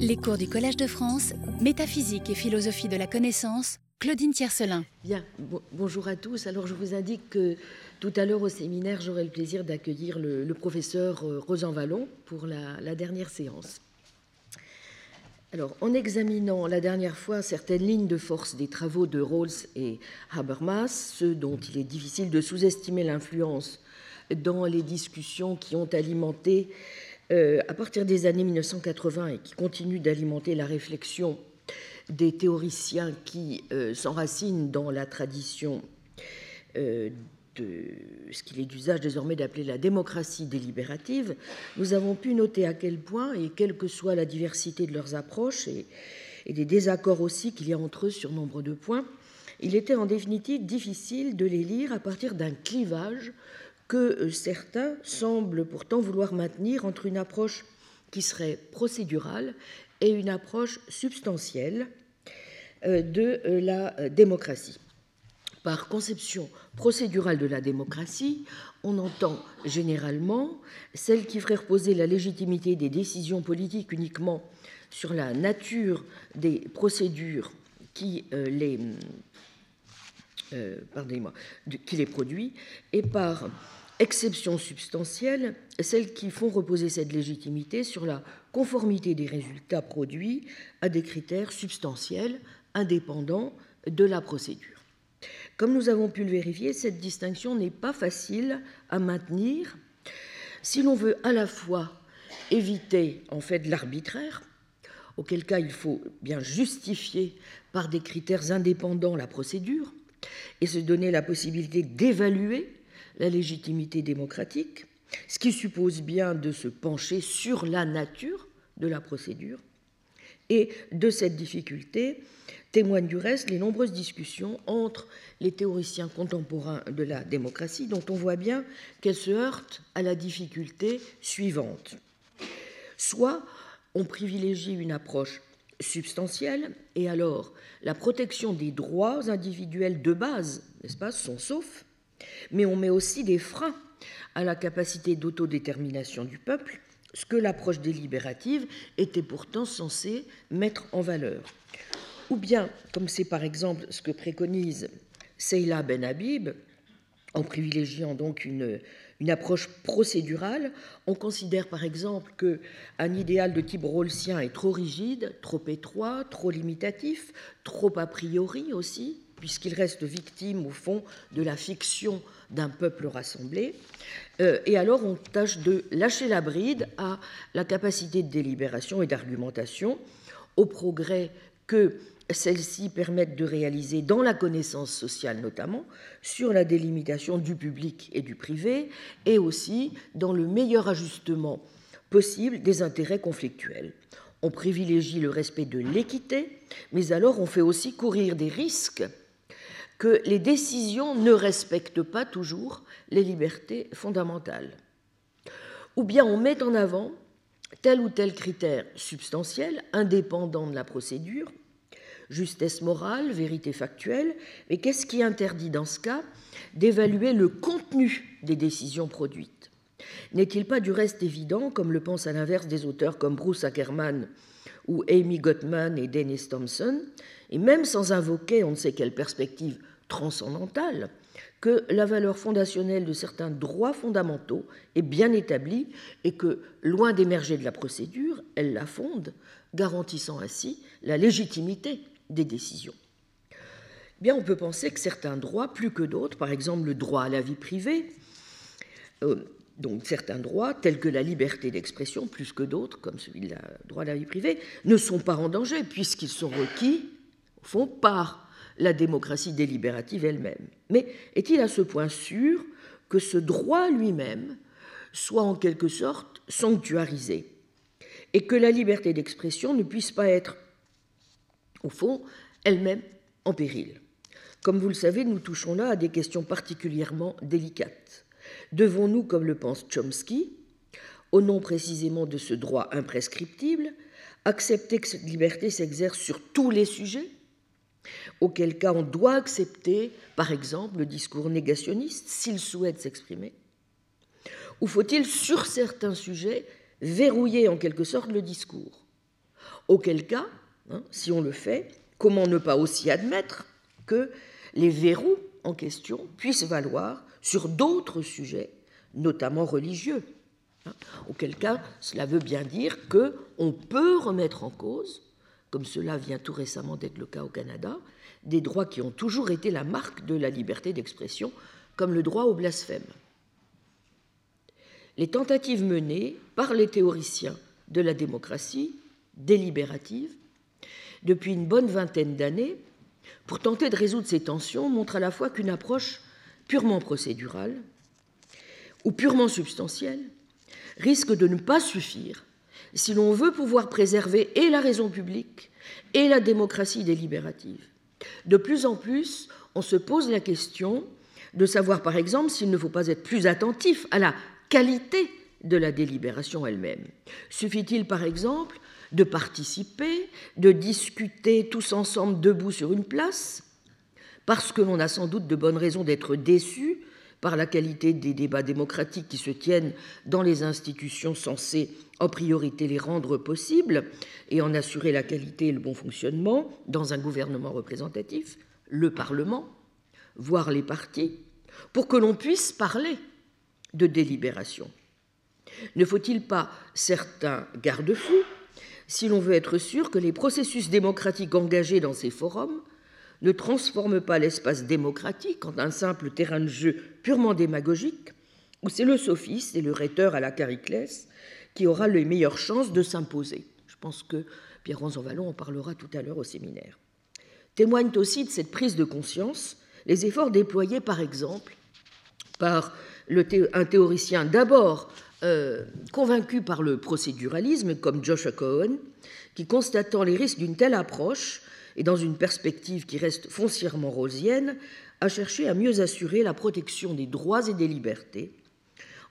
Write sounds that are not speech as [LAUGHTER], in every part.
Les cours du Collège de France, Métaphysique et philosophie de la connaissance, Claudine Tiercelin. Bien, bonjour à tous. Alors je vous indique que tout à l'heure au séminaire, j'aurai le plaisir d'accueillir le, professeur euh, Rosan Vallon pour la, la, dernière séance. Alors, en examinant la dernière fois certaines lignes de force des travaux de Rawls et Habermas, ceux dont il est difficile de sous-estimer l'influence dans les discussions qui ont alimenté euh, à partir des années 1980 et qui continue d'alimenter la réflexion des théoriciens qui euh, s'enracinent dans la tradition euh, de ce qu'il est d'usage désormais d'appeler la démocratie délibérative, nous avons pu noter à quel point, et quelle que soit la diversité de leurs approches et, et des désaccords aussi qu'il y a entre eux sur nombre de points, il était en définitive difficile de les lire à partir d'un clivage que euh, certains semblent pourtant vouloir maintenir entre une approche qui serait procédurale et une approche substantielle euh, de euh, la démocratie. Par conception procédurale de la démocratie, on entend généralement celle qui ferait reposer la légitimité des décisions politiques uniquement sur la nature des procédures qui les, pardonnez-moi, qui les produit, et par exceptions substantielles, celles qui font reposer cette légitimité sur la conformité des résultats produits à des critères substantiels indépendants de la procédure. Comme nous avons pu le vérifier, cette distinction n'est pas facile à maintenir si l'on veut à la fois éviter en fait l'arbitraire, auquel cas il faut bien justifier par des critères indépendants la procédure et se donner la possibilité d'évaluer la légitimité démocratique, ce qui suppose bien de se pencher sur la nature de la procédure. Et de cette difficulté témoignent du reste les nombreuses discussions entre les théoriciens contemporains de la démocratie, dont on voit bien qu'elles se heurtent à la difficulté suivante. Soit on privilégie une approche substantielle, et alors la protection des droits individuels de base, n'est-ce pas, sont saufs, mais on met aussi des freins à la capacité d'autodétermination du peuple, ce que l'approche délibérative était pourtant censée mettre en valeur. Ou bien, comme c'est par exemple ce que préconise Seyla Ben Habib, en privilégiant donc une, une approche procédurale, on considère par exemple qu'un idéal de type rawlsien est trop rigide, trop étroit, trop limitatif, trop a priori aussi, puisqu'il reste victime, au fond, de la fiction d'un peuple rassemblé. Euh, et alors on tâche de lâcher la bride à la capacité de délibération et d'argumentation, au progrès que celles-ci permettent de réaliser dans la connaissance sociale notamment, sur la délimitation du public et du privé, et aussi dans le meilleur ajustement possible des intérêts conflictuels. On privilégie le respect de l'équité, mais alors on fait aussi courir des risques que les décisions ne respectent pas toujours les libertés fondamentales. Ou bien on met en avant tel ou tel critère substantiel, indépendant de la procédure, justesse morale, vérité factuelle, mais qu'est-ce qui interdit dans ce cas d'évaluer le contenu des décisions produites? N'est-il pas du reste évident, comme le pensent à l'inverse des auteurs comme Bruce Ackerman ou Amy Gottman et Dennis Thompson, et même sans invoquer on ne sait quelle perspective transcendantale, que la valeur fondationnelle de certains droits fondamentaux est bien établie et que, loin d'émerger de la procédure, elle la fonde, garantissant ainsi la légitimité des décisions. Bien, on peut penser que certains droits, plus que d'autres, par exemple le droit à la vie privée, euh, donc certains droits, tels que la liberté d'expression, plus que d'autres, comme celui du droit à la vie privée, ne sont pas en danger, puisqu'ils sont requis, au fond, par la démocratie délibérative elle-même. Mais est-il à ce point sûr que ce droit lui-même soit en quelque sorte sanctuarisé et que la liberté d'expression ne puisse pas être, au fond, elle-même en péril Comme vous le savez, nous touchons là à des questions particulièrement délicates. Devons-nous, comme le pense Chomsky, au nom précisément de ce droit imprescriptible, accepter que cette liberté s'exerce sur tous les sujets auquel cas on doit accepter, par exemple, le discours négationniste s'il souhaite s'exprimer? Ou faut-il, sur certains sujets, verrouiller en quelque sorte le discours Auquel cas, hein, si on le fait, comment ne pas aussi admettre que les verrous en question puissent valoir sur d'autres sujets, notamment religieux hein. Auquel cas, cela veut bien dire qu'on peut remettre en cause, comme cela vient tout récemment d'être le cas au Canada, des droits qui ont toujours été la marque de la liberté d'expression, comme le droit au blasphème. Les tentatives menées par les théoriciens de la démocratie délibérative depuis une bonne vingtaine d'années pour tenter de résoudre ces tensions montrent à la fois qu'une approche purement procédurale ou purement substantielle risque de ne pas suffire si l'on veut pouvoir préserver et la raison publique et la démocratie délibérative. De plus en plus, on se pose la question de savoir, par exemple, s'il ne faut pas être plus attentif à la qualité de la délibération elle-même. Suffit-il, par exemple, de participer, de discuter tous ensemble debout sur une place, parce que l'on a sans doute de bonnes raisons d'être déçu par la qualité des débats démocratiques qui se tiennent dans les institutions censées en priorité les rendre possibles et en assurer la qualité et le bon fonctionnement dans un gouvernement représentatif, le Parlement, voire les partis, pour que l'on puisse parler de délibération. Ne faut-il pas certains garde-fous si l'on veut être sûr que les processus démocratiques engagés dans ces forums ne transforment pas l'espace démocratique en un simple terrain de jeu purement démagogique, où c'est le sophiste et le rhéteur à la Cariclès qui aura les meilleures chances de s'imposer. Je pense que Pierre Vallon en parlera tout à l'heure au séminaire. Témoignent aussi de cette prise de conscience les efforts déployés, par exemple, par un théoricien d'abord euh, convaincu par le procéduralisme, comme Joshua Cohen, qui, constatant les risques d'une telle approche, et dans une perspective qui reste foncièrement rosienne, a cherché à mieux assurer la protection des droits et des libertés,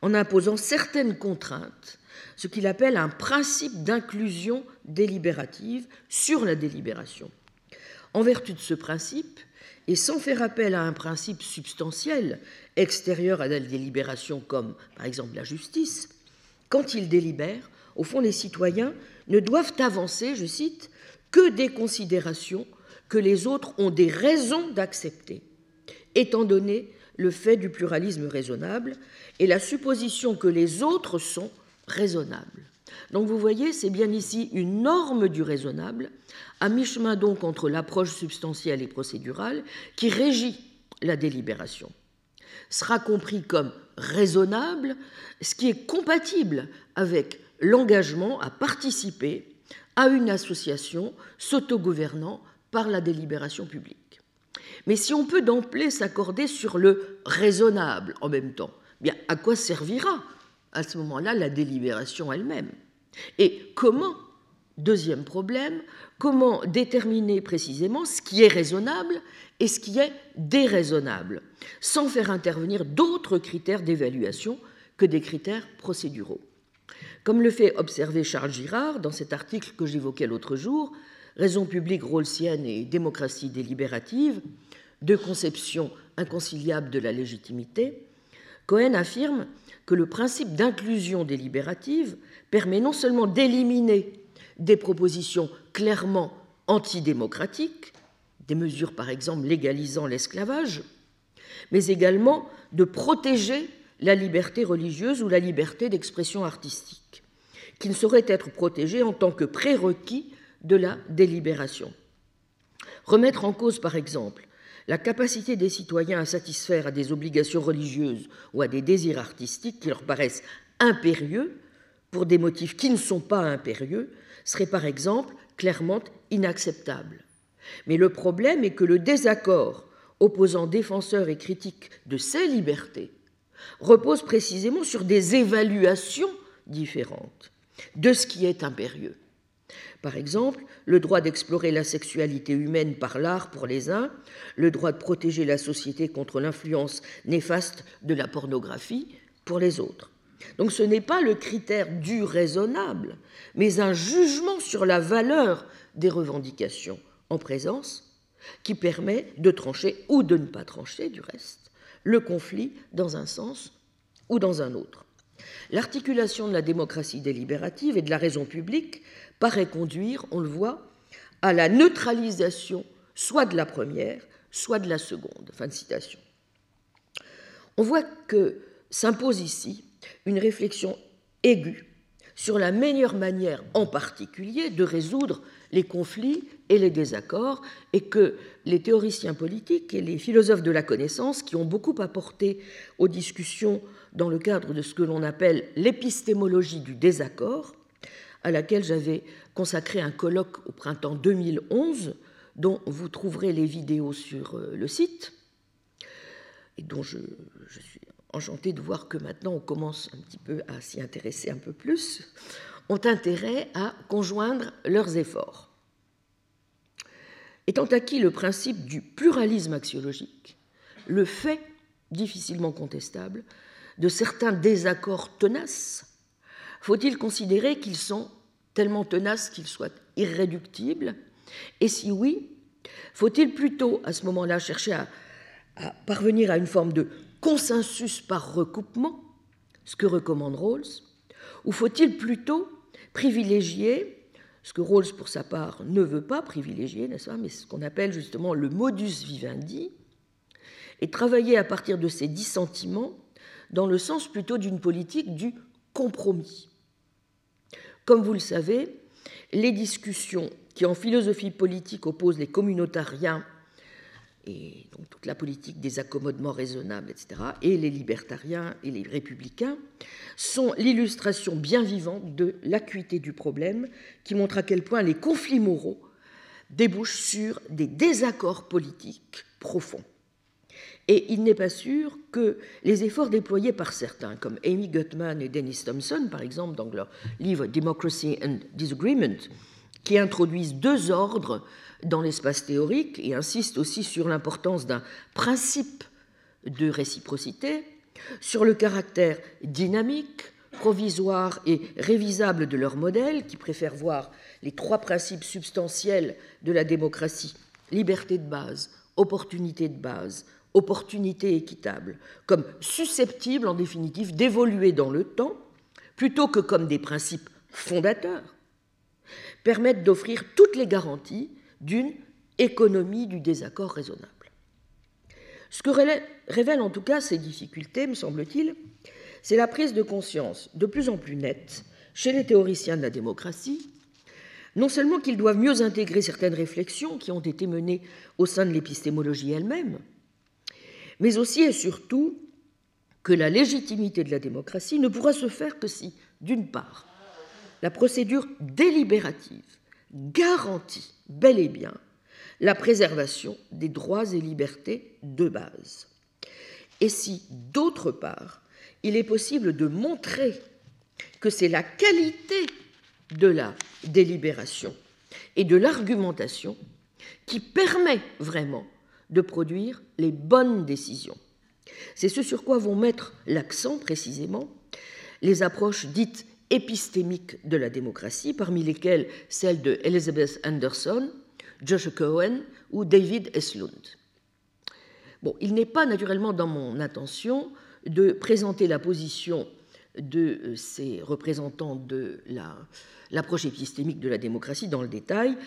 en imposant certaines contraintes, ce qu'il appelle un principe d'inclusion délibérative sur la délibération. En vertu de ce principe, et sans faire appel à un principe substantiel extérieur à la délibération comme par exemple la justice, quand ils délibèrent, au fond les citoyens ne doivent avancer, je cite, que des considérations que les autres ont des raisons d'accepter, étant donné le fait du pluralisme raisonnable et la supposition que les autres sont raisonnables. Donc vous voyez, c'est bien ici une norme du raisonnable, à mi-chemin donc entre l'approche substantielle et procédurale, qui régit la délibération. Sera compris comme raisonnable ce qui est compatible avec l'engagement à participer à une association s'autogouvernant par la délibération publique. Mais si on peut d'emblée s'accorder sur le raisonnable en même temps, bien à quoi servira à ce moment-là la délibération elle-même? Et comment, deuxième problème, comment déterminer précisément ce qui est raisonnable et ce qui est déraisonnable, sans faire intervenir d'autres critères d'évaluation que des critères procéduraux. Comme le fait observer Charles Girard dans cet article que j'évoquais l'autre jour, Raison publique rawlsienne et démocratie délibérative, deux conceptions inconciliables de la légitimité, Cohen affirme que le principe d'inclusion délibérative permet non seulement d'éliminer des propositions clairement antidémocratiques, des mesures par exemple légalisant l'esclavage, mais également de protéger la liberté religieuse ou la liberté d'expression artistique, qui ne saurait être protégée en tant que prérequis de la délibération. Remettre en cause par exemple la capacité des citoyens à satisfaire à des obligations religieuses ou à des désirs artistiques qui leur paraissent impérieux pour des motifs qui ne sont pas impérieux serait par exemple clairement inacceptable. Mais le problème est que le désaccord opposant défenseurs et critiques de ces libertés repose précisément sur des évaluations différentes de ce qui est impérieux. Par exemple, le droit d'explorer la sexualité humaine par l'art pour les uns, le droit de protéger la société contre l'influence néfaste de la pornographie pour les autres. Donc ce n'est pas le critère du raisonnable, mais un jugement sur la valeur des revendications en présence qui permet de trancher ou de ne pas trancher du reste le conflit dans un sens ou dans un autre. L'articulation de la démocratie délibérative et de la raison publique paraît conduire, on le voit, à la neutralisation soit de la première, soit de la seconde. Fin de citation. On voit que s'impose ici une réflexion aiguë sur la meilleure manière en particulier de résoudre les conflits et les désaccords, et que les théoriciens politiques et les philosophes de la connaissance, qui ont beaucoup apporté aux discussions dans le cadre de ce que l'on appelle l'épistémologie du désaccord, à laquelle j'avais consacré un colloque au printemps 2011, dont vous trouverez les vidéos sur euh, le site, et dont je, je suis enchanté de voir que maintenant on commence un petit peu à s'y intéresser un peu plus, ont intérêt à conjoindre leurs efforts. Étant acquis le principe du pluralisme axiologique, le fait difficilement contestable de certains désaccords tenaces, faut-il considérer qu'ils sont tellement tenaces qu'ils soient irréductibles? Et si oui, faut-il plutôt à ce moment-là chercher à, parvenir à une forme de consensus par recoupement, ce que recommande Rawls, ou faut-il plutôt privilégier, ce que Rawls pour sa part ne veut pas privilégier, n'est-ce pas, mais ce qu'on appelle justement le modus vivendi, et travailler à partir de ces dissentiments dans le sens plutôt d'une politique du compromis. Comme vous le savez, les discussions qui en philosophie politique opposent les communautariens et donc toute la politique des accommodements raisonnables, etc., et les libertariens et les républicains, sont l'illustration bien vivante de l'acuité du problème qui montre à quel point les conflits moraux débouchent sur des désaccords politiques profonds. Et il n'est pas sûr que les efforts déployés par certains, comme Amy Gutman et Dennis Thompson, par exemple, dans leur livre Democracy and Disagreement, qui introduisent deux ordres dans l'espace théorique et insiste aussi sur l'importance d'un principe de réciprocité, sur le caractère dynamique, provisoire et révisable de leur modèle, qui préfère voir les trois principes substantiels de la démocratie, liberté de base, opportunité de base, opportunité équitable, comme susceptibles en définitive d'évoluer dans le temps, plutôt que comme des principes fondateurs, permettent d'offrir toutes les garanties d'une économie du désaccord raisonnable. Ce que révèlent en tout cas ces difficultés, me semble-t-il, c'est la prise de conscience de plus en plus nette chez les théoriciens de la démocratie, non seulement qu'ils doivent mieux intégrer certaines réflexions qui ont été menées au sein de l'épistémologie elle-même, mais aussi et surtout que la légitimité de la démocratie ne pourra se faire que si, d'une part, la procédure délibérative garantit bel et bien la préservation des droits et libertés de base. Et si, d'autre part, il est possible de montrer que c'est la qualité de la délibération et de l'argumentation qui permet vraiment de produire les bonnes décisions. C'est ce sur quoi vont mettre l'accent précisément les approches dites épistémiques de la démocratie, parmi lesquelles celle de Elizabeth Anderson, Joshua Cohen ou David Eslund. Bon, il n'est pas naturellement dans mon intention de présenter la position de euh, ces représentants de l'approche épistémique de la démocratie dans le détail,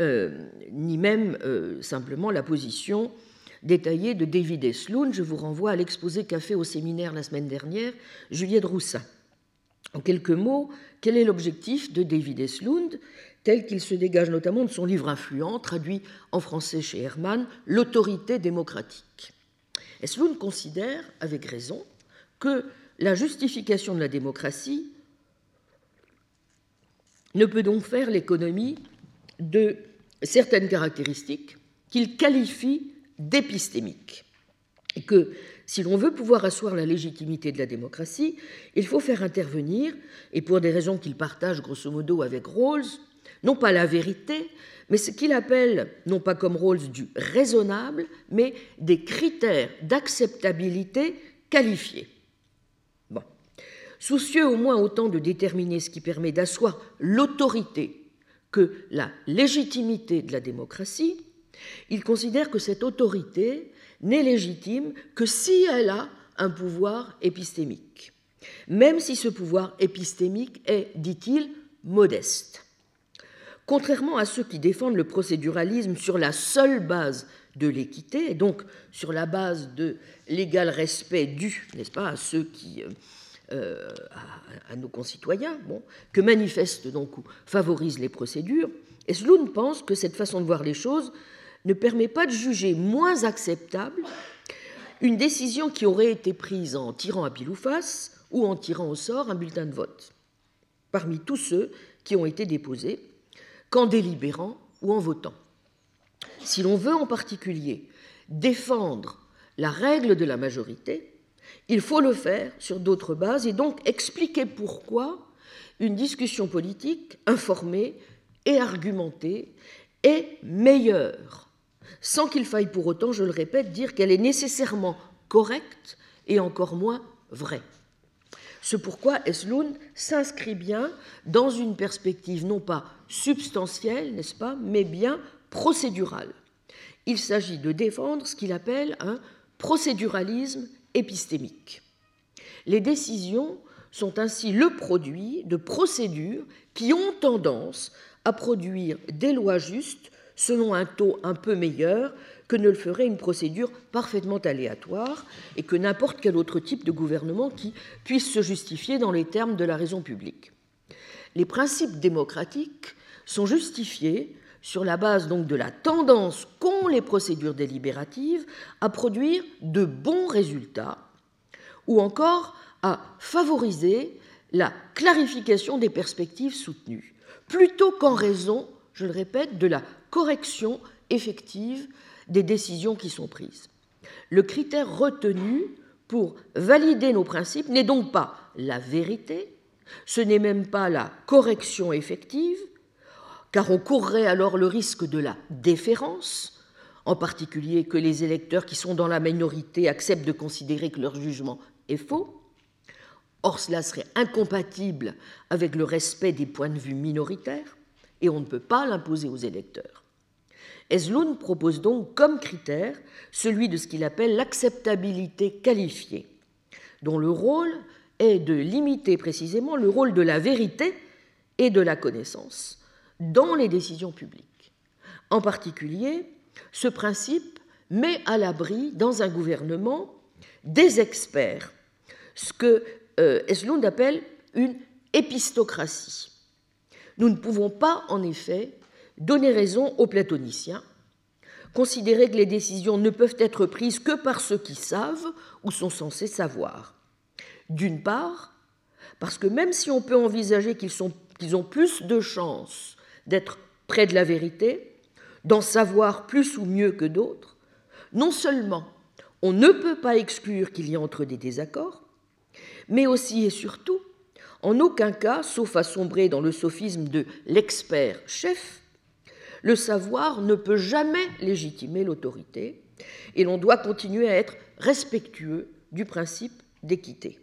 euh, ni même euh, simplement la position détaillée de David Eslund. Je vous renvoie à l'exposé qu'a fait au séminaire la semaine dernière Juliette Roussin. En quelques mots, quel est l'objectif de David Eslund, tel qu'il se dégage notamment de son livre influent, traduit en français chez Hermann, L'autorité démocratique. Eslund considère, avec raison, que la justification de la démocratie ne peut donc faire l'économie de certaines caractéristiques qu'il qualifie d'épistémiques, et que si l'on veut pouvoir asseoir la légitimité de la démocratie, il faut faire intervenir, et pour des raisons qu'il partage grosso modo avec Rawls, non pas la vérité, mais ce qu'il appelle, non pas comme Rawls du raisonnable, mais des critères d'acceptabilité qualifiés. Soucieux au moins autant de déterminer ce qui permet d'asseoir l'autorité que la légitimité de la démocratie, il considère que cette autorité n'est légitime que si elle a un pouvoir épistémique, même si ce pouvoir épistémique est, dit-il, modeste. Contrairement à ceux qui défendent le procéduralisme sur la seule base de l'équité, et donc sur la base de l'égal respect dû, n'est-ce pas, à ceux qui, euh, euh, à, nos concitoyens, bon, que manifestent donc ou favorisent les procédures, Esloun pense que cette façon de voir les choses ne permet pas de juger moins acceptable une décision qui aurait été prise en tirant à pile ou face ou en tirant au sort un bulletin de vote, parmi tous ceux qui ont été déposés, qu'en délibérant ou en votant. Si l'on veut en particulier défendre la règle de la majorité, il faut le faire sur d'autres bases et donc expliquer pourquoi une discussion politique informée et argumentée est meilleure, sans qu'il faille pour autant, je le répète, dire qu'elle est nécessairement correcte et encore moins vraie. Ce pourquoi Esloun s'inscrit bien dans une perspective non pas substantielle, n'est-ce pas, mais bien procédurale. Il s'agit de défendre ce qu'il appelle un procéduralisme épistémique. Les décisions sont ainsi le produit de procédures qui ont tendance à produire des lois justes selon un taux un peu meilleur que ne le ferait une procédure parfaitement aléatoire et que n'importe quel autre type de gouvernement qui puisse se justifier dans les termes de la raison publique. Les principes démocratiques sont justifiés sur la base donc de la tendance qu'ont les procédures délibératives à produire de bons résultats ou encore à favoriser la clarification des perspectives soutenues, plutôt qu'en raison, je le répète, de la correction effective des décisions qui sont prises. Le critère retenu pour valider nos principes n'est donc pas la vérité, ce n'est même pas la correction effective, car on courrait alors le risque de la déférence, en particulier que les électeurs qui sont dans la minorité acceptent de considérer que leur jugement est faux. Or, cela serait incompatible avec le respect des points de vue minoritaires, et on ne peut pas l'imposer aux électeurs. Esloun propose donc comme critère celui de ce qu'il appelle l'acceptabilité qualifiée, dont le rôle est de limiter précisément le rôle de la vérité et de la connaissance, dans les décisions publiques. En particulier, ce principe met à l'abri dans un gouvernement des experts, ce que euh, Eslund appelle une épistocratie. Nous ne pouvons pas, en effet, donner raison aux platoniciens, considérer que les décisions ne peuvent être prises que par ceux qui savent ou sont censés savoir. D'une part, parce que même si on peut envisager qu'ils ont plus de chances d'être près de la vérité, d'en savoir plus ou mieux que d'autres, non seulement on ne peut pas exclure qu'il y ait entre des désaccords, mais aussi et surtout, en aucun cas, sauf à sombrer dans le sophisme de l'expert chef, le savoir ne peut jamais légitimer l'autorité, et l'on doit continuer à être respectueux du principe d'équité.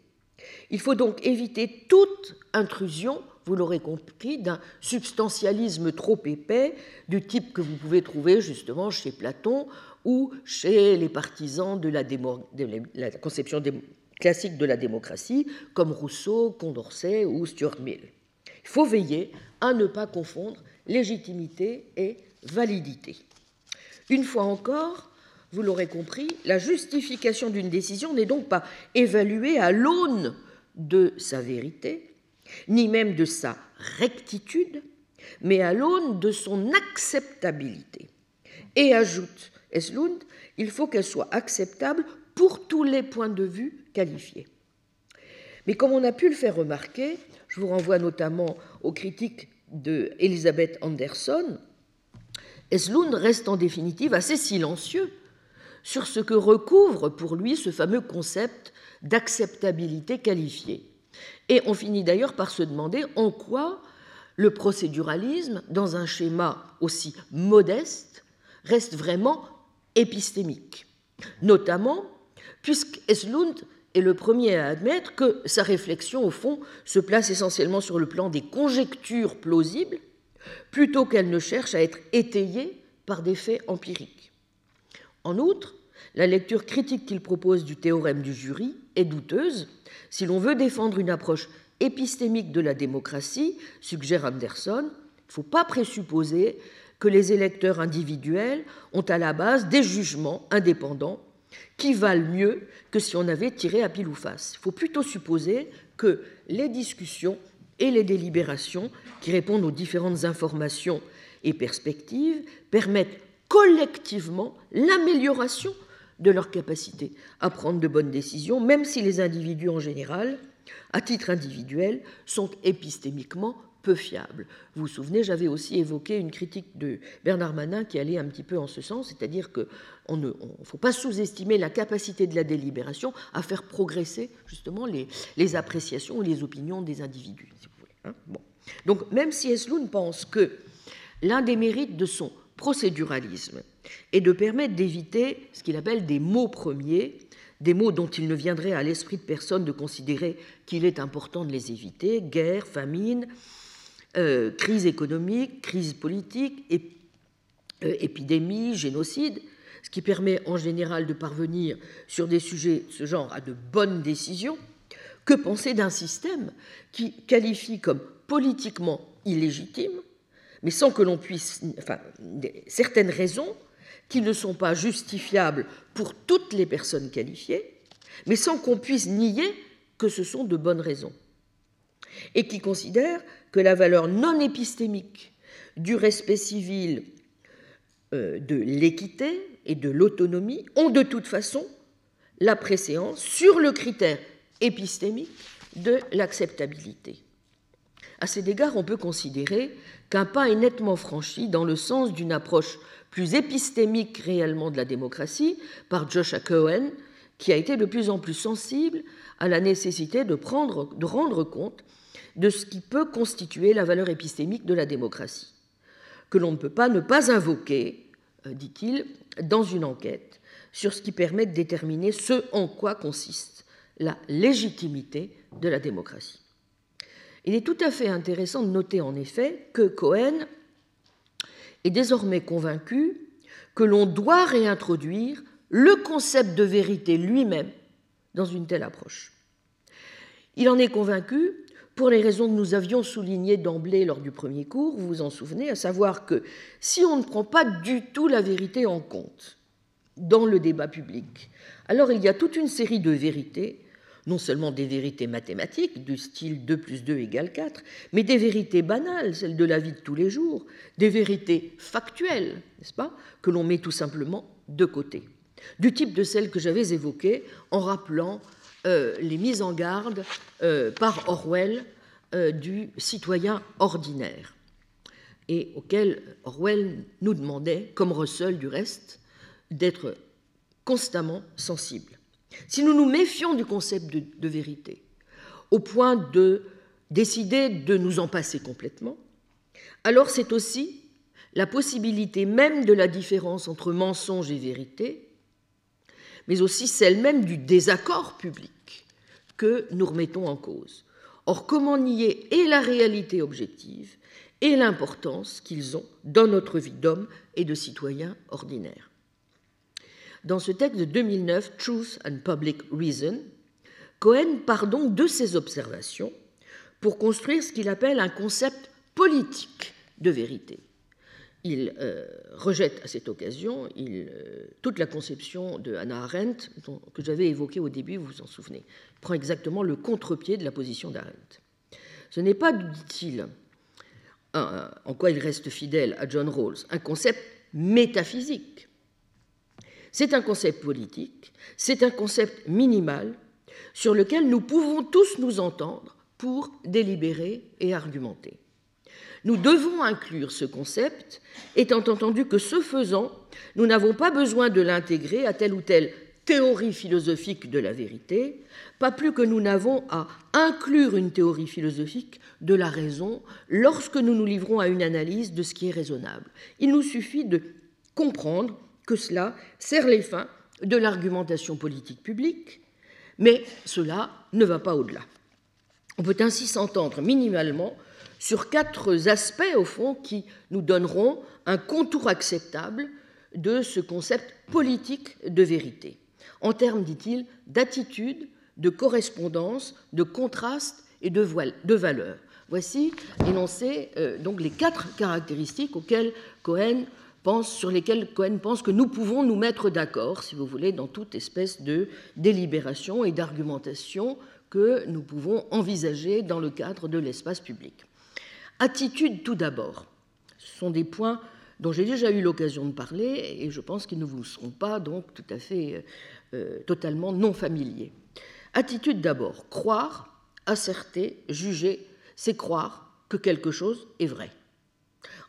Il faut donc éviter toute intrusion vous l'aurez compris, d'un substantialisme trop épais du type que vous pouvez trouver justement chez Platon ou chez les partisans de la, conception classique de la démocratie, comme Rousseau, Condorcet ou Stuart Mill. Il faut veiller à ne pas confondre légitimité et validité. Une fois encore, vous l'aurez compris, la justification d'une décision n'est donc pas évaluée à l'aune de sa vérité, ni même de sa rectitude, mais à l'aune de son acceptabilité. Et ajoute Eslund, il faut qu'elle soit acceptable pour tous les points de vue qualifiés. Mais comme on a pu le faire remarquer, je vous renvoie notamment aux critiques de Elisabeth Anderson, Eslund reste en définitive assez silencieux sur ce que recouvre pour lui ce fameux concept d'acceptabilité qualifiée. Et on finit d'ailleurs par se demander en quoi le procéduralisme, dans un schéma aussi modeste, reste vraiment épistémique. Notamment puisque Eslund est le premier à admettre que sa réflexion, au fond, se place essentiellement sur le plan des conjectures plausibles, plutôt qu'elle ne cherche à être étayée par des faits empiriques. En outre, la lecture critique qu'il propose du théorème du jury est douteuse si l'on veut défendre une approche épistémique de la démocratie, suggère Anderson, Il ne faut pas présupposer que les électeurs individuels ont à la base des jugements indépendants qui valent mieux que si on avait tiré à pile ou face. Il faut plutôt supposer que les discussions et les délibérations qui répondent aux différentes informations et perspectives permettent collectivement l'amélioration de leur capacité à prendre de bonnes décisions, même si les individus en général, à titre individuel, sont épistémiquement peu fiables. Vous vous souvenez, j'avais aussi évoqué une critique de Bernard Manin qui allait un petit peu en ce sens, c'est-à-dire qu'il ne faut pas sous-estimer la capacité de la délibération à faire progresser justement les, appréciations ou les opinions des individus. Hein. Donc même si Esloun pense que l'un des mérites de son procéduralisme est de permettre d'éviter ce qu'il appelle des mots premiers, des mots dont il ne viendrait à l'esprit de personne de considérer qu'il est important de les éviter, guerre, famine, euh, crise économique, crise politique, euh, épidémie, génocide, ce qui permet en général de parvenir sur des sujets de ce genre à de bonnes décisions, que penser d'un système qui qualifie comme politiquement illégitime mais sans que l'on puisse, enfin, certaines raisons qui ne sont pas justifiables pour toutes les personnes qualifiées, mais sans qu'on puisse nier que ce sont de bonnes raisons, et qui considèrent que la valeur non épistémique du respect civil, euh, de l'équité et de l'autonomie ont de toute façon la préséance sur le critère épistémique de l'acceptabilité. À cet égard, on peut considérer qu'un pas est nettement franchi dans le sens d'une approche plus épistémique réellement de la démocratie par Joshua Cohen, qui a été de plus en plus sensible à la nécessité de, prendre, de rendre compte de ce qui peut constituer la valeur épistémique de la démocratie, que l'on ne peut pas ne pas invoquer, euh, dit-il, dans une enquête sur ce qui permet de déterminer ce en quoi consiste la légitimité de la démocratie. Il est tout à fait intéressant de noter en effet que Cohen est désormais convaincu que l'on doit réintroduire le concept de vérité lui-même dans une telle approche. Il en est convaincu pour les raisons que nous avions soulignées d'emblée lors du premier cours, vous vous en souvenez, à savoir que si on ne prend pas du tout la vérité en compte dans le débat public, alors il y a toute une série de vérités non seulement des vérités mathématiques du style 2 plus 2 égale 4, mais des vérités banales, celles de la vie de tous les jours, des vérités factuelles, n'est-ce pas, que l'on met tout simplement de côté, du type de celles que j'avais évoquées en rappelant les mises en garde euh, par Orwell euh, du citoyen ordinaire, et auquel Orwell nous demandait, comme Russell du reste, d'être constamment sensible. Si nous nous méfions du concept de, vérité, au point de décider de nous en passer complètement, alors c'est aussi la possibilité même de la différence entre mensonge et vérité, mais aussi celle même du désaccord public que nous remettons en cause. Or, comment nier et la réalité objective et l'importance qu'ils ont dans notre vie d'homme et de citoyen ordinaire dans ce texte de 2009, Truth and Public Reason, Cohen part donc de ses observations pour construire ce qu'il appelle un concept politique de vérité. Il euh, rejette à cette occasion euh, toute la conception de Hannah Arendt que j'avais évoquée au début, vous vous en souvenez. Il prend exactement le contre-pied de la position d'Arendt. Ce n'est pas, dit-il, en quoi il reste fidèle à John Rawls, un concept métaphysique c'est un concept politique, c'est un concept minimal sur lequel nous pouvons tous nous entendre pour délibérer et argumenter. Nous devons inclure ce concept, étant entendu que ce faisant, nous n'avons pas besoin de l'intégrer à telle ou telle théorie philosophique de la vérité, pas plus que nous n'avons à inclure une théorie philosophique de la raison lorsque nous nous livrons à une analyse de ce qui est raisonnable. Il nous suffit de comprendre que cela sert les fins de l'argumentation politique publique, mais cela ne va pas au-delà. On peut ainsi s'entendre minimalement sur quatre aspects, au fond, qui nous donneront un contour acceptable de ce concept politique de vérité, en termes, dit-il, d'attitude, de correspondance, de contraste et de, valeur. Voici énoncées euh, donc les quatre caractéristiques auxquelles sur lesquelles Cohen pense que nous pouvons nous mettre d'accord, si vous voulez, dans toute espèce de délibération et d'argumentation que nous pouvons envisager dans le cadre de l'espace public. Attitude tout d'abord. Ce sont des points dont j'ai déjà eu l'occasion de parler et je pense qu'ils ne vous seront pas donc tout à fait euh, totalement non familiers. Attitude d'abord. Croire, asserter, juger, c'est croire que quelque chose est vrai.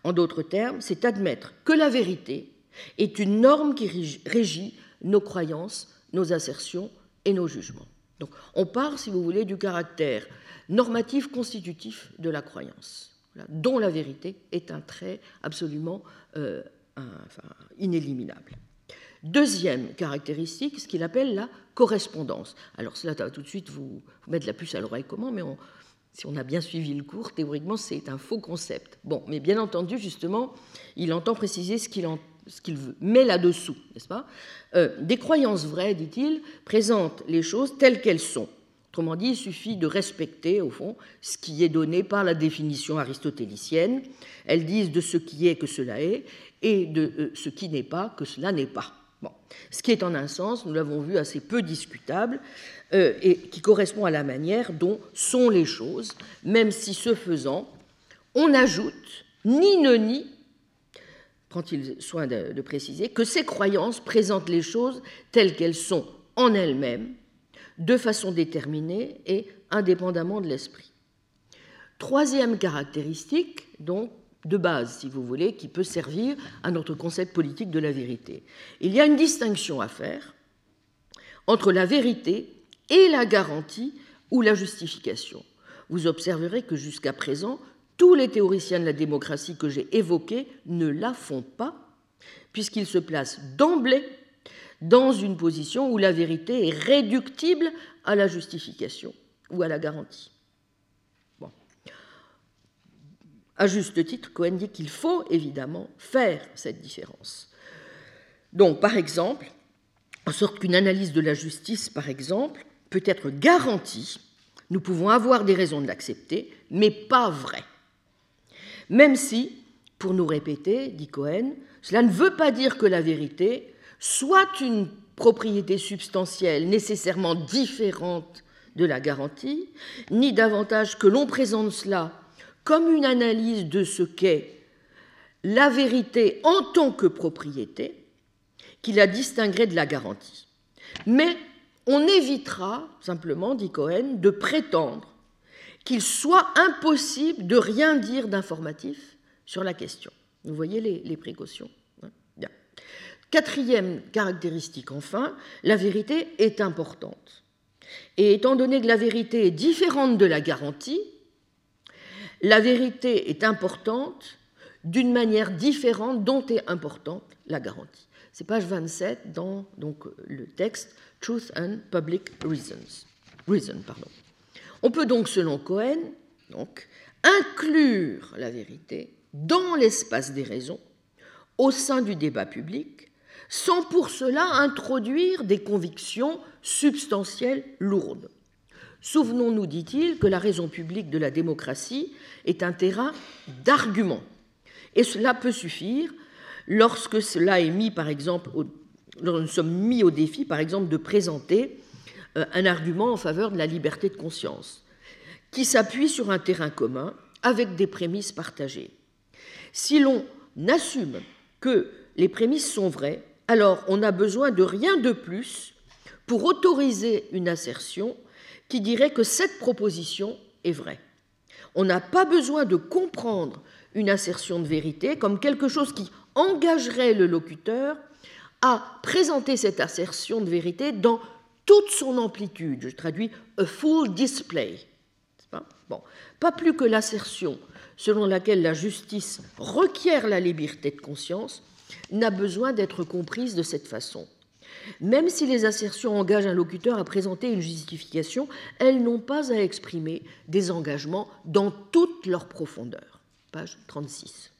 En d'autres termes, c'est admettre que la vérité est une norme qui régit nos croyances, nos assertions et nos jugements. Donc on part, si vous voulez, du caractère normatif constitutif de la croyance, dont la vérité est un trait absolument euh, inéliminable. Deuxième caractéristique, ce qu'il appelle la correspondance. Alors cela va tout de suite vous, mettre la puce à l'oreille comment, mais si on a bien suivi le cours, théoriquement c'est un faux concept. Bon, mais bien entendu, justement, il entend préciser ce qu'il veut, mais là-dessous, n'est-ce pas? Euh, Des croyances vraies, dit-il, présentent les choses telles qu'elles sont. Autrement dit, il suffit de respecter, au fond, ce qui est donné par la définition aristotélicienne. Elles disent de ce qui est que cela est, et de euh, ce qui n'est pas que cela n'est pas. Ce qui est en un sens, nous l'avons vu, assez peu discutable, euh, et qui correspond à la manière dont sont les choses, même si ce faisant, on ajoute, ni ne nie, prend-il soin de, préciser, que ces croyances présentent les choses telles qu'elles sont en elles-mêmes, de façon déterminée et indépendamment de l'esprit. Troisième caractéristique, donc, de base, si vous voulez, qui peut servir à notre concept politique de la vérité. Il y a une distinction à faire entre la vérité et la garantie ou la justification. Vous observerez que jusqu'à présent, tous les théoriciens de la démocratie que j'ai évoqués ne la font pas, puisqu'ils se placent d'emblée dans une position où la vérité est réductible à la justification ou à la garantie. Bon. À juste titre, Cohen dit qu'il faut évidemment faire cette différence. Donc, par exemple, en sorte qu'une analyse de la justice, par exemple, peut être garantie, nous pouvons avoir des raisons de l'accepter, mais pas vrai. Même si, pour nous répéter, dit Cohen, cela ne veut pas dire que la vérité soit une propriété substantielle nécessairement différente de la garantie, ni davantage que l'on présente cela comme une analyse de ce qu'est la vérité en tant que propriété, qui la distinguerait de la garantie. Mais on évitera, simplement, dit Cohen, de prétendre qu'il soit impossible de rien dire d'informatif sur la question. Vous voyez les, précautions. Quatrième caractéristique, enfin, la vérité est importante. Et étant donné que la vérité est différente de la garantie, la vérité est importante d'une manière différente dont est importante la garantie. C'est page 27 dans le texte Truth and Public Reasons. Reason, pardon. On peut donc, selon Cohen, inclure la vérité dans l'espace des raisons, au sein du débat public, sans pour cela introduire des convictions substantielles lourdes. Souvenons-nous, dit-il, que la raison publique de la démocratie est un terrain d'arguments. Et cela peut suffire lorsque cela est mis, par exemple, nous sommes mis au défi, par exemple, de présenter euh, un argument en faveur de la liberté de conscience, qui s'appuie sur un terrain commun avec des prémices partagées. Si l'on assume que les prémices sont vraies, alors on n'a besoin de rien de plus pour autoriser une assertion qui dirait que cette proposition est vraie. On n'a pas besoin de comprendre une assertion de vérité comme quelque chose qui engagerait le locuteur à présenter cette assertion de vérité dans toute son amplitude. Je traduis a full display. Pas, pas plus que l'assertion selon laquelle la justice requiert la liberté de conscience n'a besoin d'être comprise de cette façon. Même si les assertions engagent un locuteur à présenter une justification, elles n'ont pas à exprimer des engagements dans toute leur profondeur. Page 36.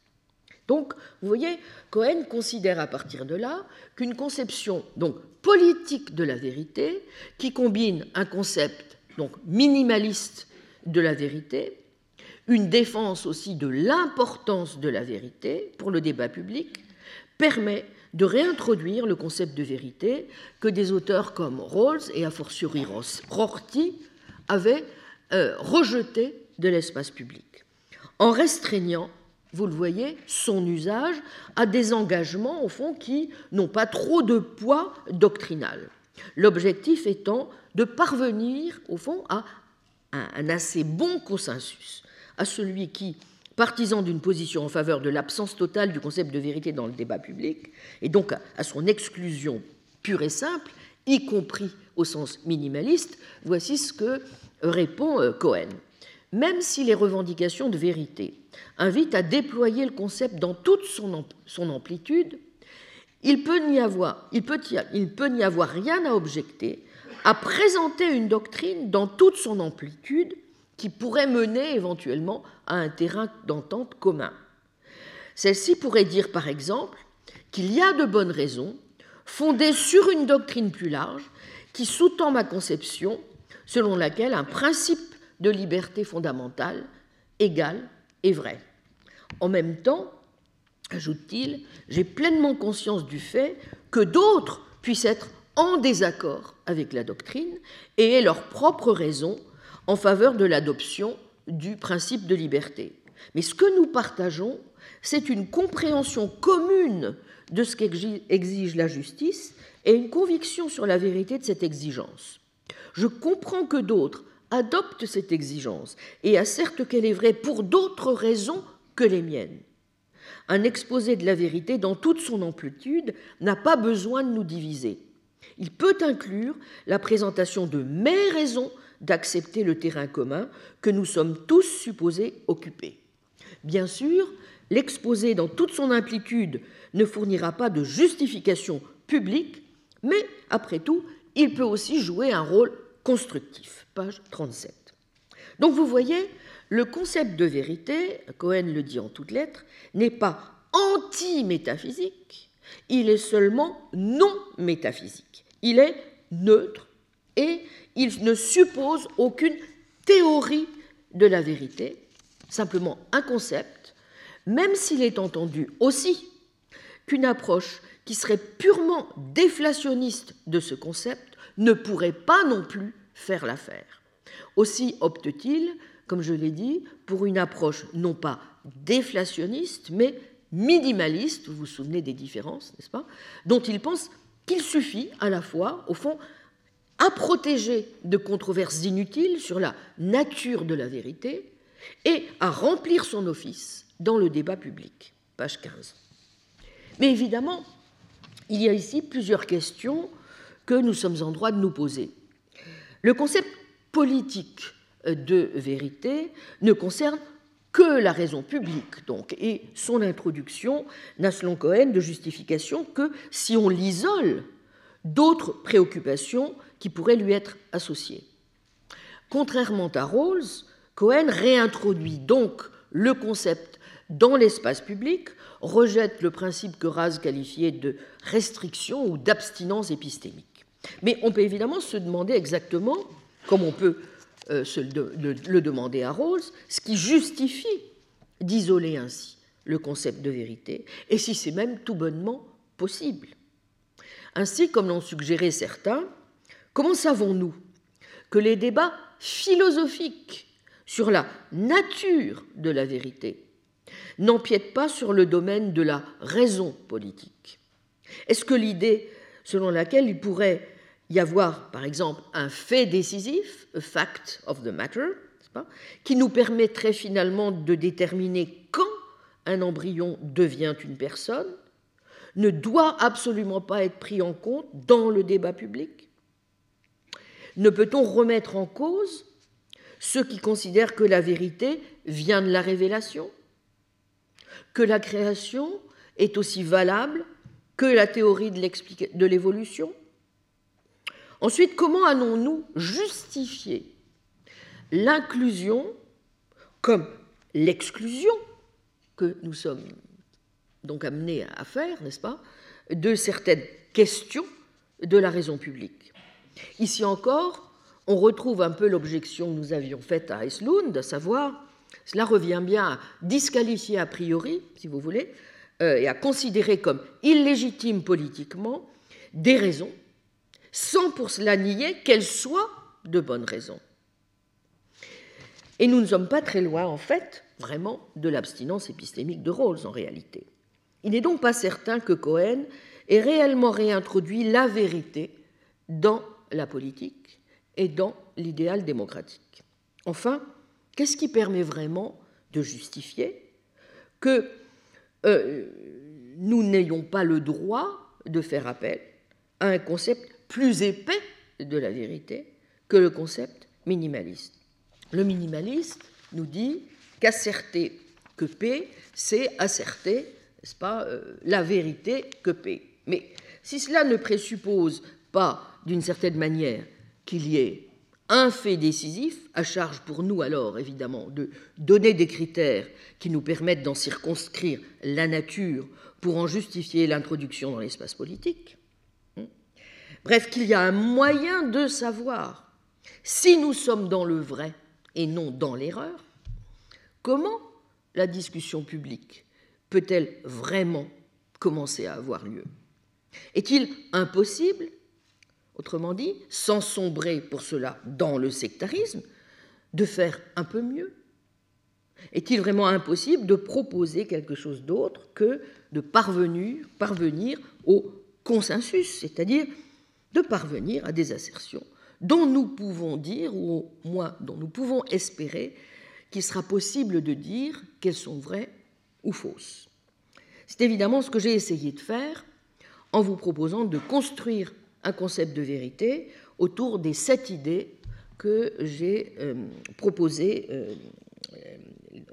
Donc, vous voyez, Cohen considère à partir de là qu'une conception donc politique de la vérité, qui combine un concept donc minimaliste de la vérité, une défense aussi de l'importance de la vérité pour le débat public, permet de réintroduire le concept de vérité que des auteurs comme Rawls et a fortiori Rorty avaient euh, rejeté de l'espace public, en restreignant, vous le voyez, son usage à des engagements, au fond, qui n'ont pas trop de poids doctrinal. L'objectif étant de parvenir, au fond, à un assez bon consensus, à celui qui, partisan d'une position en faveur de l'absence totale du concept de vérité dans le débat public, et donc à son exclusion pure et simple, y compris au sens minimaliste, voici ce que répond euh, Cohen. Même si les revendications de vérité invitent à déployer le concept dans toute son, amplitude, il peut n'y il peut n'y avoir rien à objecter à présenter une doctrine dans toute son amplitude qui pourrait mener éventuellement à un terrain d'entente commun. Celle-ci pourrait dire par exemple qu'il y a de bonnes raisons, fondées sur une doctrine plus large, qui sous-tend ma conception selon laquelle un principe de liberté fondamentale égal est vrai. En même temps, ajoute-t-il, j'ai pleinement conscience du fait que d'autres puissent être en désaccord avec la doctrine et aient leurs propres raisons en faveur de l'adoption du principe de liberté. Mais ce que nous partageons, c'est une compréhension commune de ce qu'exige la justice et une conviction sur la vérité de cette exigence. Je comprends que d'autres adoptent cette exigence et assertent qu'elle est vraie pour d'autres raisons que les miennes. Un exposé de la vérité dans toute son amplitude n'a pas besoin de nous diviser. Il peut inclure la présentation de mes raisons d'accepter le terrain commun que nous sommes tous supposés occuper. Bien sûr, l'exposé dans toute son amplitude ne fournira pas de justification publique, mais après tout, il peut aussi jouer un rôle constructif. Page 37. Donc vous voyez, le concept de vérité, Cohen le dit en toutes lettres, n'est pas anti-métaphysique, il est seulement non métaphysique. Il est neutre et il ne suppose aucune théorie de la vérité, simplement un concept, même s'il est entendu aussi qu'une approche qui serait purement déflationniste de ce concept ne pourrait pas non plus faire l'affaire. Aussi opte-t-il, comme je l'ai dit, pour une approche non pas déflationniste, mais minimaliste, vous vous souvenez des différences, n'est-ce pas, dont il pense qu'il suffit à la fois, au fond, à protéger de controverses inutiles sur la nature de la vérité et à remplir son office dans le débat public. Page 15. Mais évidemment, il y a ici plusieurs questions que nous sommes en droit de nous poser. Le concept politique de vérité ne concerne que la raison publique, donc, et son introduction n'a, selon Cohen, de justification que si on l'isole d'autres préoccupations qui pourraient lui être associées. Contrairement à Rawls, Cohen réintroduit donc le concept dans l'espace public, rejette le principe que Raz qualifiait de restriction ou d'abstinence épistémique. Mais on peut évidemment se demander exactement, comme on peut euh, le, demander à Rawls, ce qui justifie d'isoler ainsi le concept de vérité, et si c'est même tout bonnement possible. Ainsi, comme l'ont suggéré certains, comment savons-nous que les débats philosophiques sur la nature de la vérité n'empiètent pas sur le domaine de la raison politique? Est-ce que l'idée selon laquelle il pourrait y avoir, par exemple, un fait décisif, a fact of the matter, qui nous permettrait finalement de déterminer quand un embryon devient une personne, ne doit absolument pas être pris en compte dans le débat public? Ne peut-on remettre en cause ceux qui considèrent que la vérité vient de la révélation? Que la création est aussi valable que la théorie de l'évolution? Ensuite, comment allons-nous justifier l'inclusion comme l'exclusion que nous sommes donc amenés à faire, n'est-ce pas, de certaines questions de la raison publique? Ici encore, on retrouve un peu l'objection que nous avions faite à Eslund, à savoir Cela revient bien à disqualifier a priori, si vous voulez, euh, et à considérer comme illégitimes politiquement des raisons, sans pour cela nier qu'elles soient de bonnes raisons. Et nous ne sommes pas très loin, en fait, vraiment, de l'abstinence épistémique de Rawls, en réalité. Il n'est donc pas certain que Cohen ait réellement réintroduit la vérité dans la politique et dans l'idéal démocratique. Enfin, qu'est-ce qui permet vraiment de justifier que euh, nous n'ayons pas le droit de faire appel à un concept plus épais de la vérité que le concept minimaliste? Le minimaliste nous dit qu'asserter que P, c'est asserter, n'est-ce pas, euh, la vérité que P. Mais si cela ne présuppose pas, d'une certaine manière, qu'il y ait un fait décisif, à charge pour nous alors évidemment de donner des critères qui nous permettent d'en circonscrire la nature pour en justifier l'introduction dans l'espace politique. Hein. Bref, qu'il y a un moyen de savoir si nous sommes dans le vrai et non dans l'erreur, comment la discussion publique peut-elle vraiment commencer à avoir lieu? Est-il impossible autrement dit, sans sombrer pour cela dans le sectarisme, de faire un peu mieux Est-il vraiment impossible de proposer quelque chose d'autre que de parvenir, au consensus, c'est-à-dire de parvenir à des assertions dont nous pouvons dire, ou au moins dont nous pouvons espérer, qu'il sera possible de dire qu'elles sont vraies ou fausses. C'est évidemment ce que j'ai essayé de faire en vous proposant de construire un concept de vérité autour des sept idées que j'ai euh, proposées euh,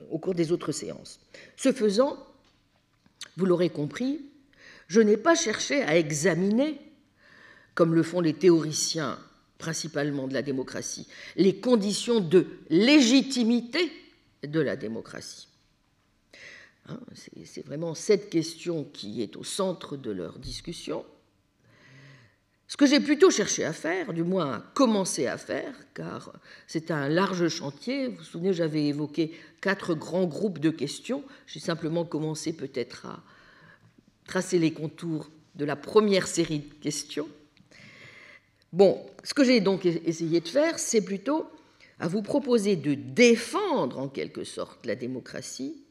au cours des autres séances. Ce faisant, vous l'aurez compris, je n'ai pas cherché à examiner, comme le font les théoriciens principalement de la démocratie, les conditions de légitimité de la démocratie. Hein, c'est vraiment cette question qui est au centre de leur discussion. Ce que j'ai plutôt cherché à faire, du moins à commencer à faire, car c'est un large chantier, vous vous souvenez, j'avais évoqué quatre grands groupes de questions, j'ai simplement commencé peut-être à tracer les contours de la première série de questions. Bon, ce que j'ai donc essayé de faire, c'est plutôt à vous proposer de défendre en quelque sorte la démocratie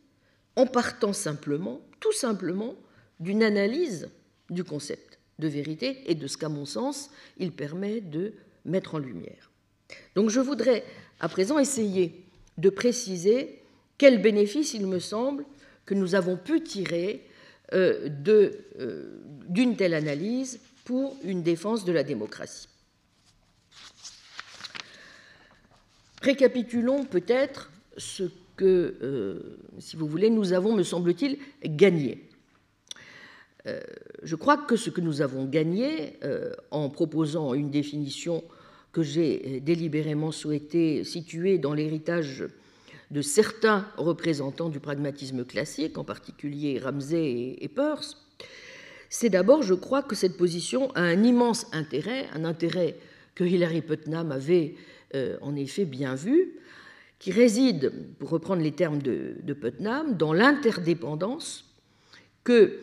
en partant simplement, tout simplement, d'une analyse du concept de vérité et de ce qu'à mon sens, il permet de mettre en lumière. Donc je voudrais à présent essayer de préciser quel bénéfice il me semble que nous avons pu tirer euh, euh, d'une telle analyse pour une défense de la démocratie. Récapitulons peut-être ce que, euh, si vous voulez, nous avons, me semble-t-il, gagné. Euh, je crois que ce que nous avons gagné euh, en proposant une définition que j'ai délibérément souhaité situer dans l'héritage de certains représentants du pragmatisme classique, en particulier Ramsey et Peirce, c'est d'abord, je crois, que cette position a un immense intérêt, un intérêt que Hilary Putnam avait euh, en effet bien vu, qui réside, pour reprendre les termes de Putnam, dans l'interdépendance que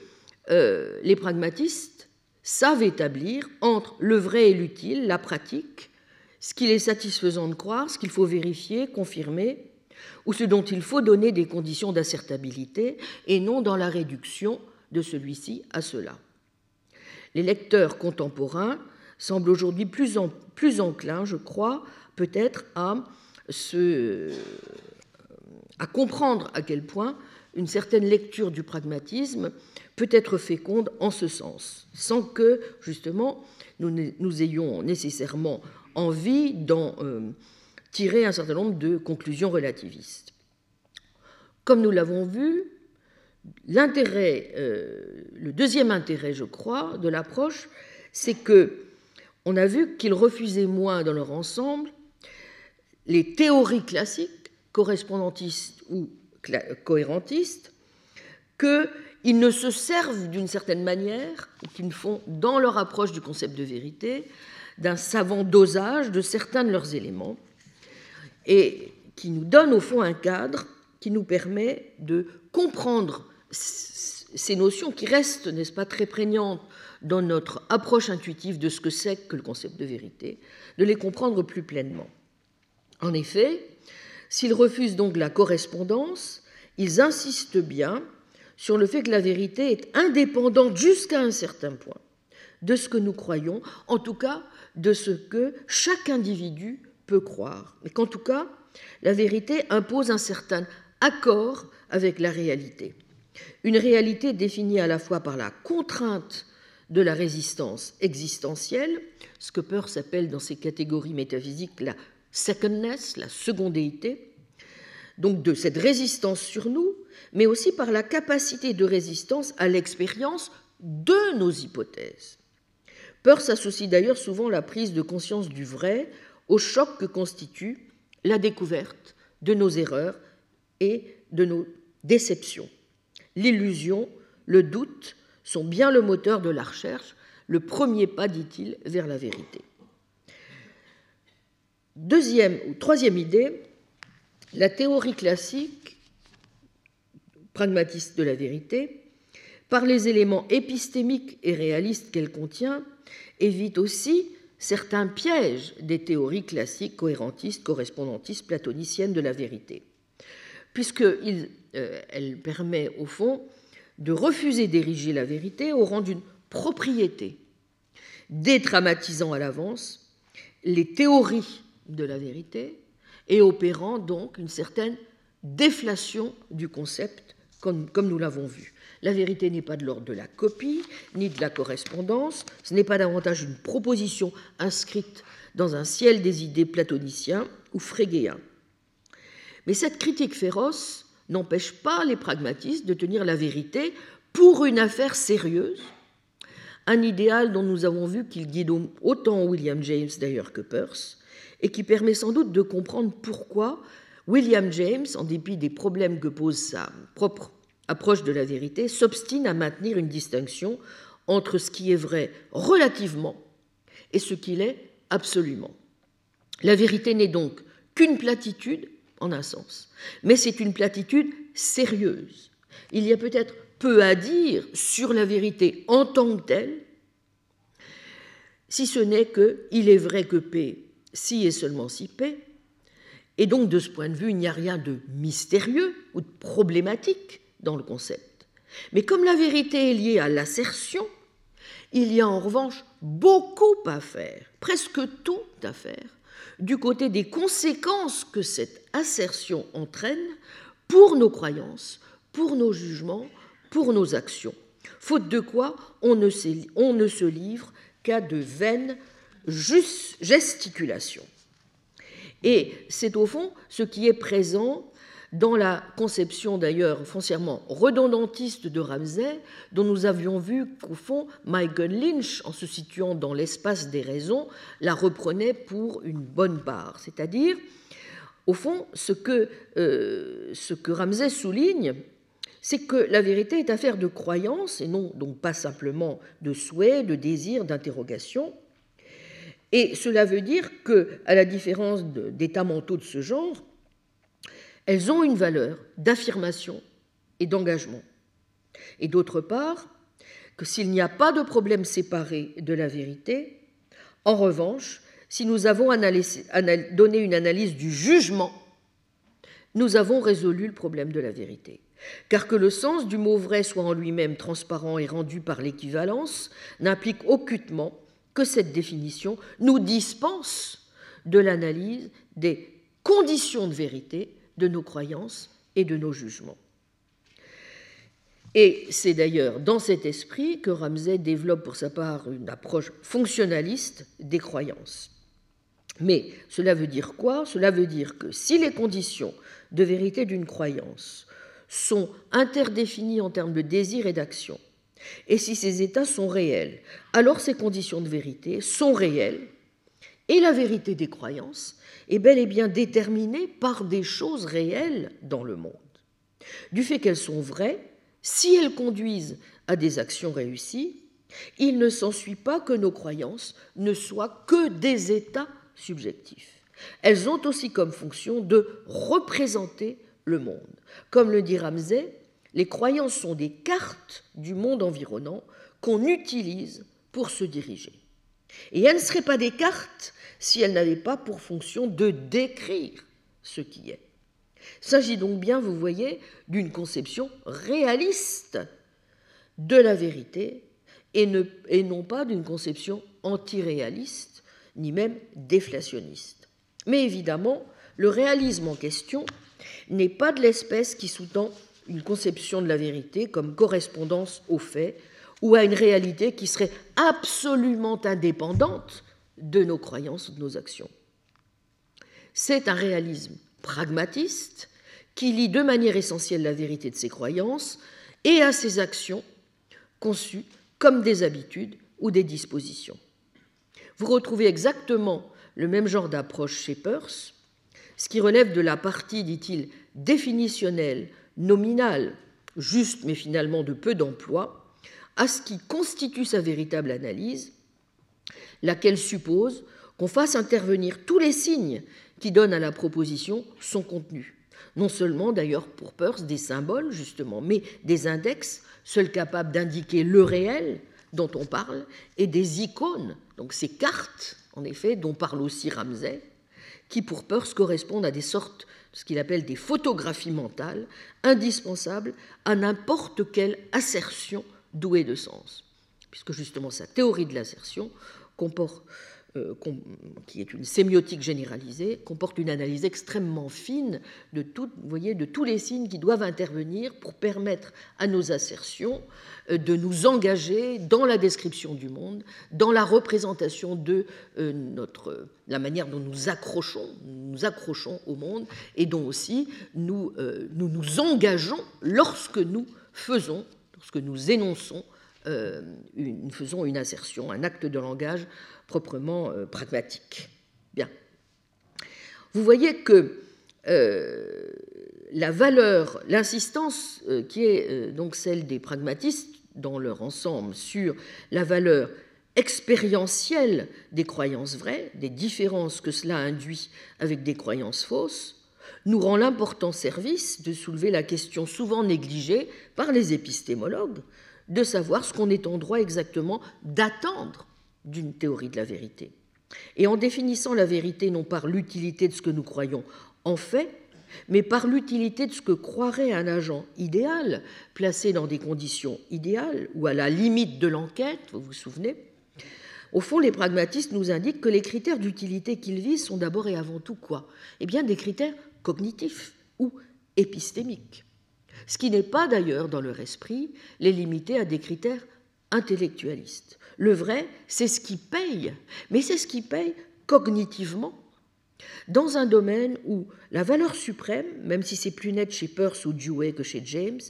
euh, les pragmatistes savent établir entre le vrai et l'utile, la pratique, ce qu'il est satisfaisant de croire, ce qu'il faut vérifier, confirmer, ou ce dont il faut donner des conditions d'assertabilité, et non dans la réduction de celui-ci à cela. Les lecteurs contemporains semblent aujourd'hui plus, plus enclins, je crois, peut-être à, à comprendre à quel point une certaine lecture du pragmatisme peut être féconde en ce sens, sans que, justement, nous, ayons nécessairement envie d'en euh, tirer un certain nombre de conclusions relativistes. Comme nous l'avons vu, l'intérêt, euh, le deuxième intérêt, je crois, de l'approche, c'est que on a vu qu'ils refusaient moins dans leur ensemble les théories classiques, correspondantistes ou cohérentistes, que ils ne se servent d'une certaine manière, ou qu'ils font dans leur approche du concept de vérité, d'un savant dosage de certains de leurs éléments, et qui nous donne au fond un cadre qui nous permet de comprendre ces notions qui restent, n'est-ce pas, très prégnantes dans notre approche intuitive de ce que c'est que le concept de vérité, de les comprendre plus pleinement. En effet, s'ils refusent donc la correspondance, ils insistent bien sur le fait que la vérité est indépendante jusqu'à un certain point de ce que nous croyons, en tout cas de ce que chaque individu peut croire, mais qu'en tout cas, la vérité impose un certain accord avec la réalité. Une réalité définie à la fois par la contrainte de la résistance existentielle, ce que Peirce appelle dans ses catégories métaphysiques la secondness, la secondéité, donc de cette résistance sur nous, mais aussi par la capacité de résistance à l'expérience de nos hypothèses. Peirce associe d'ailleurs souvent la prise de conscience du vrai au choc que constitue la découverte de nos erreurs et de nos déceptions. L'illusion, le doute sont bien le moteur de la recherche, le premier pas, dit-il, vers la vérité. Deuxième ou troisième idée, la théorie classique pragmatiste de la vérité, par les éléments épistémiques et réalistes qu'elle contient, évite aussi certains pièges des théories classiques cohérentistes, correspondantistes, platoniciennes de la vérité, puisqu'elle euh, permet au fond de refuser d'ériger la vérité au rang d'une propriété, dédramatisant à l'avance les théories de la vérité et opérant donc une certaine déflation du concept, comme, nous l'avons vu. La vérité n'est pas de l'ordre de la copie, ni de la correspondance, ce n'est pas davantage une proposition inscrite dans un ciel des idées platoniciens ou frégéens. Mais cette critique féroce n'empêche pas les pragmatistes de tenir la vérité pour une affaire sérieuse, un idéal dont nous avons vu qu'il guide autant William James d'ailleurs que Peirce, et qui permet sans doute de comprendre pourquoi William James, en dépit des problèmes que pose sa propre approche de la vérité, s'obstine à maintenir une distinction entre ce qui est vrai relativement et ce qu'il est absolument. La vérité n'est donc qu'une platitude en un sens, mais c'est une platitude sérieuse. Il y a peut-être peu à dire sur la vérité en tant que telle, si ce n'est que il est vrai que P, si et seulement si P, et donc de ce point de vue, il n'y a rien de mystérieux ou de problématique dans le concept. Mais comme la vérité est liée à l'assertion, il y a en revanche beaucoup à faire, presque tout à faire, du côté des conséquences que cette assertion entraîne pour nos croyances, pour nos jugements, pour nos actions. Faute de quoi, on ne, on ne se livre qu'à de vaines gesticulations. Et c'est au fond ce qui est présent dans la conception d'ailleurs foncièrement redondantiste de Ramsay, dont nous avions vu qu'au fond, Michael Lynch, en se situant dans l'espace des raisons, la reprenait pour une bonne part. C'est-à-dire, au fond, ce que, euh, ce que Ramsay souligne, c'est que la vérité est affaire de croyance et non donc pas simplement de souhait, de désir, d'interrogation. Et cela veut dire que, à la différence d'états mentaux de ce genre, elles ont une valeur d'affirmation et d'engagement. Et d'autre part, que s'il n'y a pas de problème séparé de la vérité, en revanche, si nous avons donné une analyse du jugement, nous avons résolu le problème de la vérité. Car que le sens du mot vrai soit en lui-même transparent et rendu par l'équivalence n'implique aucunement que cette définition nous dispense de l'analyse des conditions de vérité de nos croyances et de nos jugements. Et c'est d'ailleurs dans cet esprit que Ramsay développe pour sa part une approche fonctionnaliste des croyances. Mais cela veut dire quoi? Cela veut dire que si les conditions de vérité d'une croyance sont interdéfinies en termes de désir et d'action, et si ces états sont réels, alors ces conditions de vérité sont réelles, et la vérité des croyances est bel et bien déterminée par des choses réelles dans le monde. Du fait qu'elles sont vraies, si elles conduisent à des actions réussies, il ne s'ensuit pas que nos croyances ne soient que des états subjectifs. Elles ont aussi comme fonction de représenter le monde. Comme le dit Ramsay, les croyances sont des cartes du monde environnant qu'on utilise pour se diriger. Et elles ne seraient pas des cartes si elles n'avaient pas pour fonction de décrire ce qui est. Il s'agit donc bien, vous voyez, d'une conception réaliste de la vérité et, non pas d'une conception antiréaliste, ni même déflationniste. Mais évidemment, le réalisme en question n'est pas de l'espèce qui sous-tend une conception de la vérité comme correspondance aux faits ou à une réalité qui serait absolument indépendante de nos croyances ou de nos actions. C'est un réalisme pragmatiste qui lie de manière essentielle la vérité de ses croyances et à ses actions conçues comme des habitudes ou des dispositions. Vous retrouvez exactement le même genre d'approche chez Peirce, ce qui relève de la partie, dit-il, définitionnelle, nominale, juste mais finalement de peu d'emploi, à ce qui constitue sa véritable analyse, laquelle suppose qu'on fasse intervenir tous les signes qui donnent à la proposition son contenu. Non seulement d'ailleurs pour Peirce des symboles justement, mais des index, seuls capables d'indiquer le réel dont on parle, et des icônes, donc ces cartes en effet dont parle aussi Ramsay, qui pour Peirce correspondent à des sortes ce qu'il appelle des photographies mentales, indispensables à n'importe quelle assertion douée de sens. Puisque justement sa théorie de l'assertion comporte qui est une sémiotique généralisée, comporte une analyse extrêmement fine de, tout, voyez, de tous les signes qui doivent intervenir pour permettre à nos assertions euh, de nous engager dans la description du monde, dans la représentation de euh, notre, la manière dont nous accrochons, nous accrochons au monde et dont aussi nous nous, engageons lorsque nous faisons, lorsque nous énonçons une, faisons une assertion, un acte de langage proprement euh, pragmatique. Bien. Vous voyez que euh, la valeur, l'insistance euh, qui est donc celle des pragmatistes dans leur ensemble sur la valeur expérientielle des croyances vraies, des différences que cela induit avec des croyances fausses, nous rend l'important service de soulever la question souvent négligée par les épistémologues de savoir ce qu'on est en droit exactement d'attendre d'une théorie de la vérité. Et en définissant la vérité non par l'utilité de ce que nous croyons en fait, mais par l'utilité de ce que croirait un agent idéal, placé dans des conditions idéales ou à la limite de l'enquête, vous vous souvenez Au fond, les pragmatistes nous indiquent que les critères d'utilité qu'ils visent sont d'abord et avant tout quoi? Eh bien, des critères cognitifs ou épistémiques. Ce qui n'est pas d'ailleurs dans leur esprit les limiter à des critères intellectualistes. Le vrai, c'est ce qui paye, mais c'est ce qui paye cognitivement, dans un domaine où la valeur suprême, même si c'est plus net chez Peirce ou Dewey que chez James,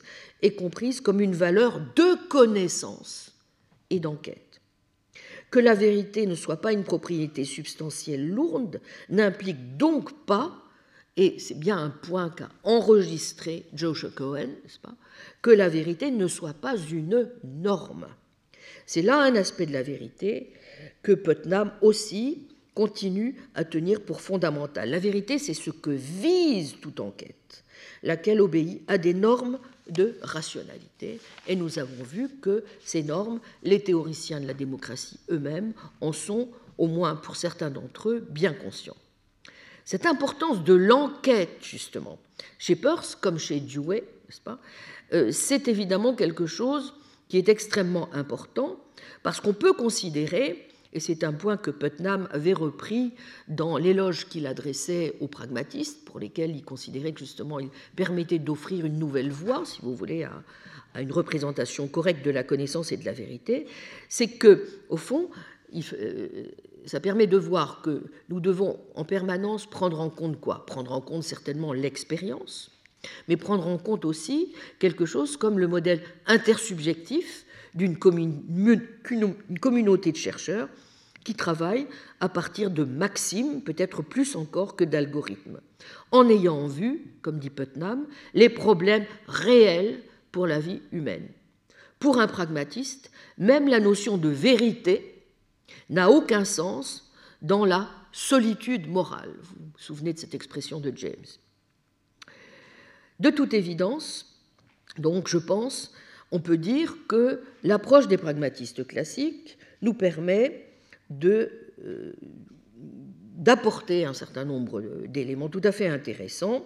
est comprise comme une valeur de connaissance et d'enquête. Que la vérité ne soit pas une propriété substantielle lourde n'implique donc pas, et c'est bien un point qu'a enregistré Joshua Cohen, n'est-ce pas, que la vérité ne soit pas une norme. C'est là un aspect de la vérité que Putnam aussi continue à tenir pour fondamental. La vérité, c'est ce que vise toute enquête, laquelle obéit à des normes de rationalité. Et nous avons vu que ces normes, les théoriciens de la démocratie eux-mêmes en sont, au moins pour certains d'entre eux, bien conscients. Cette importance de l'enquête, justement, chez Peirce comme chez Dewey, n'est-ce pas, euh, c'est évidemment quelque chose qui est extrêmement important parce qu'on peut considérer, et c'est un point que Putnam avait repris dans l'éloge qu'il adressait aux pragmatistes, pour lesquels il considérait que justement il permettait d'offrir une nouvelle voie, si vous voulez, à, une représentation correcte de la connaissance et de la vérité, c'est que, au fond, euh, ça permet de voir que nous devons en permanence prendre en compte quoi? Prendre en compte certainement l'expérience, mais prendre en compte aussi quelque chose comme le modèle intersubjectif d'une communauté de chercheurs qui travaillent à partir de maximes, peut-être plus encore que d'algorithmes, en ayant en vue, comme dit Putnam, les problèmes réels pour la vie humaine. Pour un pragmatiste, même la notion de vérité n'a aucun sens dans la solitude morale. Vous vous souvenez de cette expression de James? De toute évidence, donc je pense, on peut dire que l'approche des pragmatistes classiques nous permet euh, d'apporter un certain nombre d'éléments tout à fait intéressants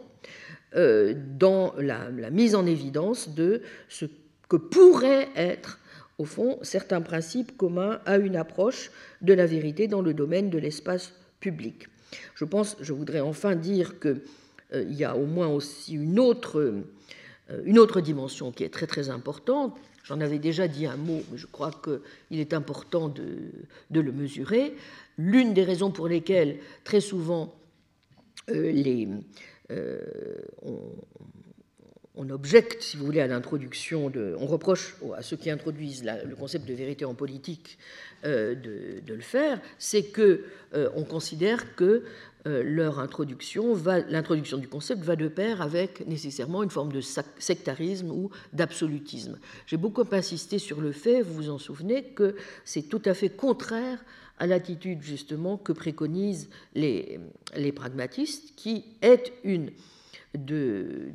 euh, dans la, mise en évidence de ce que pourraient être, au fond, certains principes communs à une approche de la vérité dans le domaine de l'espace public. Je pense, je voudrais enfin dire qu'il euh, y a au moins aussi une autre, euh, une autre dimension qui est très très importante. J'en avais déjà dit un mot, mais je crois qu'il est important de, de le mesurer. L'une des raisons pour lesquelles très souvent euh, les, on, objecte, si vous voulez, à l'introduction de. On reproche à ceux qui introduisent le concept de vérité en politique euh, de, le faire, c'est que on considère que leur introduction, l'introduction du concept va de pair avec nécessairement une forme de sectarisme ou d'absolutisme. J'ai beaucoup insisté sur le fait, vous vous en souvenez, que c'est tout à fait contraire à l'attitude justement que préconisent les, les pragmatistes, qui est une de,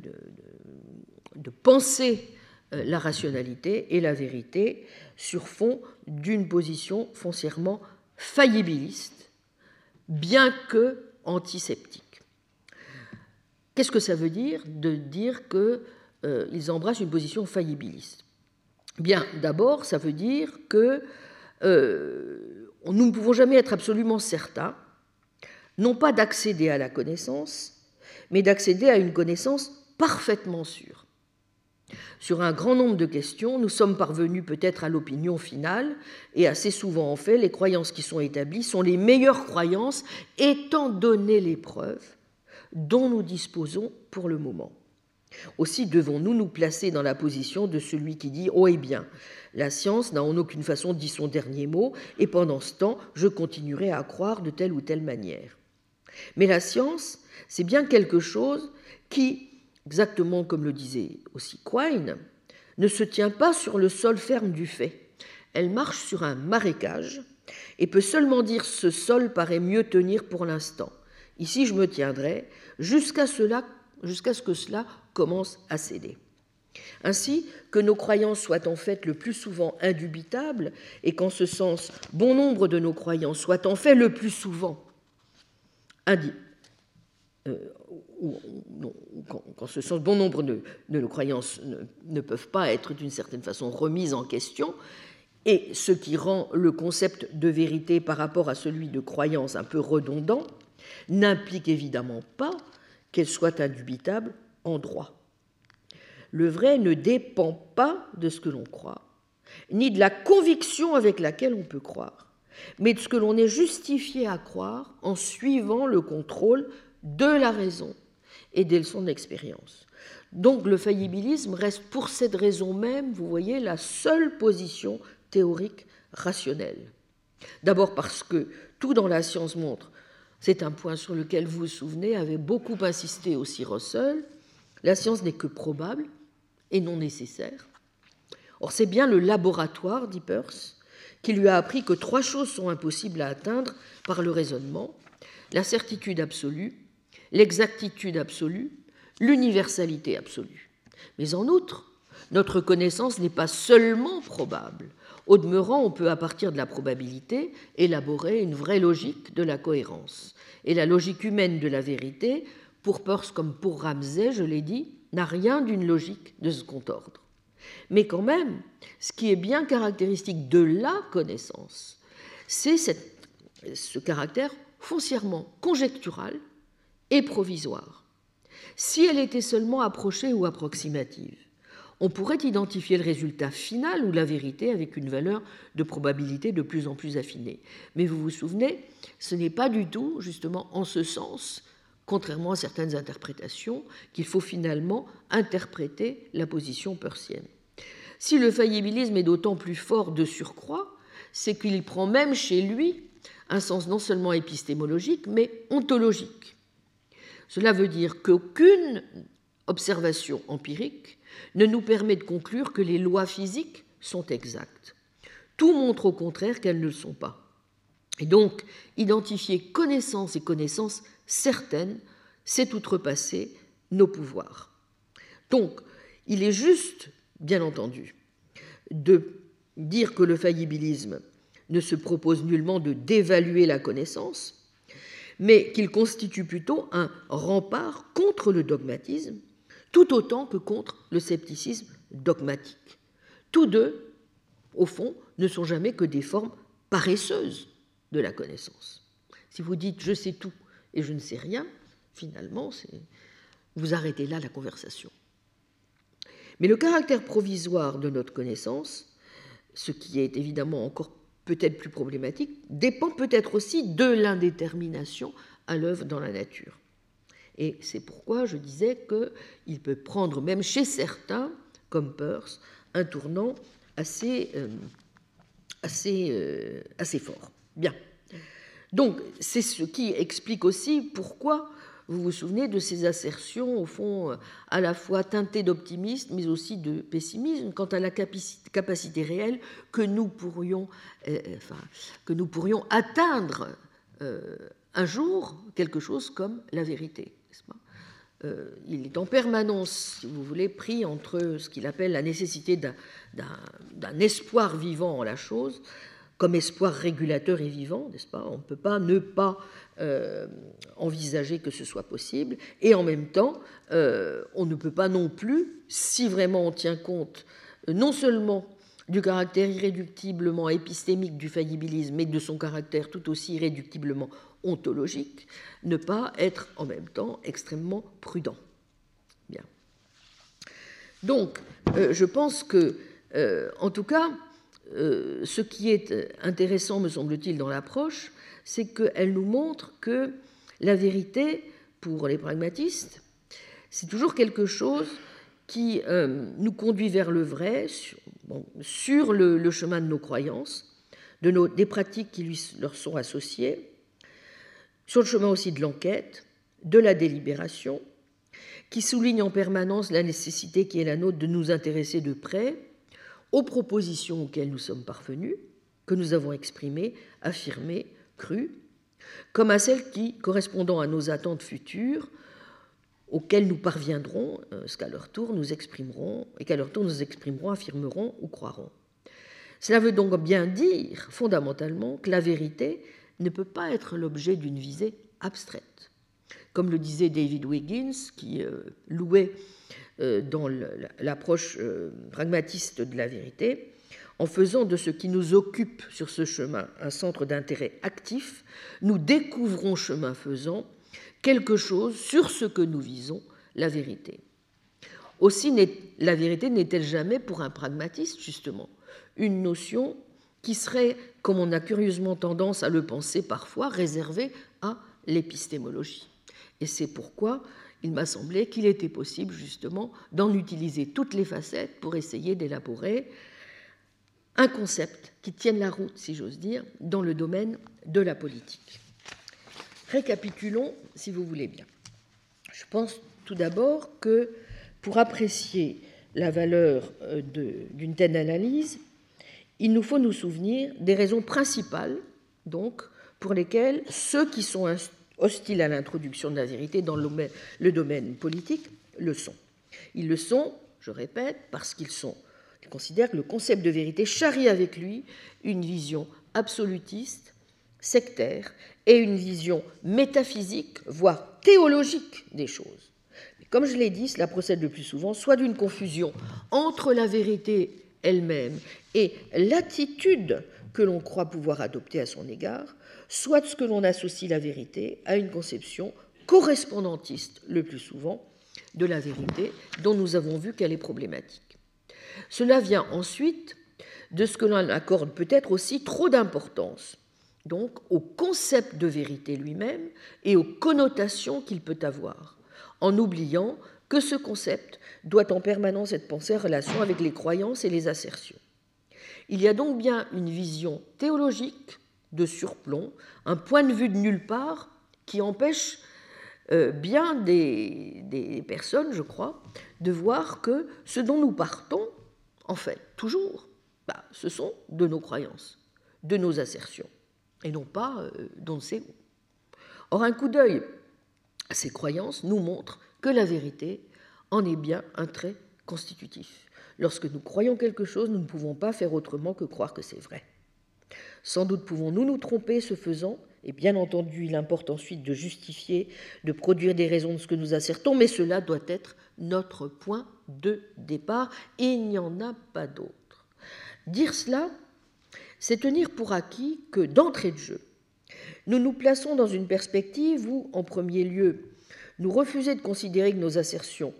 de, penser euh, la rationalité et la vérité sur fond d'une position foncièrement faillibiliste, bien que antiseptique. Qu'est-ce que ça veut dire de dire qu'ils euh, embrassent une position faillibiliste? Bien, d'abord, ça veut dire que euh, nous ne pouvons jamais être absolument certains, non pas d'accéder à la connaissance, mais d'accéder à une connaissance parfaitement sûre. Sur un grand nombre de questions, nous sommes parvenus peut-être à l'opinion finale, et assez souvent en fait, les croyances qui sont établies sont les meilleures croyances étant donné les preuves dont nous disposons pour le moment. Aussi devons-nous nous placer dans la position de celui qui dit Oh eh bien, la science n'a en aucune façon dit son dernier mot, et pendant ce temps, je continuerai à croire de telle ou telle manière. Mais la science, c'est bien quelque chose qui, exactement comme le disait aussi Quine, ne se tient pas sur le sol ferme du fait. Elle marche sur un marécage et peut seulement dire ce sol paraît mieux tenir pour l'instant. Ici, je me tiendrai jusqu'à ce que cela commence à céder. Ainsi que nos croyances soient en fait le plus souvent indubitables et qu'en ce sens, bon nombre de nos croyances soient en fait le plus souvent euh, qu'en ce sens, bon nombre de, nos croyances ne, peuvent pas être d'une certaine façon remises en question, et ce qui rend le concept de vérité par rapport à celui de croyance un peu redondant, n'implique évidemment pas qu'elle soit indubitable en droit. Le vrai ne dépend pas de ce que l'on croit, ni de la conviction avec laquelle on peut croire, mais de ce que l'on est justifié à croire en suivant le contrôle de la raison et des leçons d'expérience. Donc le faillibilisme reste pour cette raison même, vous voyez, la seule position théorique rationnelle. D'abord parce que tout dans la science montre, c'est un point sur lequel vous vous souvenez, avait beaucoup insisté aussi Russell, la science n'est que probable et non nécessaire. Or c'est bien le laboratoire, dit Peirce, qui lui a appris que trois choses sont impossibles à atteindre par le raisonnement, la certitude absolue, l'exactitude absolue, l'universalité absolue. Mais en outre, notre connaissance n'est pas seulement probable. Au demeurant, on peut, à partir de la probabilité, élaborer une vraie logique de la cohérence. Et la logique humaine de la vérité, pour Peirce comme pour Ramsay, je l'ai dit, n'a rien d'une logique de second ordre. Mais quand même, ce qui est bien caractéristique de la connaissance, c'est ce caractère foncièrement conjectural et provisoire. Si elle était seulement approchée ou approximative, on pourrait identifier le résultat final ou la vérité avec une valeur de probabilité de plus en plus affinée. Mais vous vous souvenez, ce n'est pas du tout justement en ce sens, contrairement à certaines interprétations, qu'il faut finalement interpréter la position persienne. Si le faillibilisme est d'autant plus fort de surcroît, c'est qu'il prend même chez lui un sens non seulement épistémologique, mais ontologique. Cela veut dire qu'aucune observation empirique ne nous permet de conclure que les lois physiques sont exactes. Tout montre au contraire qu'elles ne le sont pas. Et donc, identifier connaissance et connaissance certaines, c'est outrepasser nos pouvoirs. Donc, il est juste, bien entendu, de dire que le faillibilisme ne se propose nullement de dévaluer la connaissance, mais qu'il constitue plutôt un rempart contre le dogmatisme, tout autant que contre le scepticisme dogmatique. Tous deux, au fond, ne sont jamais que des formes paresseuses de la connaissance. Si vous dites je sais tout et je ne sais rien, finalement, vous arrêtez là la conversation. Mais le caractère provisoire de notre connaissance, ce qui est évidemment encore peut-être plus problématique, dépend peut-être aussi de l'indétermination à l'œuvre dans la nature. Et c'est pourquoi je disais qu'il peut prendre, même chez certains, comme Peirce, un tournant assez, euh, assez, euh, assez fort. Bien. Donc, c'est ce qui explique aussi pourquoi vous vous souvenez de ces assertions, au fond, euh, à la fois teintées d'optimisme, mais aussi de pessimisme, quant à la capacité réelle que nous pourrions, euh, pourrions atteindre euh, un jour quelque chose comme la vérité. il est en permanence, si vous voulez, pris entre ce qu'il appelle la nécessité d'un espoir vivant en la chose, comme espoir régulateur et vivant, n'est-ce pas? On ne peut pas ne pas euh, envisager que ce soit possible, et en même temps, euh, on ne peut pas non plus, si vraiment on tient compte euh, non seulement du caractère irréductiblement épistémique du faillibilisme, mais de son caractère tout aussi irréductiblement ontologique, ne pas être en même temps extrêmement prudent. Bien. Donc, je pense que, en tout cas, euh, ce qui est intéressant, me semble-t-il, dans l'approche, c'est qu'elle nous montre que la vérité, pour les pragmatistes, c'est toujours quelque chose qui euh, nous conduit vers le vrai, sur, le, chemin de nos croyances, de nos, des pratiques qui lui, leur sont associées, sur le chemin aussi de l'enquête, de la délibération, qui souligne en permanence la nécessité qui est la nôtre de nous intéresser de près aux propositions auxquelles nous sommes parvenus, que nous avons exprimées, affirmées, crues, comme à celles qui, correspondant à nos attentes futures, auxquelles nous parviendrons, euh, ce qu'à leur tour nous exprimerons, et qu'à leur tour nous exprimerons, affirmerons ou croirons. Cela veut donc bien dire, fondamentalement, que la vérité ne peut pas être l'objet d'une visée abstraite. Comme le disait David Wiggins, qui euh, louait dans l'approche euh, pragmatiste de la vérité, en faisant de ce qui nous occupe sur ce chemin un centre d'intérêt actif, nous découvrons, chemin faisant, quelque chose sur ce que nous visons, la vérité. Aussi, la vérité n'est-elle jamais, pour un pragmatiste, justement, une notion qui serait, comme on a curieusement tendance à le penser parfois, réservée à l'épistémologie. Et c'est pourquoi il m'a semblé qu'il était possible justement d'en utiliser toutes les facettes pour essayer d'élaborer un concept qui tienne la route, si j'ose dire, dans le domaine de la politique. Récapitulons, si vous voulez bien. Je pense tout d'abord que pour apprécier la valeur euh, d'une telle analyse, il nous faut nous souvenir des raisons principales, donc, pour lesquelles ceux qui sont hostiles à l'introduction de la vérité dans le domaine politique le sont. Ils le sont, je répète, parce qu'ils sont ils considèrent que le concept de vérité charrie avec lui une vision absolutiste, sectaire, et une vision métaphysique, voire théologique des choses. Mais comme je l'ai dit, cela procède le plus souvent soit d'une confusion entre la vérité elle-même et l'attitude que l'on croit pouvoir adopter à son égard, soit ce que l'on associe la vérité à une conception correspondantiste le plus souvent de la vérité dont nous avons vu qu'elle est problématique. Cela vient ensuite de ce que l'on accorde peut-être aussi trop d'importance donc au concept de vérité lui-même et aux connotations qu'il peut avoir, en oubliant que ce concept doit en permanence être pensé en relation avec les croyances et les assertions. Il y a donc bien une vision théologique de surplomb, un point de vue de nulle part qui empêche euh, bien des, personnes, je crois, de voir que ce dont nous partons, en fait, toujours, bah, ce sont de nos croyances, de nos assertions, et non pas euh, d'on sait où. Or, un coup d'œil à ces croyances nous montre que la vérité, en est bien un trait constitutif. Lorsque nous croyons quelque chose, nous ne pouvons pas faire autrement que croire que c'est vrai. Sans doute pouvons-nous nous tromper ce faisant, et bien entendu, il importe ensuite de justifier, de produire des raisons de ce que nous assertons, mais cela doit être notre point de départ, et il n'y en a pas d'autre. Dire cela, c'est tenir pour acquis que d'entrée de jeu, nous nous plaçons dans une perspective où, en premier lieu, nous refusons de considérer que nos assertions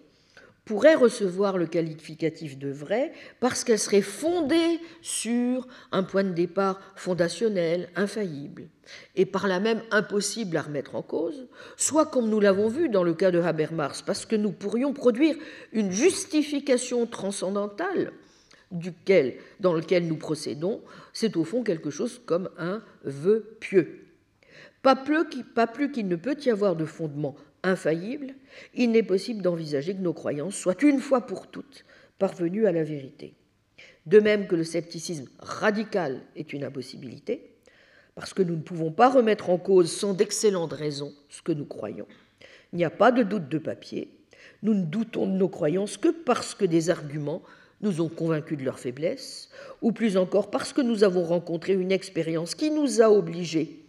pourrait recevoir le qualificatif de vrai parce qu'elle serait fondée sur un point de départ fondationnel, infaillible, et par là même impossible à remettre en cause, soit comme nous l'avons vu dans le cas de Habermas, parce que nous pourrions produire une justification transcendantale duquel, dans lequel nous procédons, c'est au fond quelque chose comme un vœu pieux. Pas plus, pas plus qu'il ne peut y avoir de fondement infaillible, il n'est possible d'envisager que nos croyances soient une fois pour toutes parvenues à la vérité. De même que le scepticisme radical est une impossibilité, parce que nous ne pouvons pas remettre en cause sans d'excellentes raisons ce que nous croyons. Il n'y a pas de doute de papier. Nous ne doutons de nos croyances que parce que des arguments nous ont convaincus de leur faiblesse, ou plus encore parce que nous avons rencontré une expérience qui nous a obligés,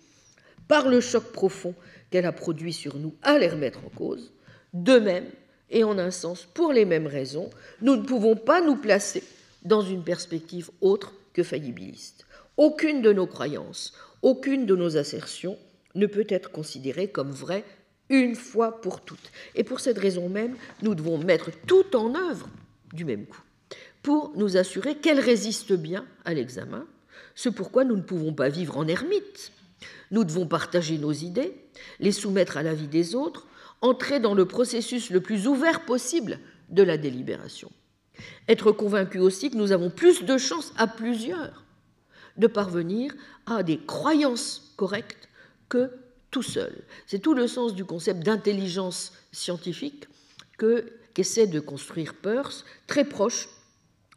par le choc profond qu'elle a produit sur nous à les remettre en cause. De même, et en un sens pour les mêmes raisons, nous ne pouvons pas nous placer dans une perspective autre que faillibiliste. Aucune de nos croyances, aucune de nos assertions ne peut être considérée comme vraie une fois pour toutes. Et pour cette raison même, nous devons mettre tout en œuvre du même coup pour nous assurer qu'elles résistent bien à l'examen, ce pourquoi nous ne pouvons pas vivre en ermite nous devons partager nos idées, les soumettre à l'avis des autres, entrer dans le processus le plus ouvert possible de la délibération. Être convaincu aussi que nous avons plus de chances à plusieurs de parvenir à des croyances correctes que tout seul. C'est tout le sens du concept d'intelligence scientifique que qu'essaie de construire Peirce, très proche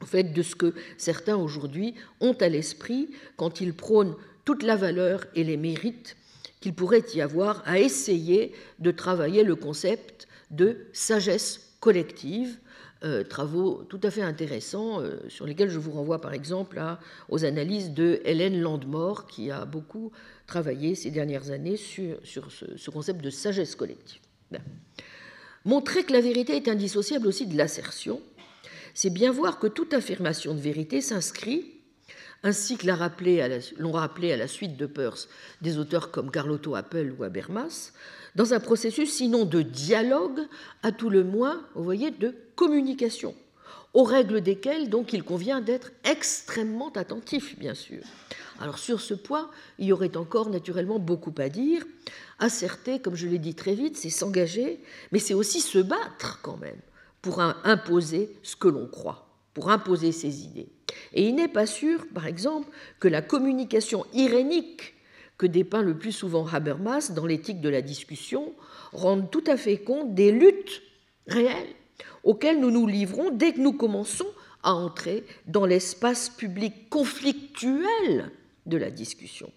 en fait de ce que certains aujourd'hui ont à l'esprit quand ils prônent toute la valeur et les mérites qu'il pourrait y avoir à essayer de travailler le concept de sagesse collective, euh, travaux tout à fait intéressants euh, sur lesquels je vous renvoie par exemple aux analyses de Hélène Landmore qui a beaucoup travaillé ces dernières années sur, ce, concept de sagesse collective. Montrer que la vérité est indissociable aussi de l'assertion, c'est bien voir que toute affirmation de vérité s'inscrit ainsi que l'ont rappelé, à la suite de Peirce des auteurs comme Carlotto Appel ou Habermas, dans un processus sinon de dialogue, à tout le moins, vous voyez, de communication, aux règles desquelles donc il convient d'être extrêmement attentif, bien sûr. Alors sur ce point, il y aurait encore naturellement beaucoup à dire. Asserter, comme je l'ai dit très vite, c'est s'engager, mais c'est aussi se battre quand même pour imposer ce que l'on croit, pour imposer ses idées. Et il n'est pas sûr, par exemple, que la communication irénique que dépeint le plus souvent Habermas dans l'éthique de la discussion rende tout à fait compte des luttes réelles auxquelles nous nous livrons dès que nous commençons à entrer dans l'espace public conflictuel de la discussion.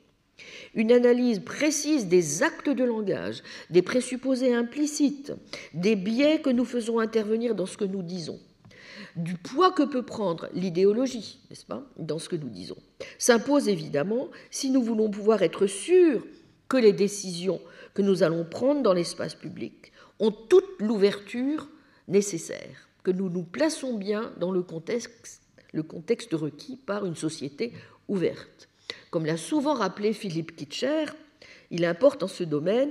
Une analyse précise des actes de langage, des présupposés implicites, des biais que nous faisons intervenir dans ce que nous disons, du poids que peut prendre l'idéologie, n'est-ce pas, dans ce que nous disons, s'impose évidemment si nous voulons pouvoir être sûrs que les décisions que nous allons prendre dans l'espace public ont toute l'ouverture nécessaire, que nous nous plaçons bien dans le contexte, le contexte requis par une société ouverte. Comme l'a souvent rappelé Philippe Kitcher, il importe en ce domaine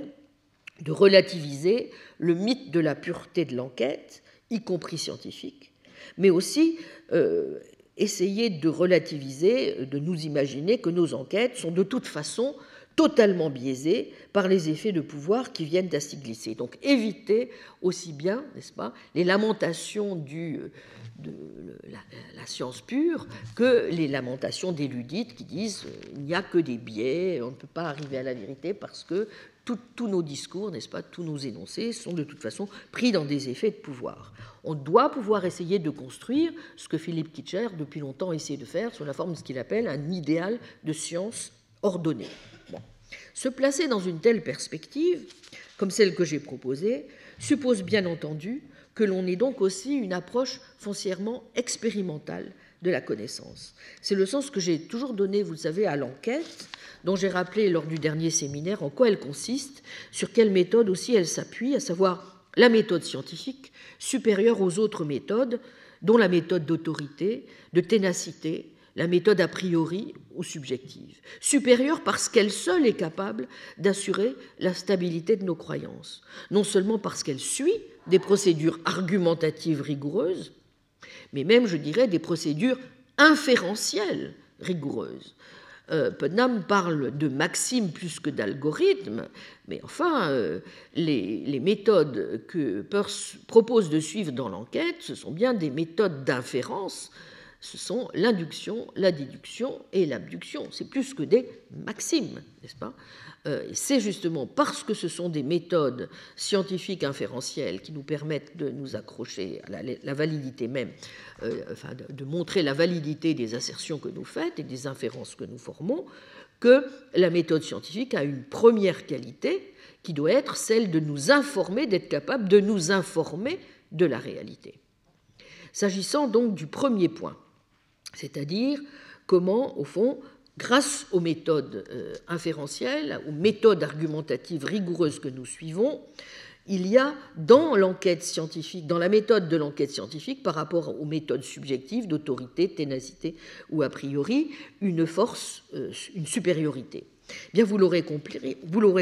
de relativiser le mythe de la pureté de l'enquête, y compris scientifique, mais aussi euh, essayer de relativiser, de nous imaginer que nos enquêtes sont de toute façon totalement biaisées par les effets de pouvoir qui viennent à. Donc éviter aussi bien, n'est-ce pas, les lamentations de la, science pure que les lamentations des ludites qui disent euh, il n'y a que des biais, on ne peut pas arriver à la vérité parce que tous nos discours, n'est-ce pas, tous nos énoncés sont de toute façon pris dans des effets de pouvoir. On doit pouvoir essayer de construire ce que Philippe Kitcher, depuis longtemps, essaie de faire sous la forme de ce qu'il appelle un idéal de science ordonnée. Se placer dans une telle perspective, comme celle que j'ai proposée, suppose bien entendu que l'on ait donc aussi une approche foncièrement expérimentale de la connaissance. C'est le sens que j'ai toujours donné, vous le savez, à l'enquête, dont j'ai rappelé lors du dernier séminaire en quoi elle consiste, sur quelle méthode aussi elle s'appuie, à savoir la méthode scientifique supérieure aux autres méthodes, dont la méthode d'autorité, de ténacité, la méthode a priori ou subjective, supérieure parce qu'elle seule est capable d'assurer la stabilité de nos croyances, non seulement parce qu'elle suit des procédures argumentatives rigoureuses, mais même, je dirais, des procédures inférentielles rigoureuses. Euh, parle de maximes plus que d'algorithmes, mais enfin, euh, les, méthodes que Peirce propose de suivre dans l'enquête, ce sont bien des méthodes d'inférence ce sont l'induction, la déduction et l'abduction. C'est plus que des maximes, n'est-ce pas? Euh, C'est justement parce que ce sont des méthodes scientifiques inférentielles qui nous permettent de nous accrocher à la, validité même, euh, de, montrer la validité des assertions que nous faites et des inférences que nous formons, que la méthode scientifique a une première qualité qui doit être celle de nous informer, d'être capable de nous informer de la réalité. S'agissant donc du premier point, c'est-à-dire comment, au fond, grâce aux méthodes euh, inférentielles, aux méthodes argumentatives rigoureuses que nous suivons, il y a dans l'enquête scientifique, dans la méthode de l'enquête scientifique par rapport aux méthodes subjectives d'autorité, ténacité ou a priori, une force, euh, une supériorité. Bien, vous l'aurez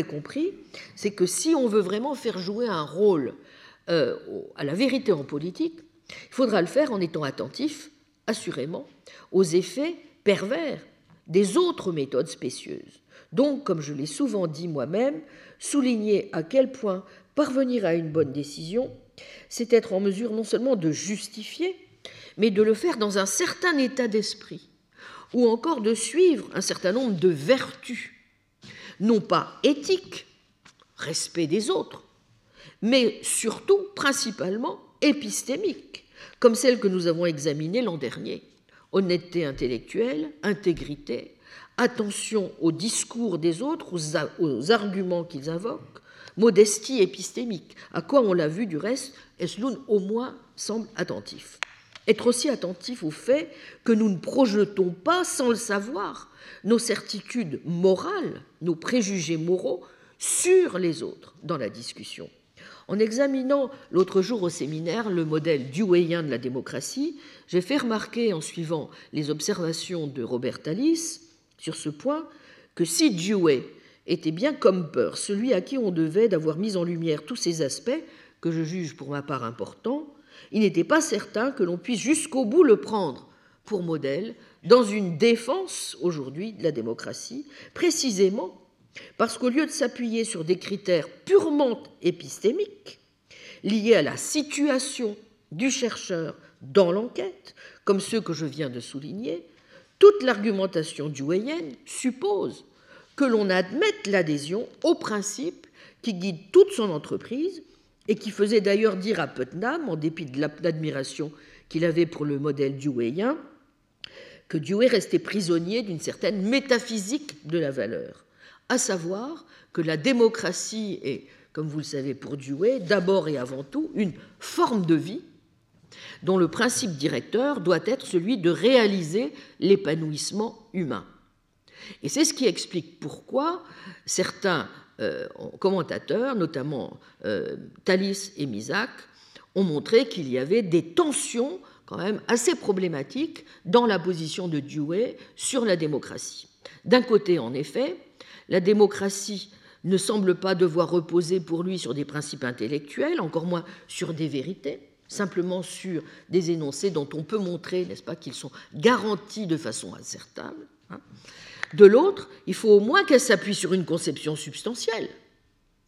compris, c'est que si on veut vraiment faire jouer un rôle euh, à la vérité en politique, il faudra le faire en étant attentif assurément aux effets pervers des autres méthodes spécieuses. Donc, comme je l'ai souvent dit moi-même, souligner à quel point parvenir à une bonne décision, c'est être en mesure non seulement de justifier, mais de le faire dans un certain état d'esprit, ou encore de suivre un certain nombre de vertus, non pas éthiques, respect des autres, mais surtout, principalement, épistémiques, comme celle que nous avons examinée l'an dernier. Honnêteté intellectuelle, intégrité, attention aux discours des autres, aux, arguments qu'ils invoquent, modestie épistémique, à quoi on l'a vu du reste, Esloun au moins semble attentif. Être aussi attentif au fait que nous ne projetons pas, sans le savoir, nos certitudes morales, nos préjugés moraux sur les autres dans la discussion. En examinant l'autre jour au séminaire le modèle deweyien de la démocratie, j'ai fait remarquer, en suivant les observations de Robert Tallis sur ce point, que si Dewey était bien comme peur, celui à qui on devait d'avoir mis en lumière tous ces aspects, que je juge pour ma part importants, il n'était pas certain que l'on puisse jusqu'au bout le prendre pour modèle dans une défense aujourd'hui de la démocratie, précisément parce qu'au lieu de s'appuyer sur des critères purement épistémiques, liés à la situation du chercheur dans l'enquête, comme ceux que je viens de souligner, toute l'argumentation duwayenne suppose que l'on admette l'adhésion au principe qui guide toute son entreprise et qui faisait d'ailleurs dire à Putnam, en dépit de l'admiration qu'il avait pour le modèle duwayen, que Dewey restait prisonnier d'une certaine métaphysique de la valeur à savoir que la démocratie est, comme vous le savez pour Dewey, d'abord et avant tout une forme de vie dont le principe directeur doit être celui de réaliser l'épanouissement humain. Et c'est ce qui explique pourquoi certains euh, commentateurs, notamment euh, Thalys et Misak, ont montré qu'il y avait des tensions quand même assez problématiques dans la position de Dewey sur la démocratie. D'un côté, en effet, la démocratie ne semble pas devoir reposer pour lui sur des principes intellectuels, encore moins sur des vérités, simplement sur des énoncés dont on peut montrer, n'est-ce pas, qu'ils sont garantis de façon incertable. Hein. De l'autre, il faut au moins qu'elle s'appuie sur une conception substantielle,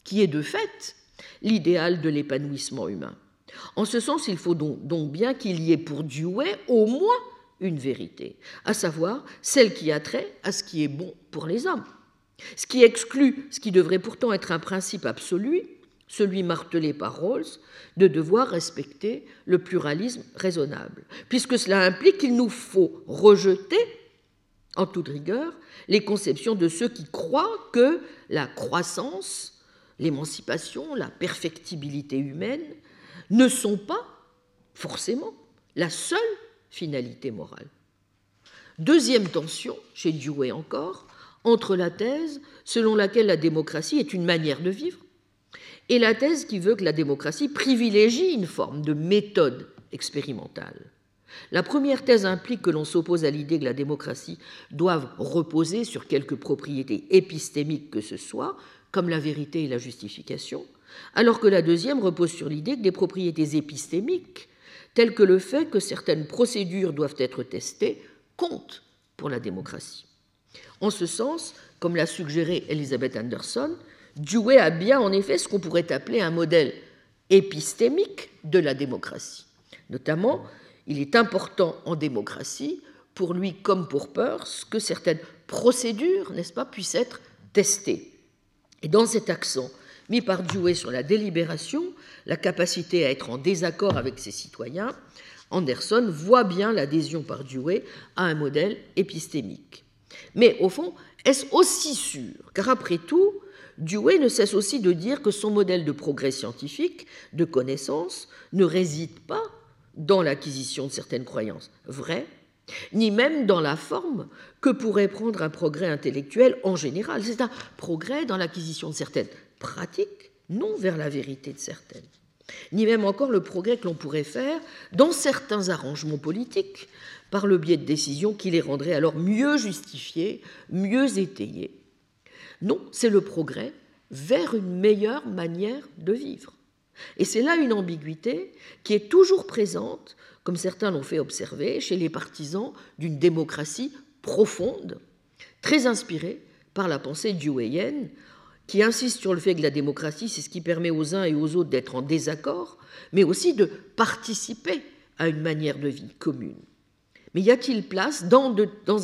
qui est de fait l'idéal de l'épanouissement humain. En ce sens, il faut donc, bien qu'il y ait pour Dewey au moins une vérité, à savoir celle qui a trait à ce qui est bon pour les hommes. Ce qui exclut ce qui devrait pourtant être un principe absolu, celui martelé par Rawls, de devoir respecter le pluralisme raisonnable, puisque cela implique qu'il nous faut rejeter, en toute rigueur, les conceptions de ceux qui croient que la croissance, l'émancipation, la perfectibilité humaine ne sont pas forcément la seule finalité morale. Deuxième tension, chez Dewey encore, entre la thèse selon laquelle la démocratie est une manière de vivre et la thèse qui veut que la démocratie privilégie une forme de méthode expérimentale. La première thèse implique que l'on s'oppose à l'idée que la démocratie doive reposer sur quelque propriété épistémique que ce soit, comme la vérité et la justification, alors que la deuxième repose sur l'idée que des propriétés épistémiques, telles que le fait que certaines procédures doivent être testées, comptent pour la démocratie. En ce sens, comme l'a suggéré Elizabeth Anderson, Dewey a bien en effet ce qu'on pourrait appeler un modèle épistémique de la démocratie. Notamment, il est important en démocratie, pour lui comme pour Peirce, que certaines procédures, n'est-ce pas, puissent être testées. Et dans cet accent mis par Dewey sur la délibération, la capacité à être en désaccord avec ses citoyens, Anderson voit bien l'adhésion par Dewey à un modèle épistémique. Mais au fond, est-ce aussi sûr Car après tout, Dewey ne cesse aussi de dire que son modèle de progrès scientifique, de connaissance, ne réside pas dans l'acquisition de certaines croyances vraies, ni même dans la forme que pourrait prendre un progrès intellectuel en général. C'est un progrès dans l'acquisition de certaines pratiques, non vers la vérité de certaines, ni même encore le progrès que l'on pourrait faire dans certains arrangements politiques par le biais de décisions qui les rendraient alors mieux justifiées, mieux étayées. Non, c'est le progrès vers une meilleure manière de vivre. Et c'est là une ambiguïté qui est toujours présente, comme certains l'ont fait observer, chez les partisans d'une démocratie profonde, très inspirée par la pensée deweyenne, qui insiste sur le fait que la démocratie, c'est ce qui permet aux uns et aux autres d'être en désaccord, mais aussi de participer à une manière de vie commune. Mais y a-t-il place dans,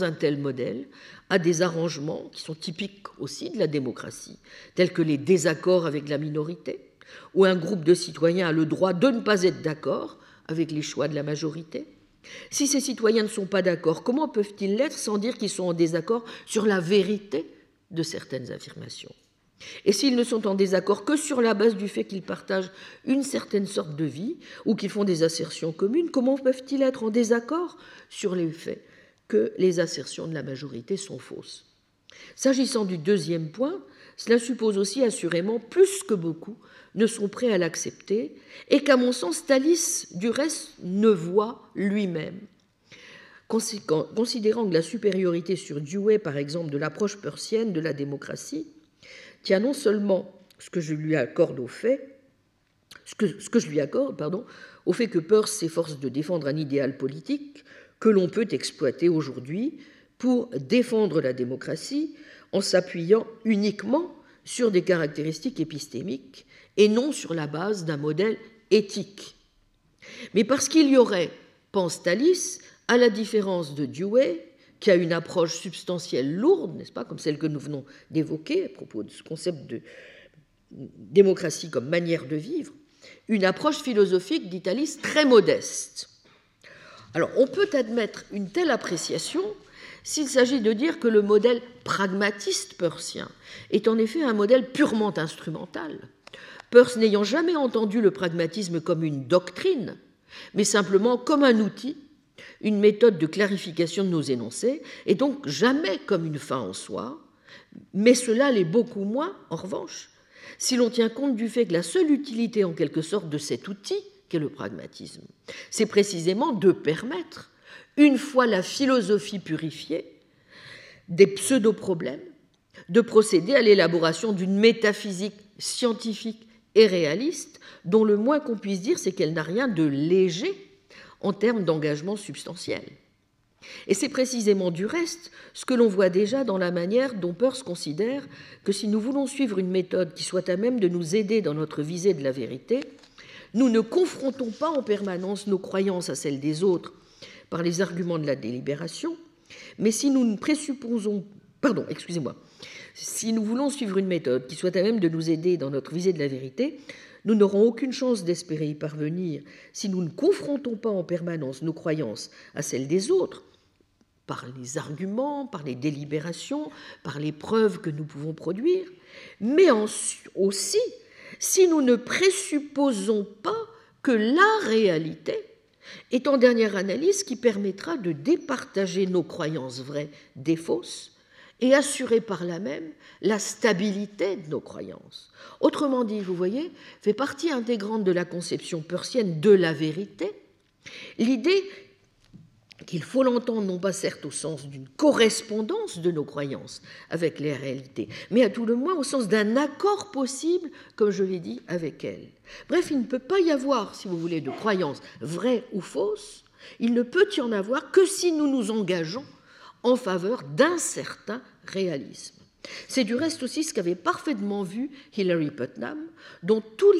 un tel modèle à des arrangements qui sont typiques aussi de la démocratie, tels que les désaccords avec la minorité, où un groupe de citoyens a le droit de ne pas être d'accord avec les choix de la majorité? Si ces citoyens ne sont pas d'accord, comment peuvent-ils l'être sans dire qu'ils sont en désaccord sur la vérité de certaines affirmations? Et s'ils ne sont en désaccord que sur la base du fait qu'ils partagent une certaine sorte de vie ou qu'ils font des assertions communes, comment peuvent-ils être en désaccord sur les faits que les assertions de la majorité sont fausses? S'agissant du deuxième point, cela suppose aussi assurément plus que beaucoup ne sont prêts à l'accepter et qu'à mon sens Thalys du reste ne voit lui-même. Considérant que la supériorité sur Dewey, par exemple, de l'approche persienne de la démocratie, tient non seulement ce que je lui accorde au fait, ce que, je lui accorde, pardon, au fait que Peirce s'efforce de défendre un idéal politique que l'on peut exploiter aujourd'hui pour défendre la démocratie en s'appuyant uniquement sur des caractéristiques épistémiques et non sur la base d'un modèle éthique. Mais parce qu'il y aurait, pense Thalys, à la différence de Dewey, qui a une approche substantielle lourde, n'est-ce pas, comme celle que nous venons d'évoquer à propos de ce concept de démocratie comme manière de vivre, une approche philosophique, dit Thalys, très modeste. Alors, on peut admettre une telle appréciation s'il s'agit de dire que le modèle pragmatiste persien est en effet un modèle purement instrumental, Peirce n'ayant jamais entendu le pragmatisme comme une doctrine, mais simplement comme un outil une méthode de clarification de nos énoncés, et donc jamais comme une fin en soi, mais cela l'est beaucoup moins, en revanche, si l'on tient compte du fait que la seule utilité en quelque sorte de cet outil, qu'est le pragmatisme, c'est précisément de permettre, une fois la philosophie purifiée, des pseudo-problèmes, de procéder à l'élaboration d'une métaphysique scientifique et réaliste, dont le moins qu'on puisse dire, c'est qu'elle n'a rien de léger en termes d'engagement substantiel. Et c'est précisément du reste ce que l'on voit déjà dans la manière dont Peirce considère que si nous voulons suivre une méthode qui soit à même de nous aider dans notre visée de la vérité, nous ne confrontons pas en permanence nos croyances à celles des autres par les arguments de la délibération, mais si nous ne présupposons, pardon, excusez-moi, si nous voulons suivre une méthode qui soit à même de nous aider dans notre visée de la vérité, nous n'aurons aucune chance d'espérer y parvenir si nous ne confrontons pas en permanence nos croyances à celles des autres, par les arguments, par les délibérations, par les preuves que nous pouvons produire, mais aussi si nous ne présupposons pas que la réalité est en dernière analyse qui permettra de départager nos croyances vraies des fausses et assurer par là même la stabilité de nos croyances. Autrement dit, vous voyez, fait partie intégrante de la conception persienne de la vérité, l'idée qu'il faut l'entendre non pas certes au sens d'une correspondance de nos croyances avec les réalités, mais à tout le moins au sens d'un accord possible, comme je l'ai dit, avec elles. Bref, il ne peut pas y avoir, si vous voulez, de croyances vraies ou fausses, il ne peut y en avoir que si nous nous engageons en faveur d'un certain C'est du reste aussi ce qu'avait parfaitement vu Hilary Putnam, dont tout